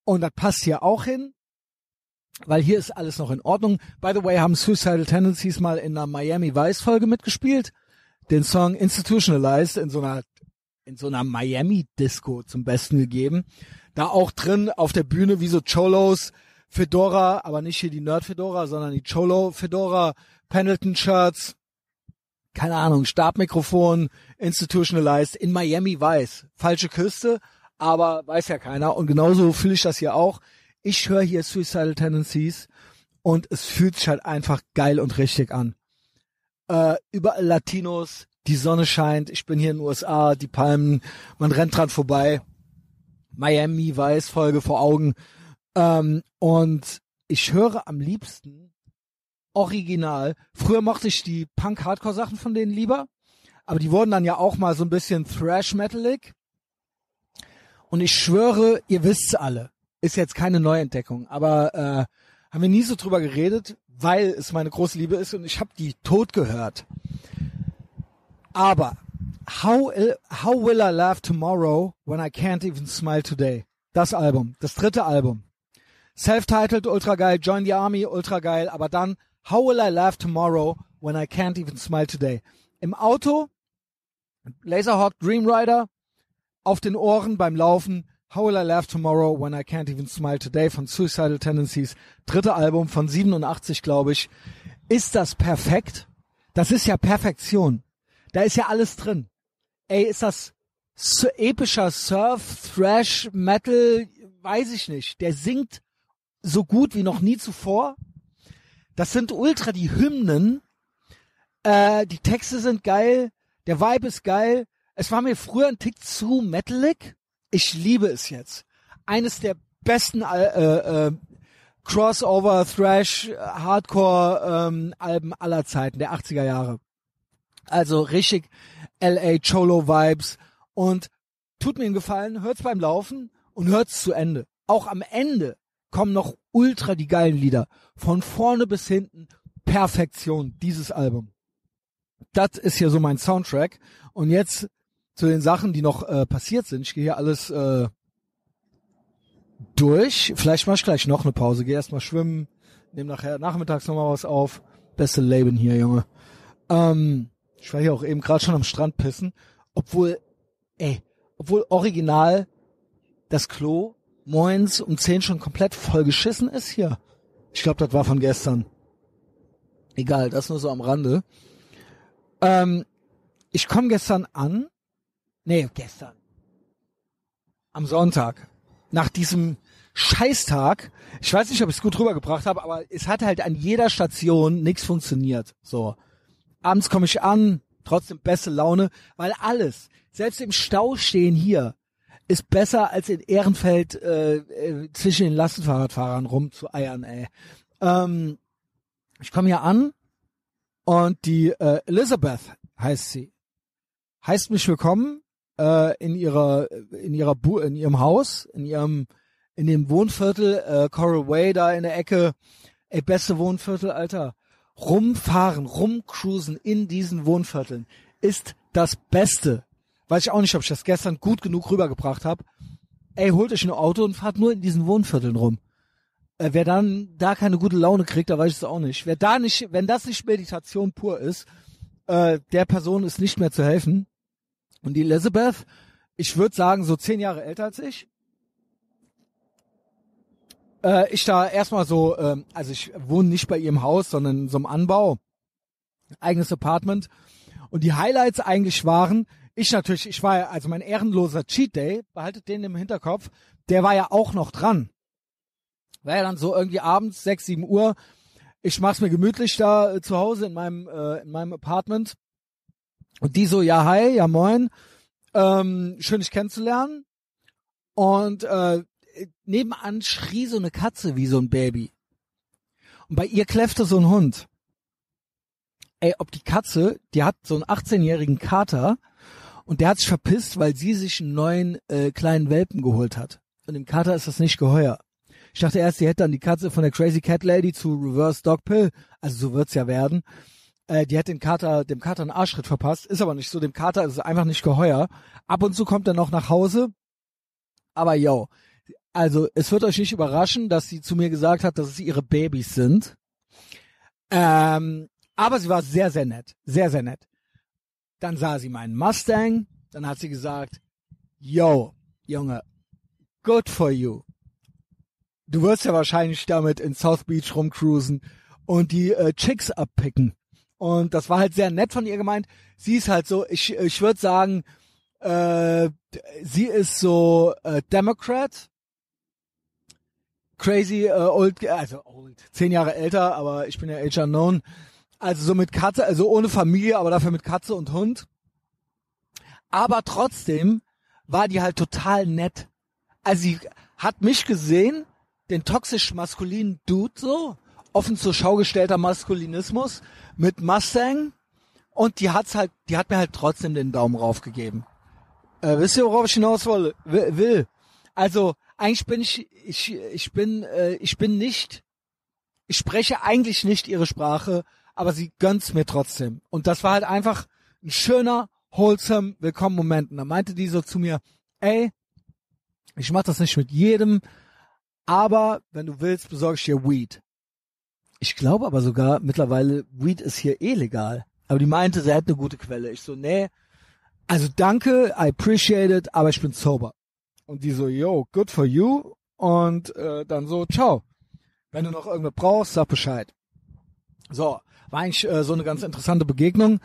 Und das passt hier auch hin, weil hier ist alles noch in Ordnung. By the way, haben Suicidal Tendencies mal in einer Miami Vice Folge mitgespielt den Song Institutionalized in so einer in so einer Miami Disco zum Besten gegeben. Da auch drin auf der Bühne wie so Cholos, Fedora, aber nicht hier die Nerd Fedora, sondern die Cholo Fedora, Pendleton Shirts, keine Ahnung, Stabmikrofon, Institutionalized in Miami weiß. Falsche Küste, aber weiß ja keiner. Und genauso fühle ich das hier auch. Ich höre hier Suicidal Tendencies und es fühlt sich halt einfach geil und richtig an äh, überall Latinos, die Sonne scheint, ich bin hier in den USA, die Palmen, man rennt dran vorbei. Miami Weiß Folge vor Augen. Ähm, und ich höre am liebsten original. Früher mochte ich die Punk-Hardcore-Sachen von denen lieber, aber die wurden dann ja auch mal so ein bisschen Thrash-Metalig. Und ich schwöre, ihr wisst's alle. Ist jetzt keine Neuentdeckung, aber äh, haben wir nie so drüber geredet weil es meine große Liebe ist und ich habe die tot gehört. Aber How, How Will I Laugh Tomorrow When I Can't Even Smile Today? Das Album, das dritte Album. Self-titled, ultra geil, Join the Army, ultra geil, aber dann How Will I Laugh Tomorrow When I Can't Even Smile Today? Im Auto, Laserhawk Dream Rider, auf den Ohren beim Laufen, How Will I Laugh Tomorrow When I Can't Even Smile Today von Suicidal Tendencies, dritte Album von 87, glaube ich. Ist das perfekt? Das ist ja Perfektion. Da ist ja alles drin. Ey, ist das epischer Surf, Thrash, Metal, weiß ich nicht. Der singt so gut wie noch nie zuvor. Das sind ultra die Hymnen. Äh, die Texte sind geil. Der Vibe ist geil. Es war mir früher ein Tick zu metalig. Ich liebe es jetzt. Eines der besten äh, äh, Crossover, Thrash, Hardcore ähm, Alben aller Zeiten, der 80er Jahre. Also richtig LA Cholo Vibes und tut mir einen Gefallen, hört's beim Laufen und hört's zu Ende. Auch am Ende kommen noch ultra die geilen Lieder. Von vorne bis hinten Perfektion, dieses Album. Das ist hier so mein Soundtrack. Und jetzt zu den Sachen, die noch äh, passiert sind. Ich gehe hier alles äh, durch. Vielleicht mache ich gleich noch eine Pause. Gehe erstmal schwimmen, nehme nachher nachmittags nochmal was auf. Beste Leben hier, Junge. Ähm, ich war hier auch eben gerade schon am Strand pissen. Obwohl, ey, obwohl original das Klo moins um 10 schon komplett vollgeschissen ist hier. Ich glaube, das war von gestern. Egal, das nur so am Rande. Ähm, ich komme gestern an. Nee, gestern. Am Sonntag. Nach diesem Scheißtag. Ich weiß nicht, ob ich es gut rübergebracht habe, aber es hat halt an jeder Station nichts funktioniert. So. Abends komme ich an, trotzdem beste Laune, weil alles, selbst im Stau stehen hier, ist besser als in Ehrenfeld äh, äh, zwischen den Lastenfahrradfahrern rumzueiern, ey. Ähm, ich komme hier an und die äh, Elizabeth heißt sie, heißt mich willkommen äh, in ihrer in ihrer Bu in ihrem Haus, in ihrem in dem Wohnviertel äh, Coral Way da in der Ecke, ey beste Wohnviertel, Alter. Rumfahren, rumcruisen in diesen Wohnvierteln ist das Beste. Weiß ich auch nicht, ob ich das gestern gut genug rübergebracht habe. Ey, holt euch ein Auto und fahrt nur in diesen Wohnvierteln rum. Äh, wer dann da keine gute Laune kriegt, da weiß ich es auch nicht. Wer da nicht, wenn das nicht Meditation pur ist, äh, der Person ist nicht mehr zu helfen. Und die Elizabeth, ich würde sagen, so zehn Jahre älter als ich. Äh, ich da erstmal so, äh, also ich wohne nicht bei ihrem Haus, sondern in so einem Anbau, eigenes Apartment. Und die Highlights eigentlich waren, ich natürlich, ich war ja, also mein ehrenloser Cheat Day, behaltet den im Hinterkopf, der war ja auch noch dran. War ja dann so irgendwie abends, sechs, sieben Uhr. Ich mach's mir gemütlich da äh, zu Hause in meinem, äh, in meinem Apartment. Und die so, ja, hi, ja, moin. Ähm, schön, dich kennenzulernen. Und äh, nebenan schrie so eine Katze wie so ein Baby. Und bei ihr kläffte so ein Hund. Ey, ob die Katze, die hat so einen 18-jährigen Kater und der hat sich verpisst, weil sie sich einen neuen äh, kleinen Welpen geholt hat. Und dem Kater ist das nicht geheuer. Ich dachte erst, sie hätte dann die Katze von der Crazy Cat Lady zu Reverse Dog Pill, also so wird's ja werden. Äh, die hat den Kater, dem Kater einen Arschtritt verpasst, ist aber nicht so, dem Kater ist einfach nicht geheuer. Ab und zu kommt er noch nach Hause, aber yo, also es wird euch nicht überraschen, dass sie zu mir gesagt hat, dass es ihre Babys sind. Ähm, aber sie war sehr, sehr nett. Sehr, sehr nett. Dann sah sie meinen Mustang. Dann hat sie gesagt, yo, Junge, good for you. Du wirst ja wahrscheinlich damit in South Beach rumcruisen und die äh, Chicks abpicken. Und das war halt sehr nett von ihr gemeint. Sie ist halt so, ich, ich würde sagen, äh, sie ist so äh, Democrat, crazy äh, old, also old, zehn Jahre älter, aber ich bin ja age unknown. Also so mit Katze, also ohne Familie, aber dafür mit Katze und Hund. Aber trotzdem war die halt total nett. Also sie hat mich gesehen, den toxisch maskulinen Dude so, offen zur Schau gestellter Maskulinismus mit Mustang und die hat's halt, die hat mir halt trotzdem den Daumen raufgegeben. Äh, wisst ihr, worauf ich hinaus will? Also eigentlich bin ich, ich, ich bin, äh, ich bin nicht, ich spreche eigentlich nicht ihre Sprache, aber sie gönnt's mir trotzdem. Und das war halt einfach ein schöner, wholesome Willkommen-Moment. Und da meinte die so zu mir, ey, ich mach das nicht mit jedem, aber wenn du willst, besorge ich dir Weed. Ich glaube aber sogar mittlerweile, Weed ist hier eh legal. Aber die meinte, sie hat eine gute Quelle. Ich so, nee, also danke, I appreciate it, aber ich bin sober. Und die so, yo, good for you. Und äh, dann so, ciao. Wenn du noch irgendwas brauchst, sag Bescheid. So, war eigentlich äh, so eine ganz interessante Begegnung.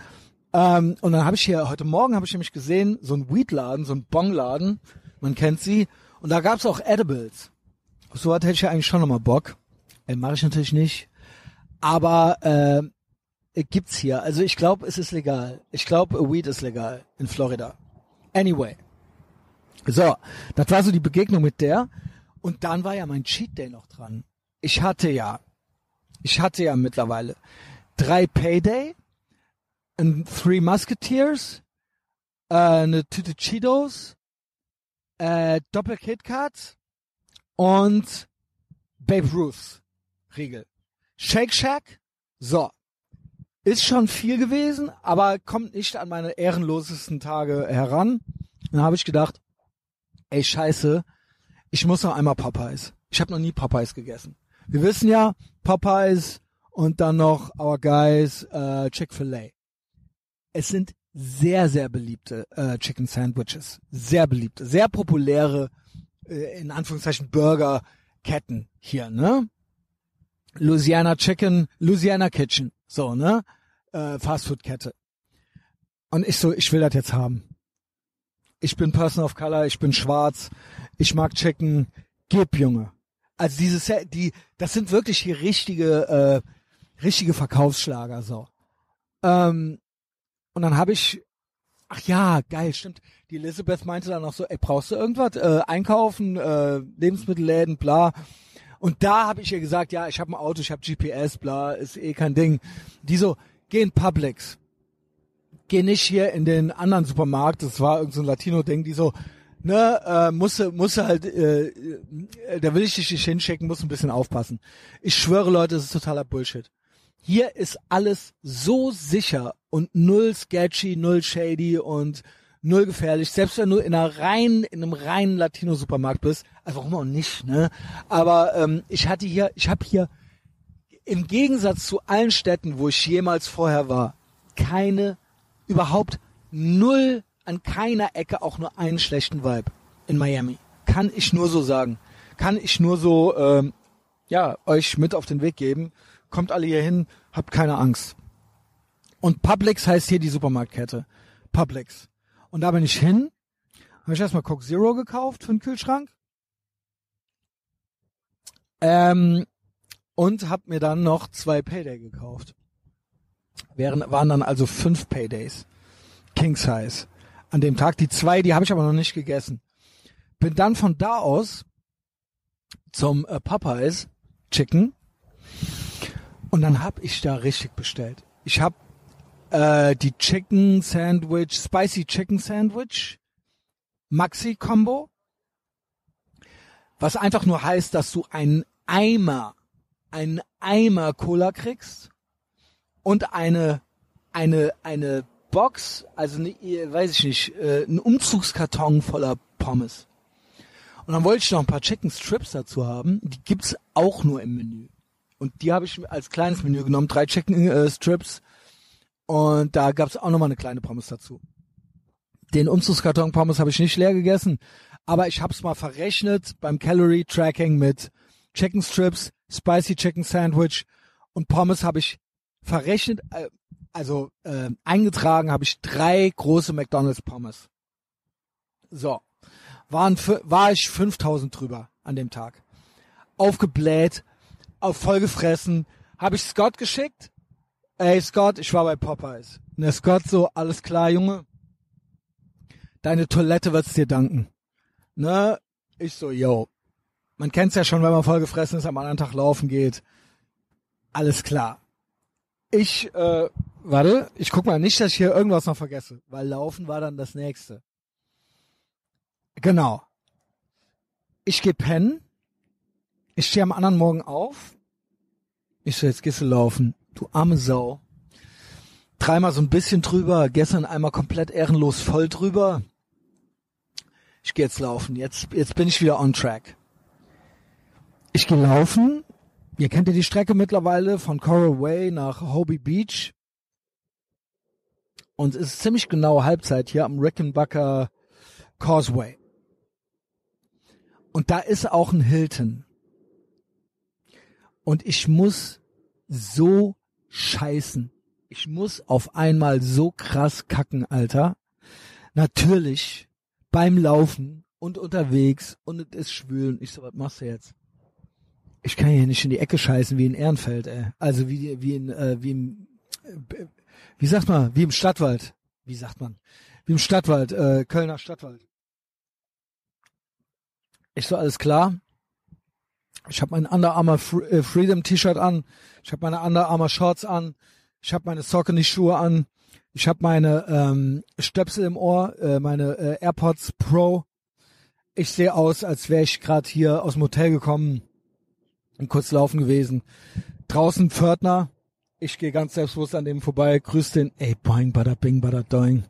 Ähm, und dann habe ich hier, heute Morgen habe ich nämlich gesehen, so ein Weedladen, so ein Bongladen, man kennt sie. Und da gab's auch Edibles. So was hätte ich ja eigentlich schon nochmal Bock. Äh, Mache ich natürlich nicht. Aber äh, gibt's hier. Also ich glaube, es ist legal. Ich glaube, Weed ist legal in Florida. Anyway. So, das war so die Begegnung mit der. Und dann war ja mein Cheat Day noch dran. Ich hatte ja, ich hatte ja mittlerweile drei Payday, ein Three Musketeers, äh, eine Tüte Cheetos, äh, Doppel KitKat und Babe Ruth Riegel. Shake Shack, so. Ist schon viel gewesen, aber kommt nicht an meine ehrenlosesten Tage heran. Dann habe ich gedacht, ey scheiße, ich muss noch einmal Popeyes. Ich habe noch nie Popeyes gegessen. Wir wissen ja, Popeyes und dann noch Our Guys äh, Chick-fil-A. Es sind sehr, sehr beliebte äh, Chicken Sandwiches. Sehr beliebte, sehr populäre äh, in Anführungszeichen Burgerketten hier, ne? Louisiana Chicken, Louisiana Kitchen, so, ne? Äh, Fastfood-Kette. Und ich so, ich will das jetzt haben. Ich bin Person of Color, ich bin schwarz, ich mag Chicken, gib, Junge. Also dieses, die, das sind wirklich die richtige, äh, richtige Verkaufsschlager, so. Ähm, und dann habe ich, ach ja, geil, stimmt. Die Elizabeth meinte dann auch so, ey, brauchst du irgendwas? Äh, einkaufen, äh, Lebensmittelläden, bla. Und da habe ich ihr gesagt, ja, ich habe ein Auto, ich habe GPS, bla, ist eh kein Ding. Die so, geh in Publix. Geh nicht hier in den anderen Supermarkt, das war irgendein so Latino-Ding, die so, ne, äh, musste, musste halt, äh, äh, da will ich dich nicht hinschicken, muss ein bisschen aufpassen. Ich schwöre, Leute, das ist totaler Bullshit. Hier ist alles so sicher und null sketchy, null shady und null gefährlich. Selbst wenn du in einer reinen, in einem reinen Latino-Supermarkt bist, also warum auch nicht, ne? Aber ähm, ich hatte hier, ich habe hier im Gegensatz zu allen Städten, wo ich jemals vorher war, keine, überhaupt null an keiner Ecke auch nur einen schlechten Vibe in Miami. Kann ich nur so sagen. Kann ich nur so, ähm, ja, euch mit auf den Weg geben. Kommt alle hier hin, habt keine Angst. Und Publix heißt hier die Supermarktkette. Publix. Und da bin ich hin, habe ich erstmal Coke Zero gekauft für den Kühlschrank. Ähm, und habe mir dann noch zwei Payday gekauft. Wären, waren dann also fünf Paydays. King Size. An dem Tag. Die zwei, die habe ich aber noch nicht gegessen. Bin dann von da aus zum äh, Popeyes Chicken. Und dann habe ich da richtig bestellt. Ich habe äh, die Chicken Sandwich, Spicy Chicken Sandwich, Maxi Combo, was einfach nur heißt, dass du einen Eimer, einen Eimer Cola kriegst und eine eine eine Box, also eine, weiß ich nicht, äh, ein Umzugskarton voller Pommes. Und dann wollte ich noch ein paar Chicken Strips dazu haben. Die gibt's auch nur im Menü. Und die habe ich als kleines Menü genommen, drei Chicken äh, Strips und da gab's auch nochmal eine kleine Pommes dazu. Den Umzugskarton Pommes habe ich nicht leer gegessen, aber ich habe es mal verrechnet beim Calorie Tracking mit Chicken Strips, Spicy Chicken Sandwich und Pommes habe ich verrechnet, äh, also äh, eingetragen habe ich drei große McDonald's Pommes. So, waren war ich 5000 drüber an dem Tag. Aufgebläht, auf vollgefressen, habe ich Scott geschickt, ey Scott, ich war bei Popeyes. Und der Scott so, alles klar, Junge. Deine Toilette wird's dir danken. Ne? Ich so, yo. Man kennt's ja schon, wenn man voll gefressen ist, am anderen Tag laufen geht. Alles klar. Ich, äh, warte, ich guck mal nicht, dass ich hier irgendwas noch vergesse, weil Laufen war dann das nächste. Genau. Ich geh pennen. Ich stehe am anderen Morgen auf. Ich so, jetzt gehst du laufen du arme Sau. Dreimal so ein bisschen drüber, gestern einmal komplett ehrenlos voll drüber. Ich gehe jetzt laufen. Jetzt, jetzt bin ich wieder on track. Ich gehe laufen. Ihr kennt ja die Strecke mittlerweile von Coral Way nach Hobie Beach. Und es ist ziemlich genau Halbzeit hier am Rickenbacker Causeway. Und da ist auch ein Hilton. Und ich muss so scheißen. Ich muss auf einmal so krass kacken, Alter. Natürlich beim Laufen und unterwegs und es ist schwül. ich so, was machst du jetzt? Ich kann hier nicht in die Ecke scheißen wie in Ehrenfeld, ey. Also wie, wie in, äh, wie im, äh, wie sagt man, wie im Stadtwald. Wie sagt man? Wie im Stadtwald, äh, Kölner Stadtwald. Ich so, alles klar. Ich habe mein Under Armour äh, Freedom T-Shirt an. Ich habe meine Under Armour Shorts an. Ich habe meine Saucony Schuhe an. Ich habe meine ähm, Stöpsel im Ohr, äh, meine äh, AirPods Pro. Ich sehe aus, als wäre ich gerade hier aus dem Hotel gekommen und kurz laufen gewesen. Draußen Pförtner. Ich gehe ganz selbstbewusst an dem vorbei, grüß den, ey, boing, bada bing, bada doing.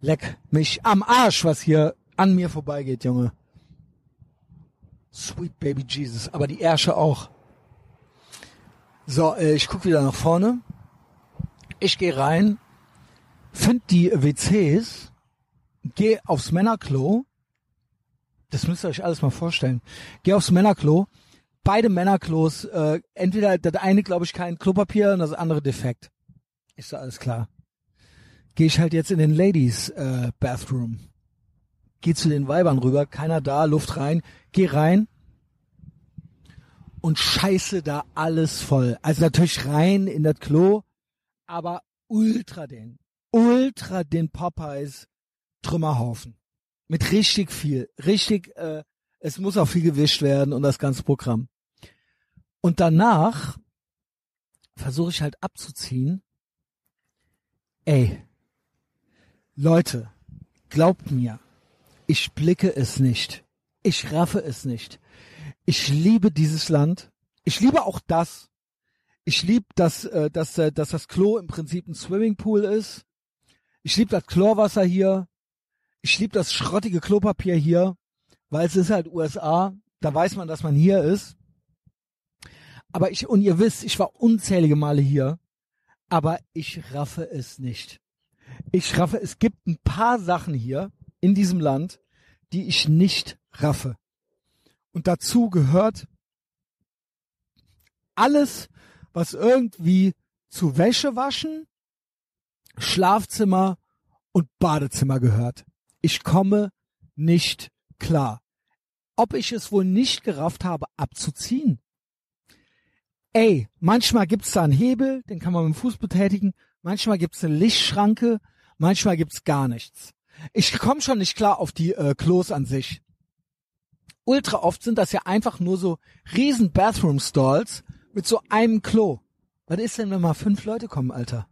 Leck mich am Arsch, was hier an mir vorbeigeht, Junge. Sweet Baby Jesus, aber die Ärsche auch. So, äh, ich guck wieder nach vorne. Ich gehe rein, find die WCs, gehe aufs Männerklo Das müsst ihr euch alles mal vorstellen. Geh aufs Männerklo. Beide Männerklos, äh, entweder das eine, glaube ich, kein Klopapier und das andere defekt. Ist so alles klar. Geh ich halt jetzt in den Ladies äh, Bathroom. Geh zu den Weibern rüber, keiner da, Luft rein, geh rein und scheiße da alles voll. Also natürlich rein in das Klo, aber ultra den, ultra den Popeyes Trümmerhaufen. Mit richtig viel, richtig, äh, es muss auch viel gewischt werden und das ganze Programm. Und danach versuche ich halt abzuziehen. Ey, Leute, glaubt mir, ich blicke es nicht. Ich raffe es nicht. Ich liebe dieses Land. Ich liebe auch das. Ich liebe, dass, äh, dass, äh, dass das Klo im Prinzip ein Swimmingpool ist. Ich liebe das Chlorwasser hier. Ich liebe das schrottige Klopapier hier, weil es ist halt USA. Da weiß man, dass man hier ist. Aber ich, und ihr wisst, ich war unzählige Male hier, aber ich raffe es nicht. Ich raffe, es gibt ein paar Sachen hier in diesem Land, die ich nicht raffe. Und dazu gehört alles, was irgendwie zu Wäsche waschen, Schlafzimmer und Badezimmer gehört. Ich komme nicht klar. Ob ich es wohl nicht gerafft habe, abzuziehen? Ey, manchmal gibt's da einen Hebel, den kann man mit dem Fuß betätigen. Manchmal gibt's eine Lichtschranke. Manchmal gibt's gar nichts. Ich komme schon nicht klar auf die äh, Klos an sich. Ultra oft sind das ja einfach nur so riesen Bathroom Stalls mit so einem Klo. Was ist denn, wenn mal fünf Leute kommen, Alter?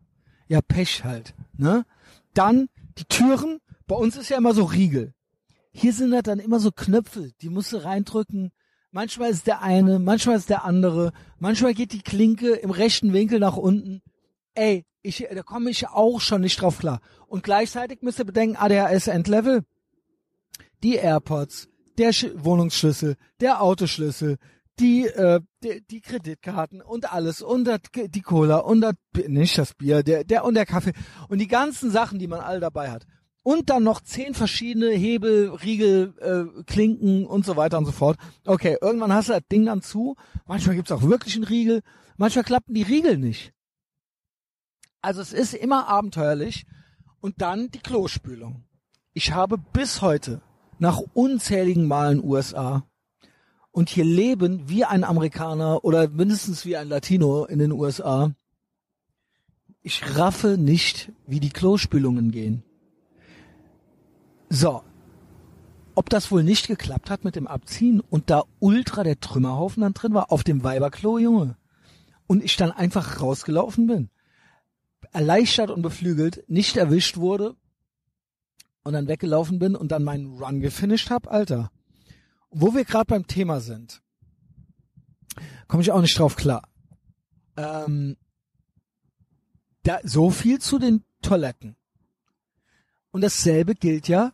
Ja, Pech halt, ne? Dann die Türen bei uns ist ja immer so Riegel. Hier sind halt dann immer so Knöpfe, die musst du reindrücken. Manchmal ist der eine, manchmal ist der andere. Manchmal geht die Klinke im rechten Winkel nach unten. Ey, ich, da komme ich auch schon nicht drauf klar. Und gleichzeitig müsst ihr bedenken, ADHS Endlevel. Die AirPods, der Sch Wohnungsschlüssel, der Autoschlüssel, die, äh, die, die Kreditkarten und alles und das, die Cola und das, nicht das Bier, der, der und der Kaffee und die ganzen Sachen, die man all dabei hat und dann noch zehn verschiedene Hebel, Riegel, äh, Klinken und so weiter und so fort. Okay, irgendwann hast du das Ding dann zu. Manchmal gibt's auch wirklich einen Riegel. Manchmal klappen die Riegel nicht. Also es ist immer abenteuerlich. Und dann die Klospülung. Ich habe bis heute nach unzähligen Malen USA und hier leben wie ein Amerikaner oder mindestens wie ein Latino in den USA. Ich raffe nicht, wie die Klospülungen gehen. So. Ob das wohl nicht geklappt hat mit dem Abziehen und da ultra der Trümmerhaufen dann drin war auf dem Weiberklo, Junge. Und ich dann einfach rausgelaufen bin. Erleichtert und beflügelt, nicht erwischt wurde und dann weggelaufen bin und dann meinen Run gefinisht hab, Alter. Wo wir gerade beim Thema sind, komme ich auch nicht drauf klar. Ähm, da, so viel zu den Toiletten. Und dasselbe gilt ja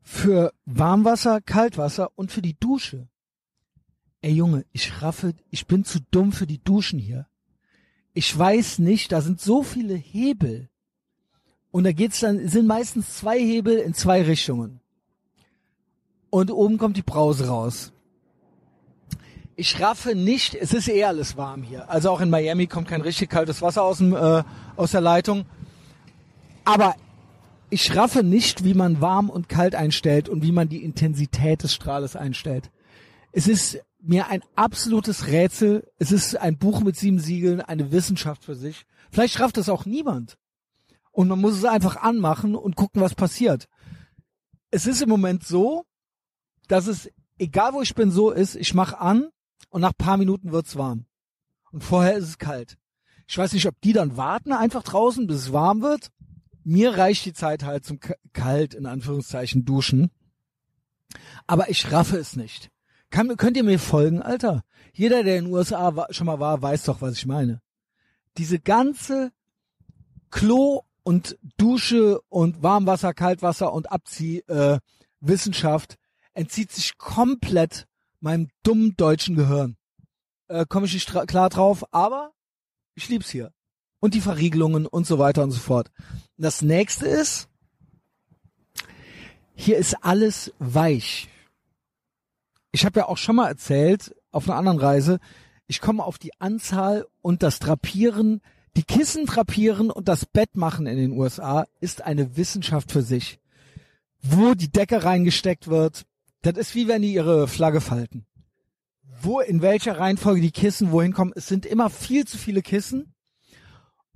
für Warmwasser, Kaltwasser und für die Dusche. Ey Junge, ich raffe, ich bin zu dumm für die Duschen hier. Ich weiß nicht, da sind so viele Hebel. Und da geht's dann, sind meistens zwei Hebel in zwei Richtungen. Und oben kommt die Brause raus. Ich raffe nicht, es ist eh alles warm hier. Also auch in Miami kommt kein richtig kaltes Wasser aus, dem, äh, aus der Leitung. Aber ich raffe nicht, wie man warm und kalt einstellt und wie man die Intensität des Strahles einstellt. Es ist mir ein absolutes Rätsel. Es ist ein Buch mit sieben Siegeln, eine Wissenschaft für sich. Vielleicht rafft es auch niemand. Und man muss es einfach anmachen und gucken, was passiert. Es ist im Moment so, dass es, egal wo ich bin, so ist, ich mache an und nach paar Minuten wird's warm. Und vorher ist es kalt. Ich weiß nicht, ob die dann warten einfach draußen, bis es warm wird mir reicht die Zeit halt zum kalt, in Anführungszeichen, duschen. Aber ich raffe es nicht. Kann, könnt ihr mir folgen, Alter? Jeder, der in den USA schon mal war, weiß doch, was ich meine. Diese ganze Klo und Dusche und Warmwasser, Kaltwasser und Abzieh äh, entzieht sich komplett meinem dummen deutschen Gehirn. Äh, Komme ich nicht klar drauf, aber ich lieb's hier und die Verriegelungen und so weiter und so fort. Das nächste ist, hier ist alles weich. ich habe ja auch schon mal erzählt, auf einer anderen Reise, ich komme auf die Anzahl und das Drapieren, die Kissen drapieren und das Bett machen in den USA ist eine Wissenschaft für sich. Wo die Decke reingesteckt wird, das ist wie wenn die ihre Flagge falten. Wo, in welcher Reihenfolge die Kissen wohin kommen, es sind immer viel zu viele Kissen.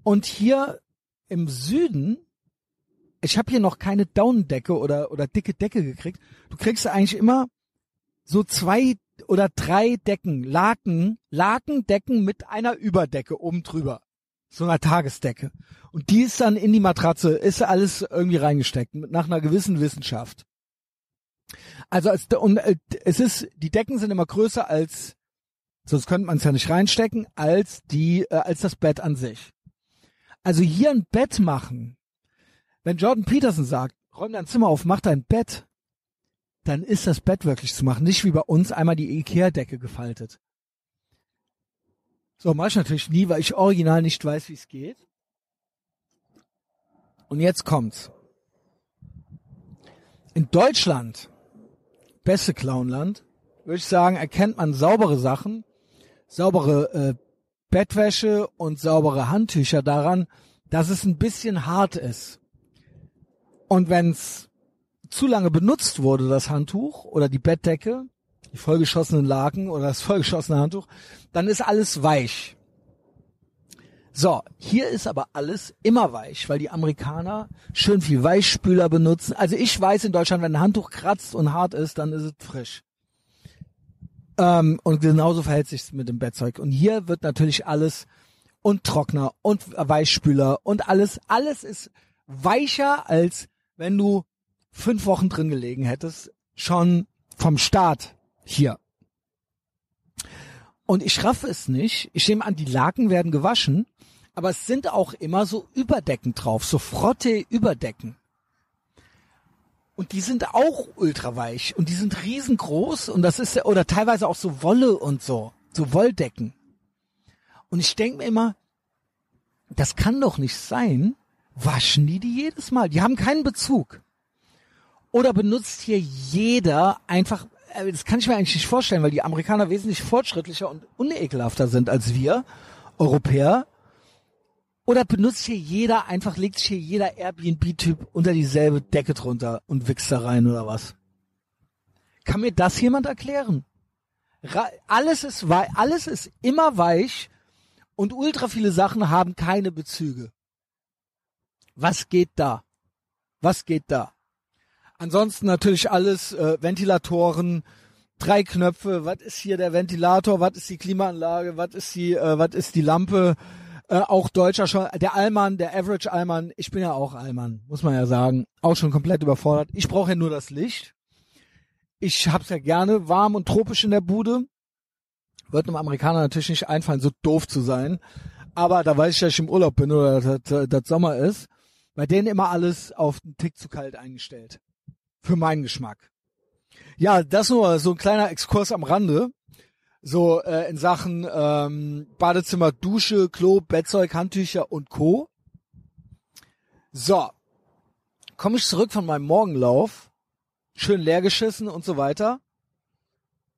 Und hier im Süden, ich habe hier noch keine Daunendecke oder, oder dicke Decke gekriegt. Du kriegst eigentlich immer so zwei oder drei Decken, Laken, Lakendecken mit einer Überdecke oben drüber. So einer Tagesdecke. Und die ist dann in die Matratze, ist alles irgendwie reingesteckt, nach einer gewissen Wissenschaft. Also als, und äh, es ist, die Decken sind immer größer als, sonst könnte man es ja nicht reinstecken, als die, äh, als das Bett an sich. Also hier ein Bett machen. Wenn Jordan Peterson sagt, räum dein Zimmer auf, mach dein Bett, dann ist das Bett wirklich zu machen. Nicht wie bei uns einmal die Ikea-Decke gefaltet. So, mach ich natürlich nie, weil ich original nicht weiß, wie es geht. Und jetzt kommt's. In Deutschland, beste Clownland, würde ich sagen, erkennt man saubere Sachen, saubere äh, Bettwäsche und saubere Handtücher daran, dass es ein bisschen hart ist. Und wenn's zu lange benutzt wurde, das Handtuch oder die Bettdecke, die vollgeschossenen Laken oder das vollgeschossene Handtuch, dann ist alles weich. So, hier ist aber alles immer weich, weil die Amerikaner schön viel Weichspüler benutzen. Also ich weiß in Deutschland, wenn ein Handtuch kratzt und hart ist, dann ist es frisch. Ähm, und genauso verhält sich mit dem Bettzeug. Und hier wird natürlich alles und Trockner und Weichspüler und alles, alles ist weicher als wenn du fünf Wochen drin gelegen hättest, schon vom Start hier. Und ich raffe es nicht. Ich nehme an, die Laken werden gewaschen, aber es sind auch immer so Überdecken drauf, so Frotte-Überdecken. Und die sind auch ultraweich und die sind riesengroß und das ist oder teilweise auch so Wolle und so, so Wolldecken. Und ich denke mir immer, das kann doch nicht sein. Waschen die die jedes Mal? Die haben keinen Bezug. Oder benutzt hier jeder einfach, das kann ich mir eigentlich nicht vorstellen, weil die Amerikaner wesentlich fortschrittlicher und unekelhafter sind als wir, Europäer. Oder benutzt hier jeder, einfach legt sich hier jeder Airbnb-Typ unter dieselbe Decke drunter und wichst da rein oder was? Kann mir das jemand erklären? alles ist weich, alles ist immer weich und ultra viele Sachen haben keine Bezüge. Was geht da? Was geht da? Ansonsten natürlich alles äh, Ventilatoren, drei Knöpfe. Was ist hier der Ventilator? Was ist die Klimaanlage? Was ist die? Äh, was ist die Lampe? Äh, auch Deutscher schon. Der Allmann, der Average Allmann. Ich bin ja auch Allmann, muss man ja sagen. Auch schon komplett überfordert. Ich brauche ja nur das Licht. Ich hab's ja gerne warm und tropisch in der Bude. Wird einem Amerikaner natürlich nicht einfallen, so doof zu sein. Aber da weiß ich, dass ich im Urlaub bin oder dass das Sommer ist. Bei denen immer alles auf den Tick zu kalt eingestellt für meinen Geschmack. Ja, das nur so ein kleiner Exkurs am Rande. So äh, in Sachen ähm, Badezimmer, Dusche, Klo, Bettzeug, Handtücher und Co. So, komme ich zurück von meinem Morgenlauf, schön leergeschissen und so weiter.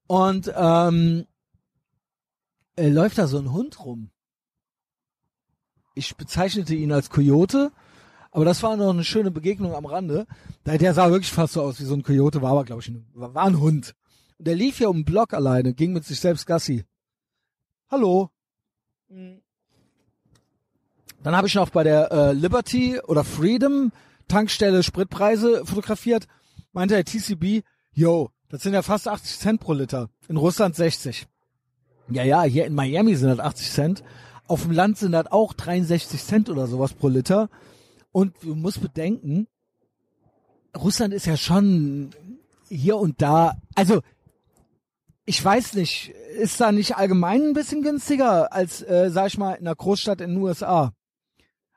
Und ähm, äh, läuft da so ein Hund rum. Ich bezeichnete ihn als Coyote aber das war noch eine schöne Begegnung am Rande. Der sah wirklich fast so aus wie so ein Coyote, war aber, glaube ich, ein, war ein Hund. Und der lief hier um den Block alleine, ging mit sich selbst Gassi. Hallo. Mhm. Dann habe ich noch bei der äh, Liberty oder Freedom Tankstelle Spritpreise fotografiert. Meinte der TCB, yo, das sind ja fast 80 Cent pro Liter. In Russland 60. Ja, ja, hier in Miami sind das 80 Cent. Auf dem Land sind das auch 63 Cent oder sowas pro Liter. Und du musst bedenken, Russland ist ja schon hier und da, also ich weiß nicht, ist da nicht allgemein ein bisschen günstiger als, äh, sag ich mal, in einer Großstadt in den USA?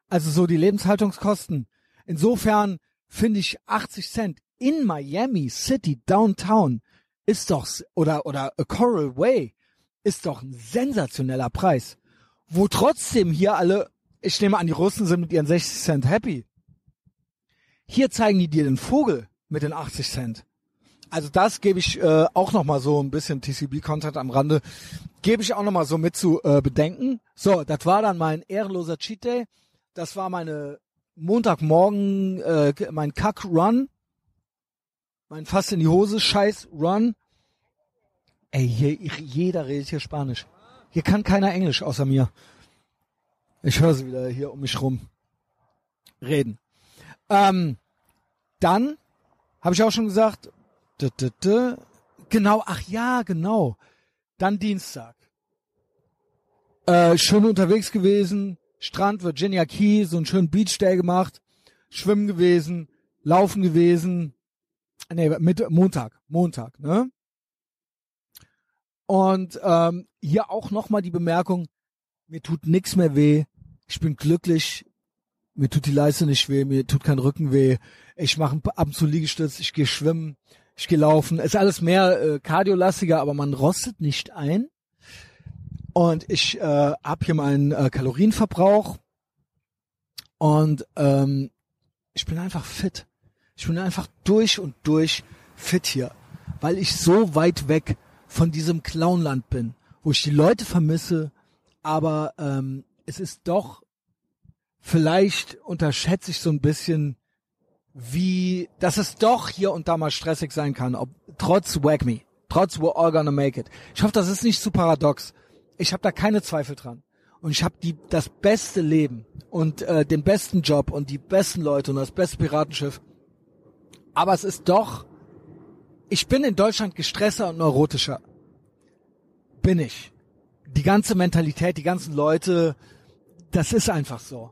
Also so die Lebenshaltungskosten. Insofern finde ich 80 Cent in Miami City Downtown ist doch oder oder a Coral Way ist doch ein sensationeller Preis, wo trotzdem hier alle ich nehme an, die Russen sind mit ihren 60 Cent happy. Hier zeigen die dir den Vogel mit den 80 Cent. also das gebe ich äh, auch noch mal so ein bisschen TCB-Content am Rande, gebe ich auch noch mal so mit zu äh, bedenken. So, das war dann mein ehrenloser Cheat Day. Das war meine Montagmorgen, äh, mein Kack-Run. Mein fast in die Hose Scheiß-Run. Ey, hier, jeder redet hier Spanisch. Hier kann keiner Englisch außer mir. Ich höre sie wieder hier um mich rum reden. Ähm, dann habe ich auch schon gesagt, genau, ach ja, genau. Dann Dienstag. Äh, schön unterwegs gewesen, Strand, Virginia Key, so einen schönen Beach Day gemacht, schwimmen gewesen, laufen gewesen. Nee, mit Montag, Montag, ne? Und ähm, hier auch nochmal die Bemerkung, mir tut nichts mehr weh, ich bin glücklich, mir tut die Leiste nicht weh, mir tut kein Rücken weh, ich mache ab und zu Liegestütz, ich gehe schwimmen, ich gehe laufen, ist alles mehr äh, kardiolastiger, aber man rostet nicht ein. Und ich äh, habe hier meinen äh, Kalorienverbrauch. Und ähm, ich bin einfach fit. Ich bin einfach durch und durch fit hier, weil ich so weit weg von diesem Clownland bin, wo ich die Leute vermisse, aber ähm, es ist doch, vielleicht unterschätze ich so ein bisschen, wie, dass es doch hier und da mal stressig sein kann, ob, trotz Wag Me, trotz We're All Gonna Make It. Ich hoffe, das ist nicht zu paradox. Ich habe da keine Zweifel dran. Und ich habe die das beste Leben und äh, den besten Job und die besten Leute und das beste Piratenschiff. Aber es ist doch, ich bin in Deutschland gestresster und neurotischer. Bin ich. Die ganze Mentalität, die ganzen Leute, das ist einfach so.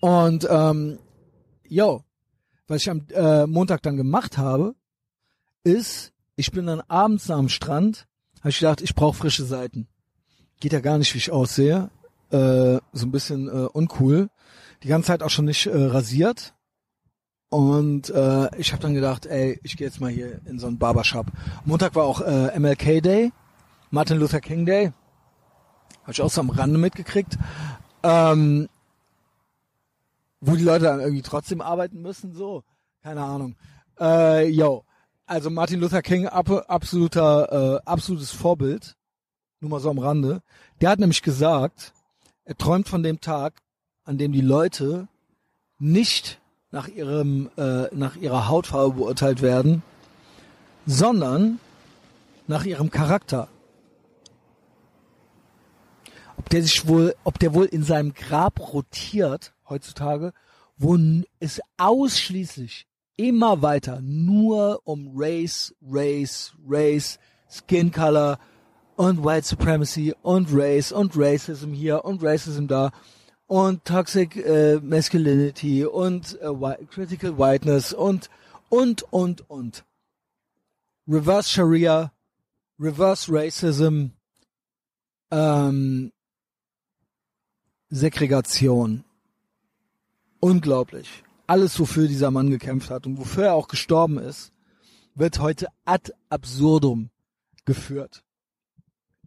Und ähm, yo, was ich am äh, Montag dann gemacht habe, ist, ich bin dann abends am Strand, habe ich gedacht, ich brauche frische Seiten. Geht ja gar nicht, wie ich aussehe. Äh, so ein bisschen äh, uncool. Die ganze Zeit auch schon nicht äh, rasiert. Und äh, ich habe dann gedacht, ey, ich gehe jetzt mal hier in so einen Barbershop. Montag war auch äh, MLK Day, Martin Luther King Day. Habe ich auch so am Rande mitgekriegt. Ähm, wo die Leute dann irgendwie trotzdem arbeiten müssen, so. Keine Ahnung. Äh, yo. Also Martin Luther King, ab, absoluter, äh, absolutes Vorbild. Nur mal so am Rande. Der hat nämlich gesagt, er träumt von dem Tag, an dem die Leute nicht nach ihrem, äh, nach ihrer Hautfarbe beurteilt werden, sondern nach ihrem Charakter. Ob der sich wohl, ob der wohl in seinem Grab rotiert heutzutage, wo es ausschließlich immer weiter nur um Race, Race, Race, Skin Color und White Supremacy und Race und Racism hier und Racism da und Toxic äh, Masculinity und äh, Critical Whiteness und und und und. Reverse Sharia, Reverse Racism, ähm, Segregation. Unglaublich. Alles, wofür dieser Mann gekämpft hat und wofür er auch gestorben ist, wird heute ad absurdum geführt.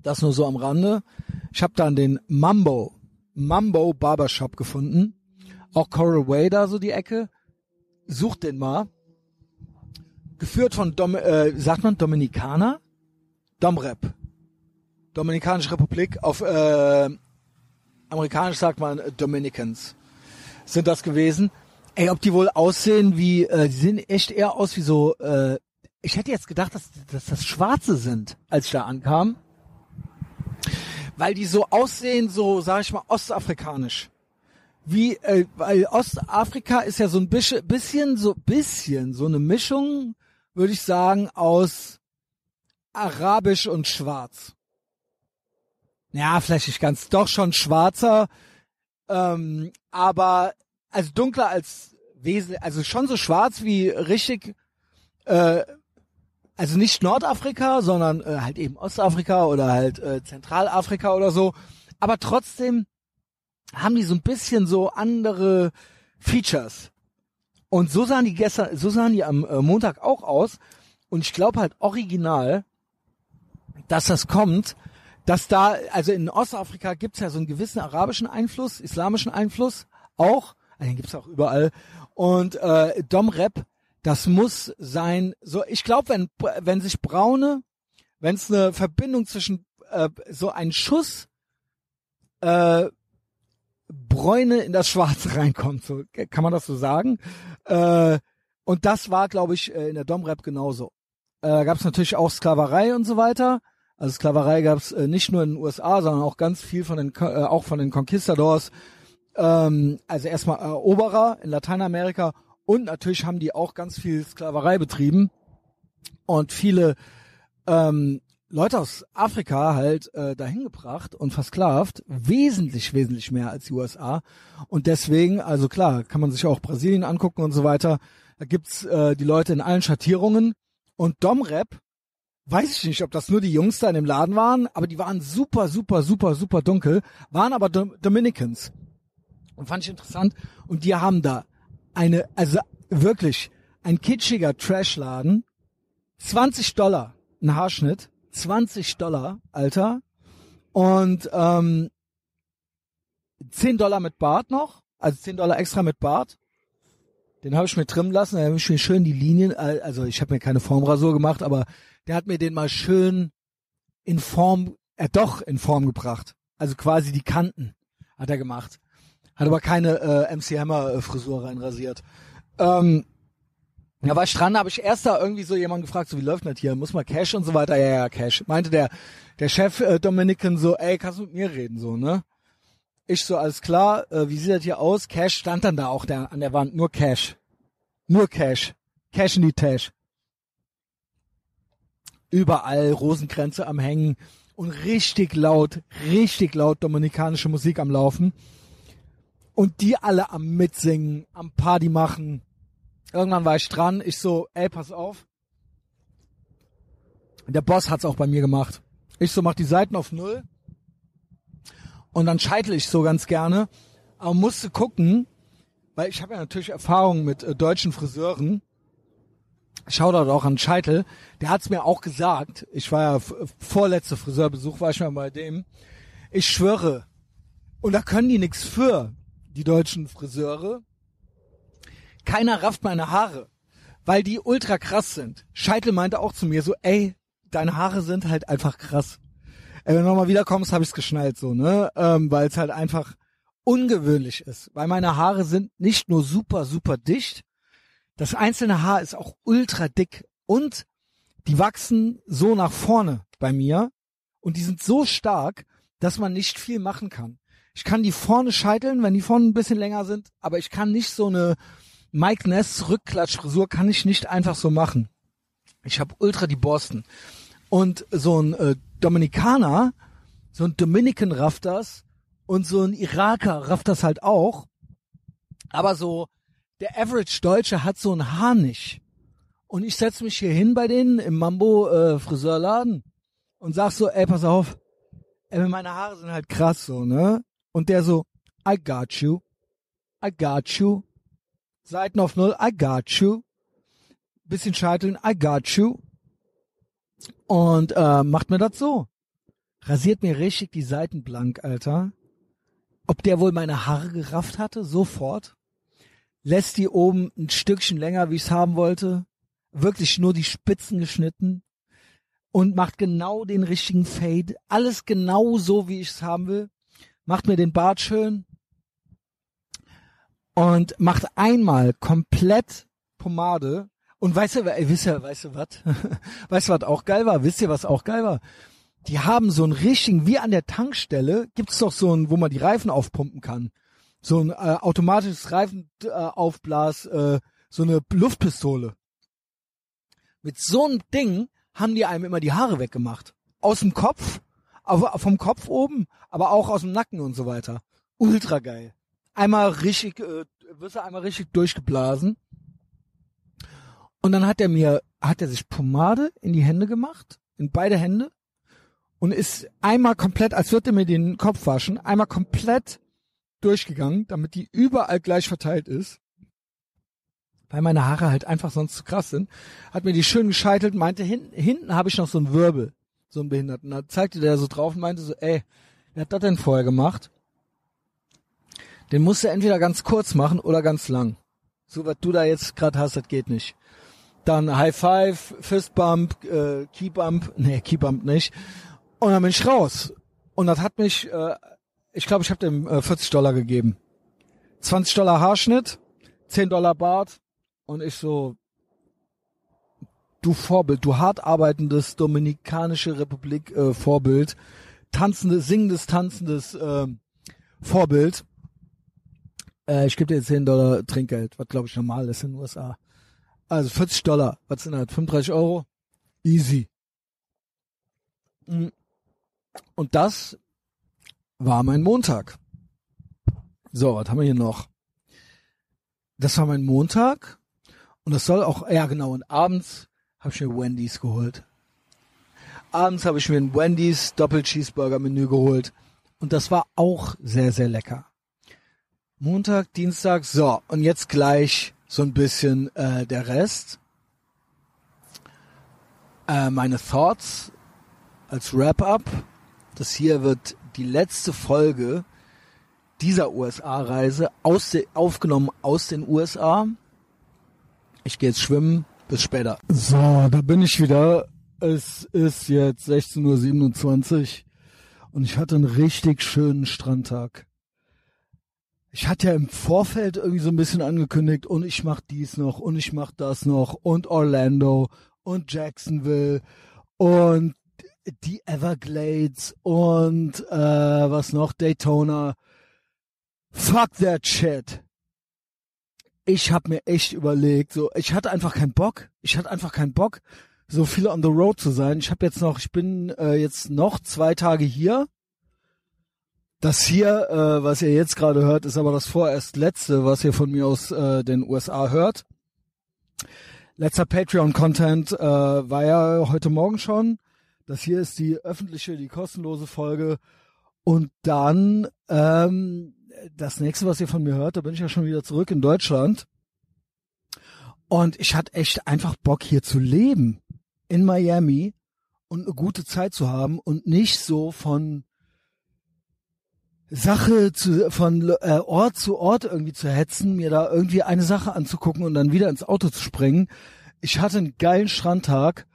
Das nur so am Rande. Ich habe dann den Mambo, Mambo Barbershop gefunden. Auch Coral Way da so die Ecke. Sucht den mal. Geführt von, Dom, äh, sagt man Dominikaner? Domrep. Dominikanische Republik. Auf äh, amerikanisch sagt man Dominicans sind das gewesen. Ey, ob die wohl aussehen wie, äh, die sehen echt eher aus wie so, äh, ich hätte jetzt gedacht, dass, dass das Schwarze sind, als ich da ankam. Weil die so aussehen, so, sag ich mal, ostafrikanisch. Wie, äh, weil Ostafrika ist ja so ein bisschen, bisschen, so bisschen, so eine Mischung, würde ich sagen, aus Arabisch und Schwarz. Ja, vielleicht nicht ganz, doch schon schwarzer, ähm, aber also dunkler als Wesen, also schon so schwarz wie richtig, äh, also nicht Nordafrika, sondern äh, halt eben Ostafrika oder halt äh, Zentralafrika oder so. Aber trotzdem haben die so ein bisschen so andere Features. Und so sahen die gestern, so sahen die am äh, Montag auch aus. Und ich glaube halt original, dass das kommt, dass da, also in Ostafrika gibt's ja so einen gewissen arabischen Einfluss, islamischen Einfluss auch, also den gibt's auch überall. Und äh, Dom Rep, das muss sein, so, ich glaube, wenn, wenn sich Braune, wenn es eine Verbindung zwischen, äh, so ein Schuss, äh, Bräune in das Schwarze reinkommt, so, kann man das so sagen? Äh, und das war, glaube ich, äh, in der Domrep genauso. Äh, gab es natürlich auch Sklaverei und so weiter. Also Sklaverei gab es äh, nicht nur in den USA, sondern auch ganz viel von den, äh, auch von den Conquistadors. Ähm, also erstmal Eroberer in Lateinamerika und natürlich haben die auch ganz viel Sklaverei betrieben und viele ähm, Leute aus Afrika halt äh, dahin gebracht und versklavt, wesentlich, wesentlich mehr als die USA. Und deswegen, also klar, kann man sich auch Brasilien angucken und so weiter. Da gibt's äh, die Leute in allen Schattierungen. Und Domrep, weiß ich nicht, ob das nur die Jungs da in dem Laden waren, aber die waren super, super, super, super dunkel, waren aber Dom Dominicans. Und fand ich interessant. Und die haben da eine, also wirklich ein kitschiger Trashladen, 20 Dollar ein Haarschnitt, 20 Dollar, Alter, und ähm, 10 Dollar mit Bart noch, also 10 Dollar extra mit Bart. Den habe ich mir trimmen lassen, da habe ich mir schön die Linien, also ich habe mir keine Formrasur gemacht, aber der hat mir den mal schön in Form, er äh, doch in Form gebracht. Also quasi die Kanten hat er gemacht. Hat aber keine äh, MC Hammer äh, Frisur reinrasiert. Ähm, da war ich dran, habe ich erst da irgendwie so jemand gefragt, so wie läuft das hier? Muss mal Cash und so weiter? Ja, ja, Cash. Meinte der der Chef äh, Dominican so, ey, kannst du mit mir reden so, ne? Ich so, alles klar, äh, wie sieht das hier aus? Cash stand dann da auch der, an der Wand, nur Cash. Nur Cash. Cash in die Tash. Überall Rosenkränze am Hängen und richtig laut, richtig laut dominikanische Musik am Laufen und die alle am Mitsingen, am Party machen. Irgendwann war ich dran, ich so, ey, pass auf. Der Boss hat's auch bei mir gemacht. Ich so, mach die Seiten auf Null. Und dann scheitel ich so ganz gerne. Aber musste gucken, weil ich habe ja natürlich Erfahrung mit äh, deutschen Friseuren. Shoutout auch an Scheitel. Der hat's mir auch gesagt. Ich war ja vorletzte Friseurbesuch, war ich mal bei dem. Ich schwöre. Und da können die nix für die deutschen Friseure. Keiner rafft meine Haare, weil die ultra krass sind. Scheitel meinte auch zu mir so, ey, deine Haare sind halt einfach krass. Ey, wenn du nochmal wiederkommst, habe ich's geschnallt so, ne? Ähm, weil es halt einfach ungewöhnlich ist. Weil meine Haare sind nicht nur super, super dicht, das einzelne Haar ist auch ultra dick und die wachsen so nach vorne bei mir und die sind so stark, dass man nicht viel machen kann. Ich kann die vorne scheiteln, wenn die vorne ein bisschen länger sind, aber ich kann nicht so eine Mike Ness Rückklatschfrisur kann ich nicht einfach so machen. Ich habe ultra die Borsten. Und so ein äh, Dominikaner, so ein Dominican rafft das und so ein Iraker rafft das halt auch. Aber so der Average Deutsche hat so ein Haar nicht. Und ich setz mich hier hin bei denen im Mambo äh, Friseurladen und sag so, ey, pass auf, ey, meine Haare sind halt krass so, ne? Und der so, I got you. I got you. Seiten auf Null, I got you. Bisschen scheiteln, I got you. Und äh, macht mir das so. Rasiert mir richtig die Seiten blank, Alter. Ob der wohl meine Haare gerafft hatte, sofort. Lässt die oben ein Stückchen länger, wie ich's haben wollte. Wirklich nur die Spitzen geschnitten. Und macht genau den richtigen Fade. Alles genau so, wie ich's haben will macht mir den Bart schön und macht einmal komplett Pomade. Und weißt du, wisst ihr, weißt du was? [laughs] weißt du, was auch geil war? Wisst ihr, was auch geil war? Die haben so einen richtigen, wie an der Tankstelle, gibt's doch so ein, wo man die Reifen aufpumpen kann. So ein äh, automatisches Reifenaufblas, äh, äh, so eine Luftpistole. Mit so einem Ding haben die einem immer die Haare weggemacht. Aus dem Kopf vom Kopf oben, aber auch aus dem Nacken und so weiter. Ultra geil. Einmal richtig, äh, wirst du einmal richtig durchgeblasen. Und dann hat er mir, hat er sich Pomade in die Hände gemacht, in beide Hände, und ist einmal komplett, als würde er mir den Kopf waschen, einmal komplett durchgegangen, damit die überall gleich verteilt ist. Weil meine Haare halt einfach sonst zu krass sind. Hat mir die schön gescheitelt, meinte, hinten, hinten habe ich noch so einen Wirbel so ein Behinderten. Da zeigte der so drauf und meinte so, ey, wer hat das denn vorher gemacht? Den musst du entweder ganz kurz machen oder ganz lang. So was du da jetzt gerade hast, das geht nicht. Dann High Five, Fist Bump, äh, Key Bump, [laughs] nee, Key Bump nicht. Und dann bin ich raus. Und das hat mich, äh, ich glaube, ich habe dem äh, 40 Dollar gegeben. 20 Dollar Haarschnitt, 10 Dollar Bart und ich so, du Vorbild, du hart arbeitendes Dominikanische Republik äh, Vorbild, tanzendes, singendes, tanzendes äh, Vorbild. Äh, ich gebe dir jetzt 10 Dollar Trinkgeld, was glaube ich normal ist in den USA. Also 40 Dollar, was sind das? 35 Euro? Easy. Mm. Und das war mein Montag. So, was haben wir hier noch? Das war mein Montag. Und das soll auch, ja genau, und abends habe ich mir Wendy's geholt. Abends habe ich mir ein Wendy's Doppel-Cheeseburger-Menü geholt. Und das war auch sehr, sehr lecker. Montag, Dienstag, so, und jetzt gleich so ein bisschen äh, der Rest. Äh, meine Thoughts als Wrap-up. Das hier wird die letzte Folge dieser USA-Reise aus aufgenommen aus den USA. Ich gehe jetzt schwimmen. Bis später. So, da bin ich wieder. Es ist jetzt 16.27 Uhr und ich hatte einen richtig schönen Strandtag. Ich hatte ja im Vorfeld irgendwie so ein bisschen angekündigt und ich mach dies noch und ich mach das noch und Orlando und Jacksonville und die Everglades und äh, was noch Daytona. Fuck that shit. Ich habe mir echt überlegt, so ich hatte einfach keinen Bock. Ich hatte einfach keinen Bock, so viel on the road zu sein. Ich habe jetzt noch, ich bin äh, jetzt noch zwei Tage hier. Das hier, äh, was ihr jetzt gerade hört, ist aber das vorerst letzte, was ihr von mir aus äh, den USA hört. Letzter Patreon-Content äh, war ja heute Morgen schon. Das hier ist die öffentliche, die kostenlose Folge. Und dann ähm, das nächste, was ihr von mir hört, da bin ich ja schon wieder zurück in Deutschland. Und ich hatte echt einfach Bock hier zu leben in Miami und eine gute Zeit zu haben und nicht so von Sache zu, von äh, Ort zu Ort irgendwie zu hetzen, mir da irgendwie eine Sache anzugucken und dann wieder ins Auto zu springen. Ich hatte einen geilen Strandtag.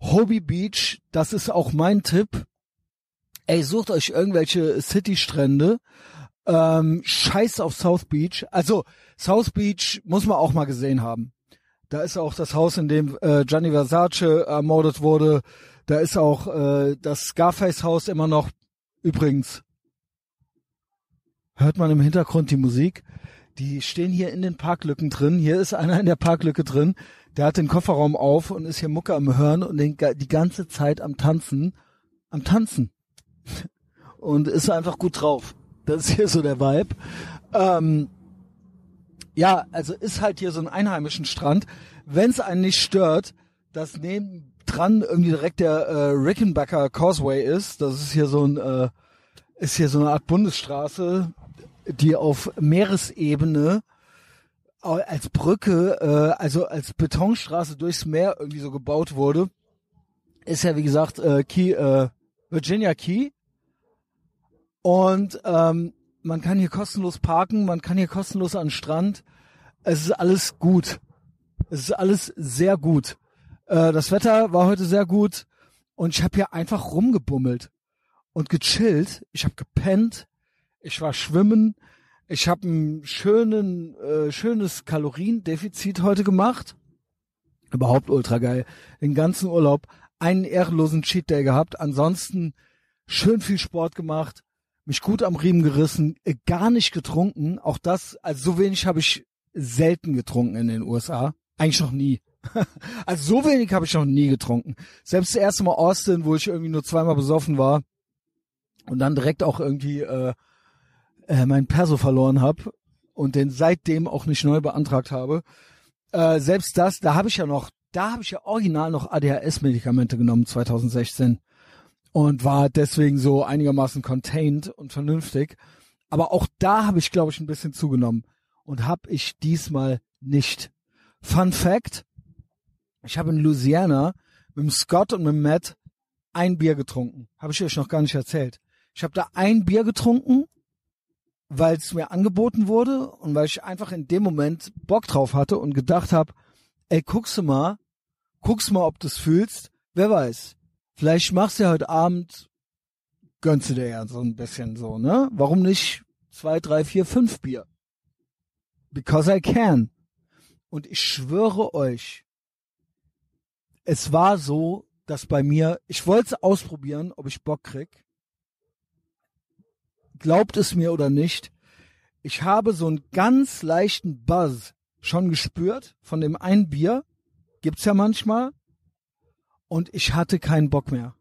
Hobie Beach, das ist auch mein Tipp. Ey, sucht euch irgendwelche City-Strände. Ähm, scheiß auf South Beach. Also, South Beach muss man auch mal gesehen haben. Da ist auch das Haus, in dem äh, Gianni Versace ermordet wurde. Da ist auch äh, das Scarface-Haus immer noch. Übrigens, hört man im Hintergrund die Musik. Die stehen hier in den Parklücken drin. Hier ist einer in der Parklücke drin. Der hat den Kofferraum auf und ist hier Mucke am Hören und den, die ganze Zeit am Tanzen. Am Tanzen. [laughs] Und ist einfach gut drauf. Das ist hier so der Vibe. Ähm, ja, also ist halt hier so ein einheimischen Strand. Wenn es einen nicht stört, dass neben dran irgendwie direkt der äh, Rickenbacker Causeway ist. Das ist hier so ein äh, ist hier so eine Art Bundesstraße, die auf Meeresebene als Brücke, äh, also als Betonstraße durchs Meer irgendwie so gebaut wurde. Ist ja wie gesagt äh, Key, äh, Virginia Key. Und ähm, man kann hier kostenlos parken, man kann hier kostenlos an den Strand. Es ist alles gut. Es ist alles sehr gut. Äh, das Wetter war heute sehr gut und ich habe hier einfach rumgebummelt und gechillt. Ich habe gepennt, ich war schwimmen, ich habe ein schönen, äh, schönes Kaloriendefizit heute gemacht. Überhaupt ultra geil. Den ganzen Urlaub einen ehrenlosen Cheat Day gehabt. Ansonsten schön viel Sport gemacht, mich gut am Riemen gerissen, äh, gar nicht getrunken. Auch das, also so wenig habe ich selten getrunken in den USA. Eigentlich noch nie. [laughs] also so wenig habe ich noch nie getrunken. Selbst das erste Mal Austin, wo ich irgendwie nur zweimal besoffen war und dann direkt auch irgendwie äh, äh, mein Perso verloren habe und den seitdem auch nicht neu beantragt habe. Äh, selbst das, da habe ich ja noch, da habe ich ja original noch ADHS-Medikamente genommen 2016 und war deswegen so einigermaßen contained und vernünftig. Aber auch da habe ich, glaube ich, ein bisschen zugenommen und habe ich diesmal nicht. Fun Fact: Ich habe in Louisiana mit dem Scott und mit dem Matt ein Bier getrunken. Habe ich euch noch gar nicht erzählt. Ich habe da ein Bier getrunken weil es mir angeboten wurde und weil ich einfach in dem Moment Bock drauf hatte und gedacht habe, ey, guckst mal, guckst mal, ob du es fühlst. Wer weiß. Vielleicht machst du ja heute Abend, gönnst du dir ja so ein bisschen so, ne? Warum nicht zwei, drei, vier, fünf Bier? Because I can. Und ich schwöre euch, es war so, dass bei mir, ich wollte ausprobieren, ob ich Bock krieg. Glaubt es mir oder nicht, ich habe so einen ganz leichten Buzz schon gespürt von dem einen Bier. Gibt's ja manchmal. Und ich hatte keinen Bock mehr.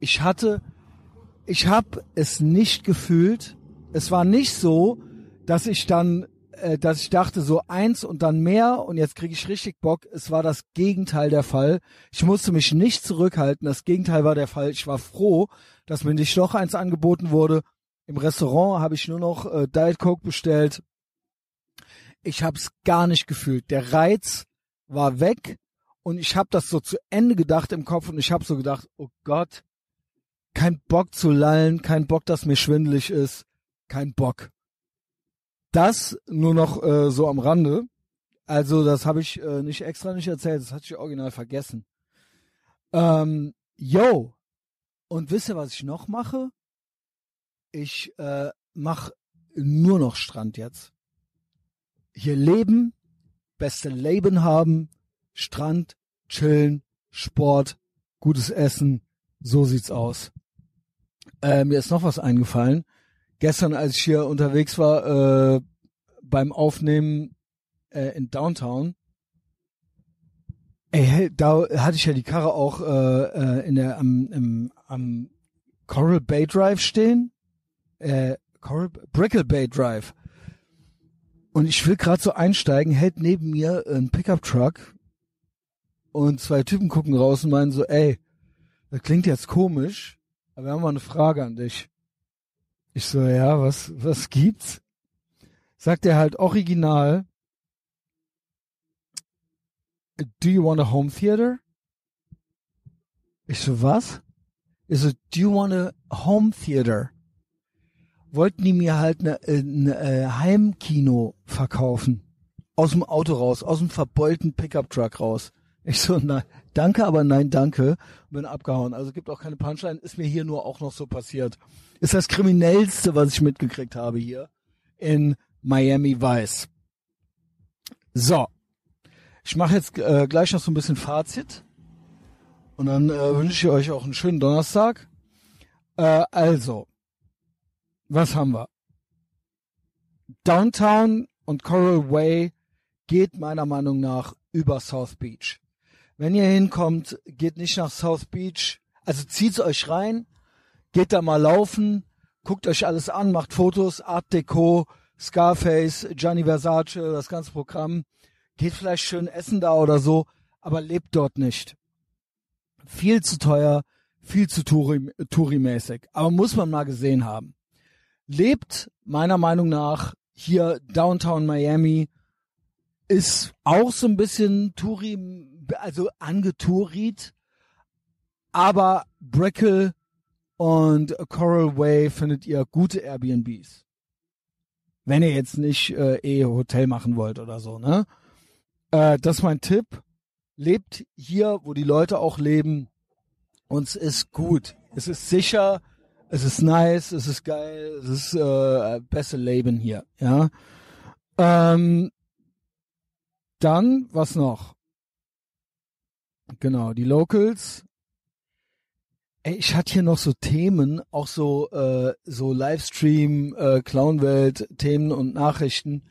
Ich hatte, ich habe es nicht gefühlt. Es war nicht so, dass ich dann äh, dass ich dachte, so eins und dann mehr und jetzt kriege ich richtig Bock. Es war das Gegenteil der Fall. Ich musste mich nicht zurückhalten. Das Gegenteil war der Fall. Ich war froh, dass mir nicht noch eins angeboten wurde. Im Restaurant habe ich nur noch äh, Diet Coke bestellt. Ich habe es gar nicht gefühlt. Der Reiz war weg und ich habe das so zu Ende gedacht im Kopf und ich habe so gedacht, oh Gott, kein Bock zu lallen, kein Bock, dass mir schwindelig ist, kein Bock. Das nur noch äh, so am Rande. Also das habe ich äh, nicht extra nicht erzählt, das hatte ich original vergessen. Ähm, yo. Und wisst ihr, was ich noch mache? Ich äh, mache nur noch Strand jetzt. Hier leben, beste Leben haben, Strand, chillen, Sport, gutes Essen, so sieht's aus. Äh, mir ist noch was eingefallen gestern, als ich hier unterwegs war, äh, beim Aufnehmen äh, in Downtown, ey, da hatte ich ja die Karre auch äh, äh, in der am, im, am Coral Bay Drive stehen. Äh, Coral, Brickle Bay Drive. Und ich will gerade so einsteigen, hält neben mir ein Pickup-Truck und zwei Typen gucken raus und meinen so, ey, das klingt jetzt komisch, aber wir haben mal eine Frage an dich. Ich so, ja, was, was gibt's? Sagt er halt original, do you want a home theater? Ich so, was? Ich so, do you want a home theater? Wollten die mir halt ein ne, ne, äh, Heimkino verkaufen. Aus dem Auto raus, aus dem verbeulten Pickup-Truck raus. Ich so, nein, danke, aber nein, danke. Bin abgehauen. Also gibt auch keine Punchline. Ist mir hier nur auch noch so passiert. Ist das kriminellste, was ich mitgekriegt habe hier in Miami Vice. So. Ich mache jetzt äh, gleich noch so ein bisschen Fazit. Und dann äh, wünsche ich euch auch einen schönen Donnerstag. Äh, also, was haben wir? Downtown und Coral Way geht meiner Meinung nach über South Beach. Wenn ihr hinkommt, geht nicht nach South Beach. Also zieht's euch rein, geht da mal laufen, guckt euch alles an, macht Fotos, Art Deco, Scarface, Gianni Versace, das ganze Programm. Geht vielleicht schön essen da oder so, aber lebt dort nicht. Viel zu teuer, viel zu Touri-mäßig. Aber muss man mal gesehen haben. Lebt meiner Meinung nach hier Downtown Miami, ist auch so ein bisschen Touri also angetourit, aber Brickle und Coral Way findet ihr gute Airbnbs. Wenn ihr jetzt nicht äh, eh Hotel machen wollt oder so, ne? Äh, das ist mein Tipp. Lebt hier, wo die Leute auch leben. Und es ist gut. Es ist sicher. Es ist nice. Es ist geil. Es ist äh, beste Leben hier, ja. Ähm, dann, was noch? Genau, die Locals. Ey, ich hatte hier noch so Themen, auch so äh, so Livestream, äh, Clownwelt, Themen und Nachrichten.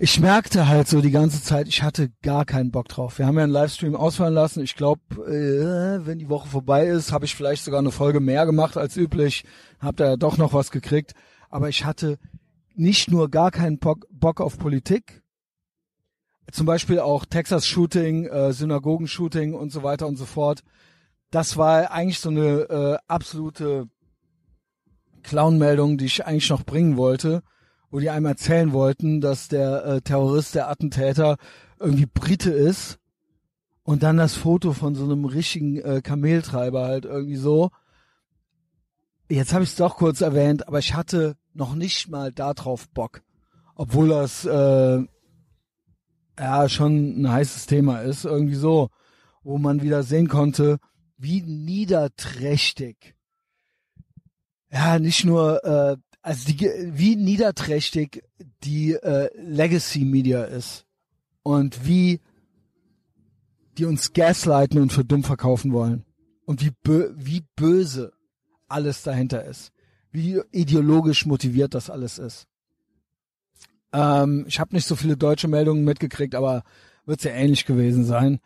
Ich merkte halt so die ganze Zeit, ich hatte gar keinen Bock drauf. Wir haben ja einen Livestream ausfallen lassen. Ich glaube, äh, wenn die Woche vorbei ist, habe ich vielleicht sogar eine Folge mehr gemacht als üblich. Hab da ja doch noch was gekriegt. Aber ich hatte nicht nur gar keinen Bock, auf Politik, zum Beispiel auch Texas-Shooting, äh, Synagogen-Shooting und so weiter und so fort. Das war eigentlich so eine äh, absolute Clown-Meldung, die ich eigentlich noch bringen wollte, wo die einem erzählen wollten, dass der äh, Terrorist, der Attentäter irgendwie Brite ist und dann das Foto von so einem richtigen äh, Kameltreiber halt irgendwie so. Jetzt habe ich es doch kurz erwähnt, aber ich hatte noch nicht mal darauf Bock. Obwohl das äh, ja schon ein heißes Thema ist, irgendwie so, wo man wieder sehen konnte, wie niederträchtig. Ja, nicht nur, äh, also die, wie niederträchtig die äh, Legacy Media ist und wie die uns gaslighten und für dumm verkaufen wollen und wie bö wie böse alles dahinter ist, wie ideologisch motiviert das alles ist. Ähm, ich habe nicht so viele deutsche Meldungen mitgekriegt, aber wird ja ähnlich gewesen sein.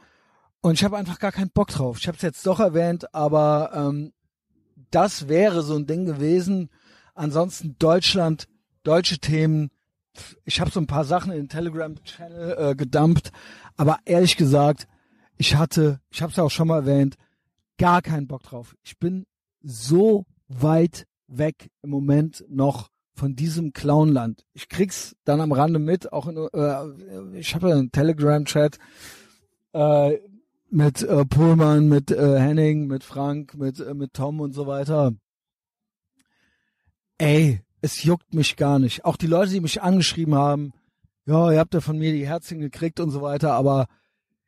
Und ich habe einfach gar keinen Bock drauf. Ich habe es jetzt doch erwähnt, aber ähm, das wäre so ein Ding gewesen. Ansonsten Deutschland, deutsche Themen. Ich habe so ein paar Sachen in den Telegram-Channel äh, gedumpt, aber ehrlich gesagt, ich hatte, ich habe es ja auch schon mal erwähnt, gar keinen Bock drauf. Ich bin so weit weg im Moment noch von diesem Clownland. Ich krieg's dann am Rande mit, auch in, äh, ich habe ja einen Telegram-Chat äh, mit äh, Pullman, mit äh, Henning, mit Frank, mit äh, mit Tom und so weiter. Ey, es juckt mich gar nicht. Auch die Leute, die mich angeschrieben haben, ja, ihr habt ja von mir die Herzchen gekriegt und so weiter, aber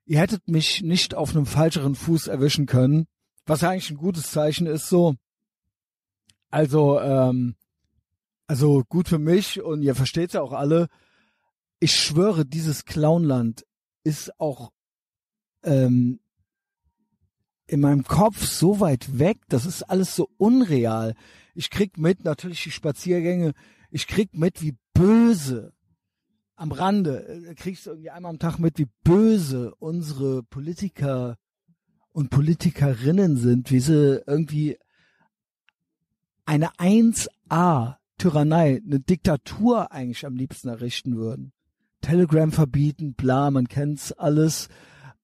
ihr hättet mich nicht auf einem falscheren Fuß erwischen können, was ja eigentlich ein gutes Zeichen ist so. Also, ähm, also gut für mich und ihr versteht's ja auch alle. Ich schwöre, dieses Clownland ist auch ähm, in meinem Kopf so weit weg, das ist alles so unreal. Ich krieg mit, natürlich die Spaziergänge, ich krieg mit, wie böse am Rande, äh, kriegst du irgendwie einmal am Tag mit, wie böse unsere Politiker und Politikerinnen sind, wie sie irgendwie eine 1A Tyrannei, eine Diktatur eigentlich am liebsten errichten würden. Telegram verbieten, bla, man kennt's alles.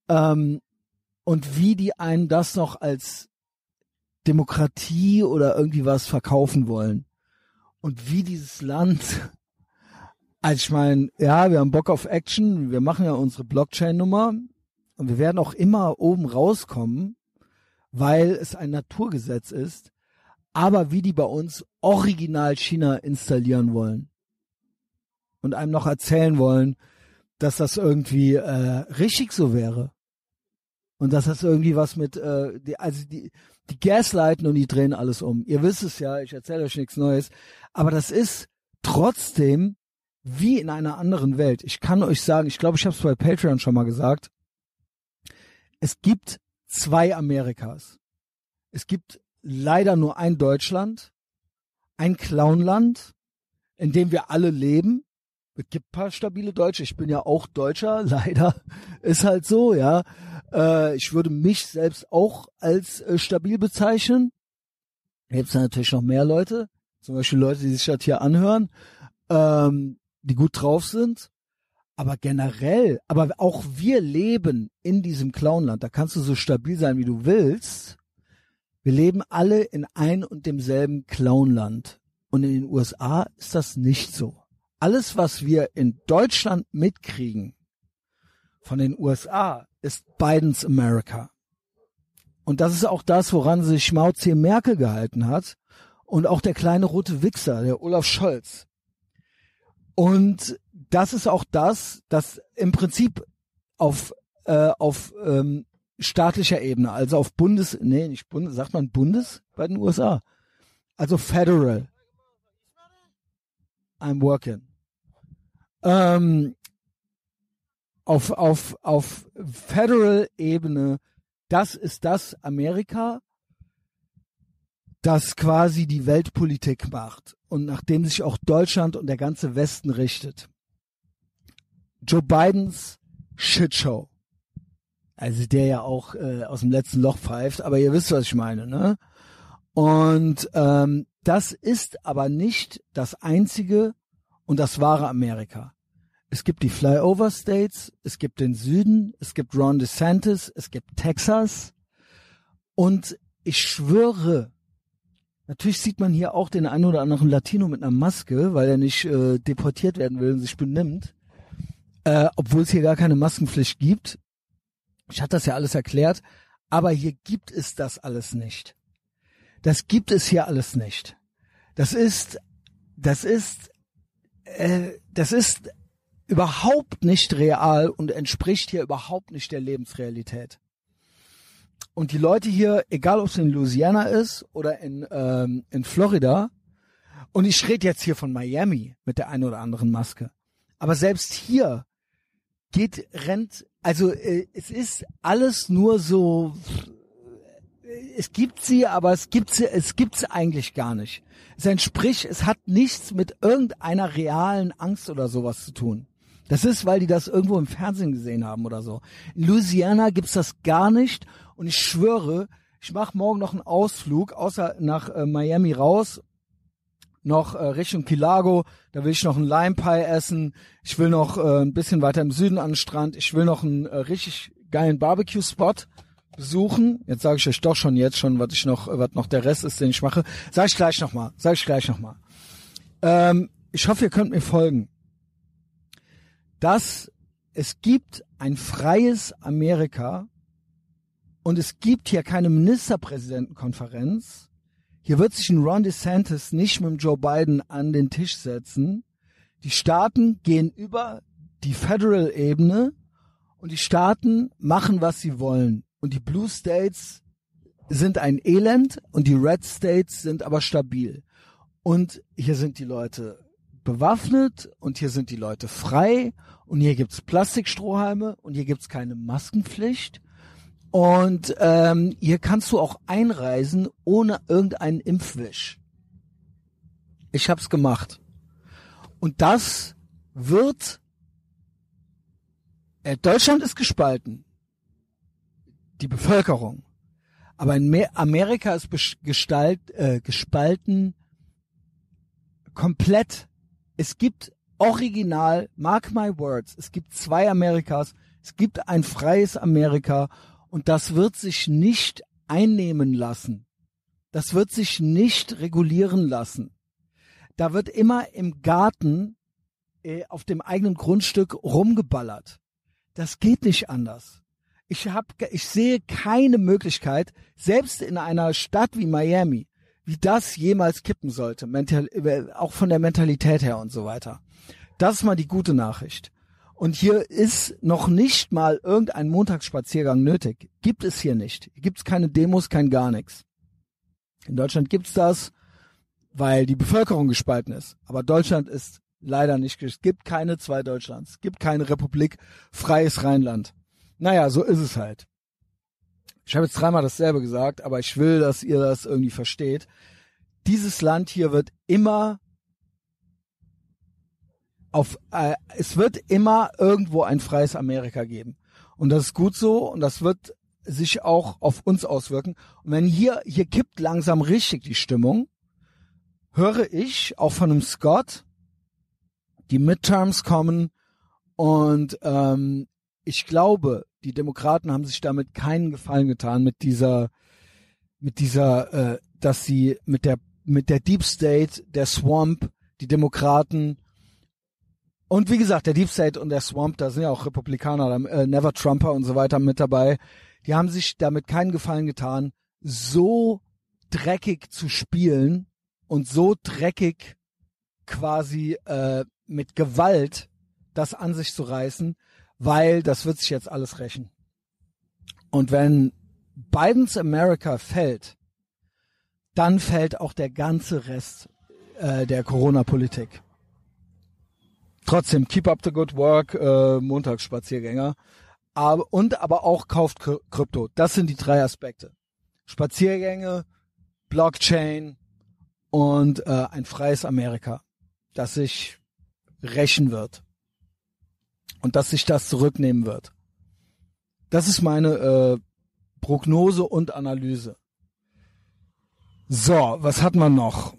Ähm, und wie die einen das noch als Demokratie oder irgendwie was verkaufen wollen. Und wie dieses Land, [laughs] also ich meine, ja, wir haben Bock auf Action, wir machen ja unsere Blockchain-Nummer und wir werden auch immer oben rauskommen, weil es ein Naturgesetz ist, aber wie die bei uns original China installieren wollen und einem noch erzählen wollen, dass das irgendwie äh, richtig so wäre. Und das irgendwie was mit, äh, die, also die, die Gaslighten und die drehen alles um. Ihr wisst es ja, ich erzähle euch nichts Neues. Aber das ist trotzdem wie in einer anderen Welt. Ich kann euch sagen, ich glaube, ich habe es bei Patreon schon mal gesagt. Es gibt zwei Amerikas. Es gibt leider nur ein Deutschland, ein Clownland, in dem wir alle leben. Es gibt paar stabile Deutsche. Ich bin ja auch Deutscher, [laughs] leider. Ist halt so, ja. Äh, ich würde mich selbst auch als äh, stabil bezeichnen. Gibt es natürlich noch mehr Leute, zum Beispiel Leute, die sich das hier anhören, ähm, die gut drauf sind. Aber generell, aber auch wir leben in diesem Clownland. Da kannst du so stabil sein, wie du willst. Wir leben alle in ein und demselben Clownland. Und in den USA ist das nicht so. Alles, was wir in Deutschland mitkriegen von den USA, ist Bidens America. Und das ist auch das, woran sich C. Merkel gehalten hat und auch der kleine rote Wichser, der Olaf Scholz. Und das ist auch das, das im Prinzip auf äh, auf ähm, staatlicher Ebene, also auf Bundes, nee, nicht Bundes, sagt man Bundes bei den USA, also Federal. I'm working. Ähm, auf, auf, auf Federal-Ebene, das ist das Amerika, das quasi die Weltpolitik macht und nachdem sich auch Deutschland und der ganze Westen richtet. Joe Bidens Shitshow. Also der ja auch äh, aus dem letzten Loch pfeift, aber ihr wisst, was ich meine, ne? Und ähm, das ist aber nicht das einzige und das wahre Amerika. Es gibt die Flyover States, es gibt den Süden, es gibt Ron DeSantis, es gibt Texas. Und ich schwöre, natürlich sieht man hier auch den einen oder anderen Latino mit einer Maske, weil er nicht äh, deportiert werden will und sich benimmt. Äh, obwohl es hier gar keine Maskenpflicht gibt. Ich hatte das ja alles erklärt. Aber hier gibt es das alles nicht. Das gibt es hier alles nicht. Das ist das ist, äh, das ist überhaupt nicht real und entspricht hier überhaupt nicht der Lebensrealität. Und die Leute hier, egal ob es in Louisiana ist oder in, ähm, in Florida, und ich rede jetzt hier von Miami mit der einen oder anderen Maske, aber selbst hier geht, rennt, also äh, es ist alles nur so, es gibt sie, aber es gibt sie, es gibt sie eigentlich gar nicht. Es entspricht, es hat nichts mit irgendeiner realen Angst oder sowas zu tun. Das ist, weil die das irgendwo im Fernsehen gesehen haben oder so. In Louisiana gibt's das gar nicht und ich schwöre, ich mache morgen noch einen Ausflug, außer nach äh, Miami raus, noch äh, Richtung Kilago, da will ich noch einen Lime Pie essen, ich will noch äh, ein bisschen weiter im Süden an den Strand, ich will noch einen äh, richtig geilen Barbecue-Spot besuchen. Jetzt sage ich euch doch schon jetzt schon, was ich noch, was noch der Rest ist, den ich mache. Sag ich gleich nochmal, sag ich gleich nochmal. Ähm, ich hoffe, ihr könnt mir folgen. Dass es gibt ein freies Amerika und es gibt hier keine Ministerpräsidentenkonferenz. Hier wird sich ein Ron DeSantis nicht mit dem Joe Biden an den Tisch setzen. Die Staaten gehen über die Federal-Ebene und die Staaten machen, was sie wollen. Und die Blue States sind ein Elend und die Red States sind aber stabil. Und hier sind die Leute bewaffnet und hier sind die Leute frei und hier gibt's Plastikstrohhalme und hier gibt's keine Maskenpflicht und ähm, hier kannst du auch einreisen ohne irgendeinen Impfwisch. Ich hab's gemacht. Und das wird äh, Deutschland ist gespalten. Die Bevölkerung. Aber in Amerika ist Gestalt, äh, gespalten komplett. Es gibt original, mark my words, es gibt zwei Amerikas, es gibt ein freies Amerika und das wird sich nicht einnehmen lassen. Das wird sich nicht regulieren lassen. Da wird immer im Garten äh, auf dem eigenen Grundstück rumgeballert. Das geht nicht anders. Ich hab, ich sehe keine Möglichkeit, selbst in einer Stadt wie Miami, wie das jemals kippen sollte, mental, äh, auch von der Mentalität her und so weiter. Das ist mal die gute Nachricht. Und hier ist noch nicht mal irgendein Montagsspaziergang nötig. Gibt es hier nicht. Gibt es keine Demos, kein gar nichts. In Deutschland gibt's das, weil die Bevölkerung gespalten ist. Aber Deutschland ist leider nicht. Es gibt keine zwei Deutschlands. Es gibt keine Republik, freies Rheinland. Naja, so ist es halt. Ich habe jetzt dreimal dasselbe gesagt, aber ich will, dass ihr das irgendwie versteht. Dieses Land hier wird immer auf, äh, es wird immer irgendwo ein freies Amerika geben. Und das ist gut so und das wird sich auch auf uns auswirken. Und wenn hier, hier kippt langsam richtig die Stimmung, höre ich auch von einem Scott, die Midterms kommen und ähm, ich glaube, die Demokraten haben sich damit keinen Gefallen getan mit dieser, mit dieser, äh, dass sie mit der mit der Deep State, der Swamp, die Demokraten und wie gesagt, der Deep State und der Swamp, da sind ja auch Republikaner, äh, Never Trumper und so weiter mit dabei. Die haben sich damit keinen Gefallen getan, so dreckig zu spielen und so dreckig quasi äh, mit Gewalt das an sich zu reißen, weil das wird sich jetzt alles rächen. Und wenn Bidens America fällt, dann fällt auch der ganze Rest äh, der Corona-Politik. Trotzdem, keep up the good work, äh, Montagsspaziergänger. Aber, und aber auch kauft Krypto. Das sind die drei Aspekte. Spaziergänge, Blockchain und äh, ein freies Amerika, das sich rächen wird. Und dass sich das zurücknehmen wird. Das ist meine äh, Prognose und Analyse. So, was hat man noch?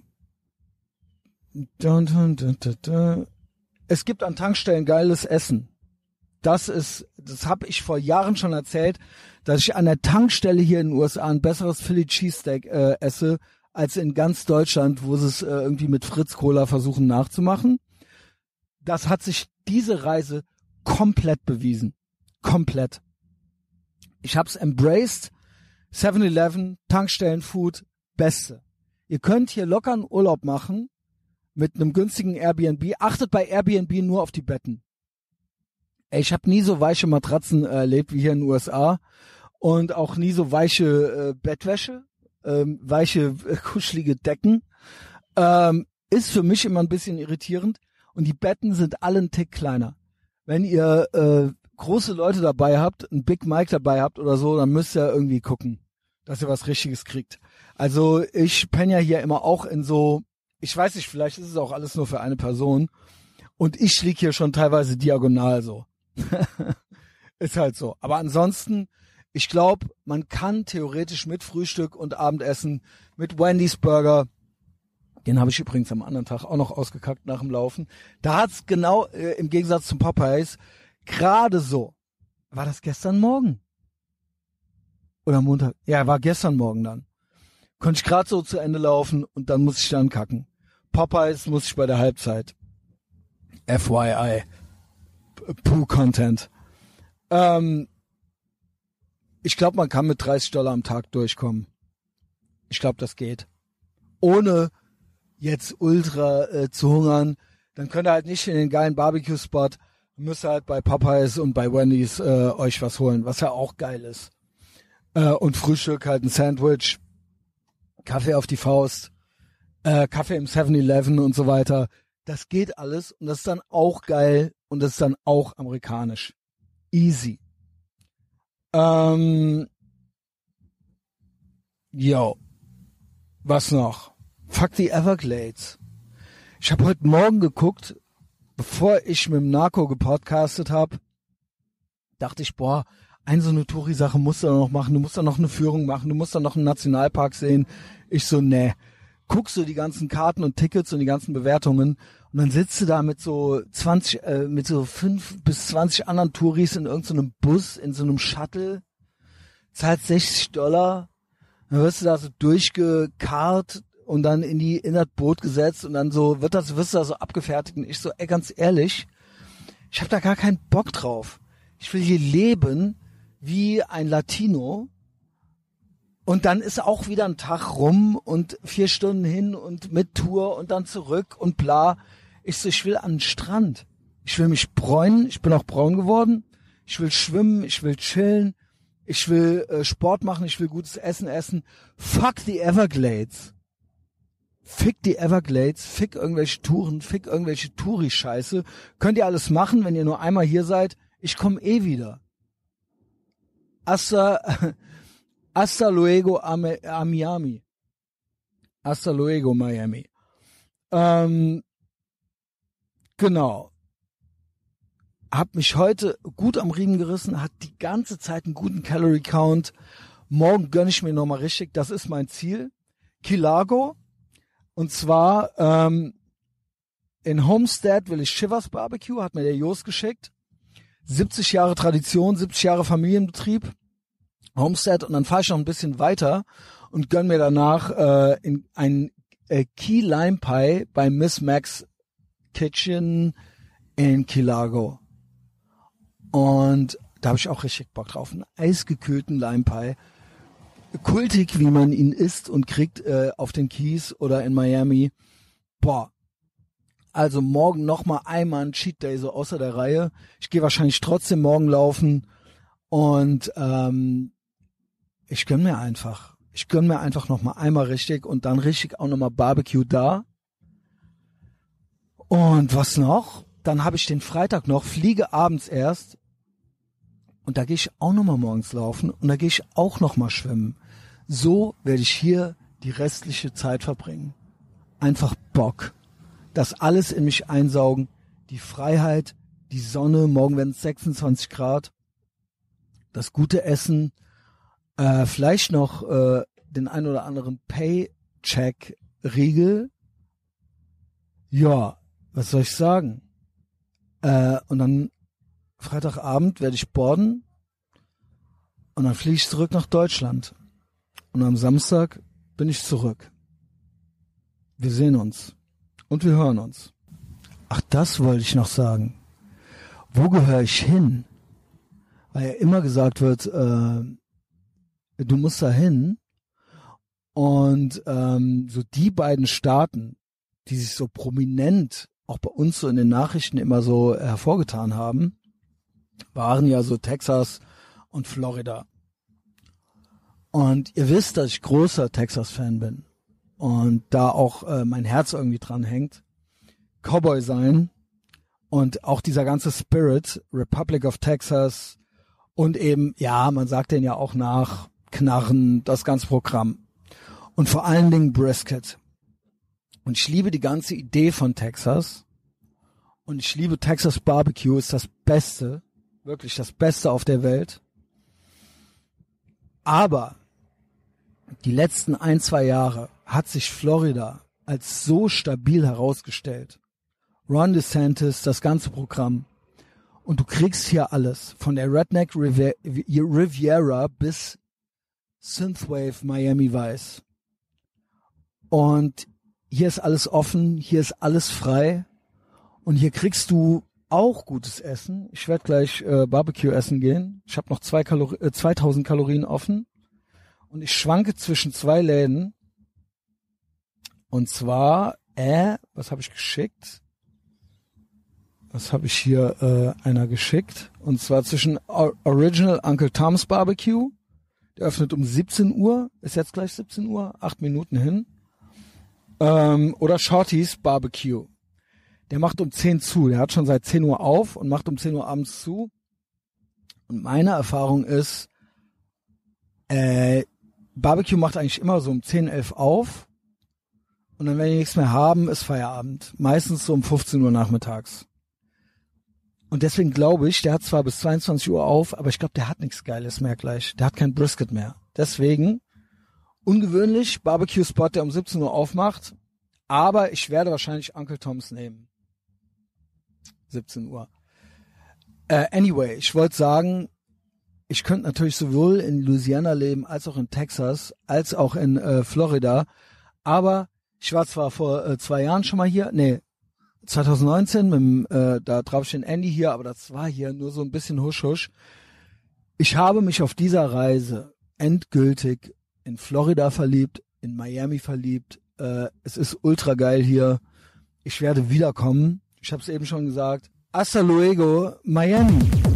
Es gibt an Tankstellen geiles Essen. Das ist, das habe ich vor Jahren schon erzählt, dass ich an der Tankstelle hier in den USA ein besseres Philly Cheesesteak äh, esse als in ganz Deutschland, wo sie es äh, irgendwie mit Fritz Cola versuchen nachzumachen. Das hat sich diese Reise komplett bewiesen. Komplett. Ich hab's embraced. 7-Eleven, Tankstellenfood, beste. Ihr könnt hier locker einen Urlaub machen mit einem günstigen Airbnb. Achtet bei Airbnb nur auf die Betten. Ey, ich habe nie so weiche Matratzen erlebt wie hier in den USA und auch nie so weiche äh, Bettwäsche, ähm, weiche äh, kuschelige Decken. Ähm, ist für mich immer ein bisschen irritierend und die Betten sind alle einen Tick kleiner. Wenn ihr äh, große Leute dabei habt, ein Big Mike dabei habt oder so, dann müsst ihr irgendwie gucken, dass ihr was Richtiges kriegt. Also ich penne ja hier immer auch in so, ich weiß nicht, vielleicht ist es auch alles nur für eine Person und ich lieg hier schon teilweise diagonal so. [laughs] ist halt so. Aber ansonsten, ich glaube, man kann theoretisch mit Frühstück und Abendessen, mit Wendy's Burger, den habe ich übrigens am anderen Tag auch noch ausgekackt nach dem Laufen. Da hat's genau äh, im Gegensatz zum Popeyes gerade so. War das gestern Morgen? Oder Montag? Ja, war gestern Morgen dann. Konnte ich gerade so zu Ende laufen und dann muss ich dann kacken. Popeyes muss ich bei der Halbzeit. FYI. Poo-Content. Ähm, ich glaube, man kann mit 30 Dollar am Tag durchkommen. Ich glaube, das geht. Ohne jetzt ultra äh, zu hungern, dann könnt ihr halt nicht in den geilen Barbecue-Spot, müsst ihr halt bei Popeyes und bei Wendy's äh, euch was holen, was ja auch geil ist. Äh, und Frühstück halt ein Sandwich, Kaffee auf die Faust, äh, Kaffee im 7-Eleven und so weiter. Das geht alles und das ist dann auch geil und das ist dann auch amerikanisch. Easy. Ähm, yo. Was noch? Fuck the Everglades. Ich habe heute Morgen geguckt, bevor ich mit dem Narco gepodcastet habe, dachte ich, boah, ein so eine Touri-Sache musst du noch machen, du musst da noch eine Führung machen, du musst da noch einen Nationalpark sehen. Ich so, nee. Guckst du die ganzen Karten und Tickets und die ganzen Bewertungen und dann sitzt du da mit so 20, äh, mit so fünf bis 20 anderen Touris in irgendeinem Bus, in so einem Shuttle, zahlt 60 Dollar, dann wirst du da so durchgekarrt und dann in die in das Boot gesetzt und dann so wird das wirst du da so abgefertigt? Und ich so ey ganz ehrlich ich habe da gar keinen Bock drauf. Ich will hier leben wie ein Latino. Und dann ist auch wieder ein Tag rum und vier Stunden hin und mit Tour und dann zurück und bla. Ich so ich will an den Strand. Ich will mich bräunen. Ich bin auch braun geworden. Ich will schwimmen. Ich will chillen. Ich will äh, Sport machen. Ich will gutes Essen essen. Fuck the Everglades Fick die Everglades, fick irgendwelche Touren, fick irgendwelche Touri-Scheiße. Könnt ihr alles machen, wenn ihr nur einmal hier seid. Ich komme eh wieder. Hasta, [laughs] hasta luego a, Miami. Hasta luego Miami. Ähm, genau. Hab mich heute gut am Riemen gerissen, hat die ganze Zeit einen guten Calorie Count. Morgen gönn ich mir nochmal richtig, das ist mein Ziel. Kilago, und zwar ähm, in Homestead will ich Shivers Barbecue, hat mir der Jos geschickt. 70 Jahre Tradition, 70 Jahre Familienbetrieb. Homestead und dann fahre ich noch ein bisschen weiter und gönn mir danach äh, in ein äh, Key Lime Pie bei Miss Max Kitchen in Kilago. Und da habe ich auch richtig Bock drauf. Einen eisgekühlten Lime Pie kultig, wie man ihn isst und kriegt äh, auf den Keys oder in Miami. Boah. Also morgen noch mal einmal ein Cheat Day so außer der Reihe. Ich gehe wahrscheinlich trotzdem morgen laufen und ähm, ich gönn mir einfach. Ich gönn mir einfach noch mal einmal richtig und dann richtig auch noch mal Barbecue da. Und was noch? Dann habe ich den Freitag noch, fliege abends erst und da gehe ich auch noch mal morgens laufen und da gehe ich auch noch mal schwimmen. So werde ich hier die restliche Zeit verbringen. Einfach Bock. Das alles in mich einsaugen. Die Freiheit, die Sonne, morgen werden es 26 Grad. Das gute Essen, äh, vielleicht noch äh, den ein oder anderen Paycheck-Riegel. Ja, was soll ich sagen? Äh, und dann Freitagabend werde ich borden und dann fliege ich zurück nach Deutschland. Und am Samstag bin ich zurück. Wir sehen uns und wir hören uns. Ach, das wollte ich noch sagen. Wo gehöre ich hin? Weil ja immer gesagt wird, äh, du musst da hin. Und ähm, so die beiden Staaten, die sich so prominent auch bei uns so in den Nachrichten immer so hervorgetan haben, waren ja so Texas und Florida. Und ihr wisst, dass ich großer Texas-Fan bin und da auch äh, mein Herz irgendwie dran hängt. Cowboy sein und auch dieser ganze Spirit, Republic of Texas und eben, ja, man sagt den ja auch nach, Knarren, das ganze Programm. Und vor allen Dingen Brisket. Und ich liebe die ganze Idee von Texas. Und ich liebe Texas Barbecue, ist das Beste, wirklich das Beste auf der Welt. Aber die letzten ein, zwei Jahre hat sich Florida als so stabil herausgestellt. Ron DeSantis, das ganze Programm. Und du kriegst hier alles. Von der Redneck Riviera bis Synthwave Miami Vice. Und hier ist alles offen, hier ist alles frei. Und hier kriegst du auch gutes Essen. Ich werde gleich äh, Barbecue essen gehen. Ich habe noch zwei Kalori äh, 2000 Kalorien offen. Und ich schwanke zwischen zwei Läden. Und zwar, äh, was habe ich geschickt? Was habe ich hier äh, einer geschickt? Und zwar zwischen Original Uncle Tom's Barbecue. Der öffnet um 17 Uhr. Ist jetzt gleich 17 Uhr. Acht Minuten hin. Ähm, oder Shorty's Barbecue. Der macht um 10 zu. Der hat schon seit 10 Uhr auf und macht um 10 Uhr abends zu. Und meine Erfahrung ist, äh, Barbecue macht eigentlich immer so um 10, 11 auf. Und dann, wenn die nichts mehr haben, ist Feierabend. Meistens so um 15 Uhr nachmittags. Und deswegen glaube ich, der hat zwar bis 22 Uhr auf, aber ich glaube, der hat nichts Geiles mehr gleich. Der hat kein Brisket mehr. Deswegen ungewöhnlich, Barbecue-Spot, der um 17 Uhr aufmacht. Aber ich werde wahrscheinlich Uncle Toms nehmen. 17 Uhr. Äh, anyway, ich wollte sagen, ich könnte natürlich sowohl in Louisiana leben, als auch in Texas, als auch in äh, Florida. Aber ich war zwar vor äh, zwei Jahren schon mal hier, nee, 2019, mit dem, äh, da ich den Andy hier, aber das war hier nur so ein bisschen husch husch. Ich habe mich auf dieser Reise endgültig in Florida verliebt, in Miami verliebt. Äh, es ist ultra geil hier. Ich werde wiederkommen. Ich habe es eben schon gesagt. Hasta luego, Miami.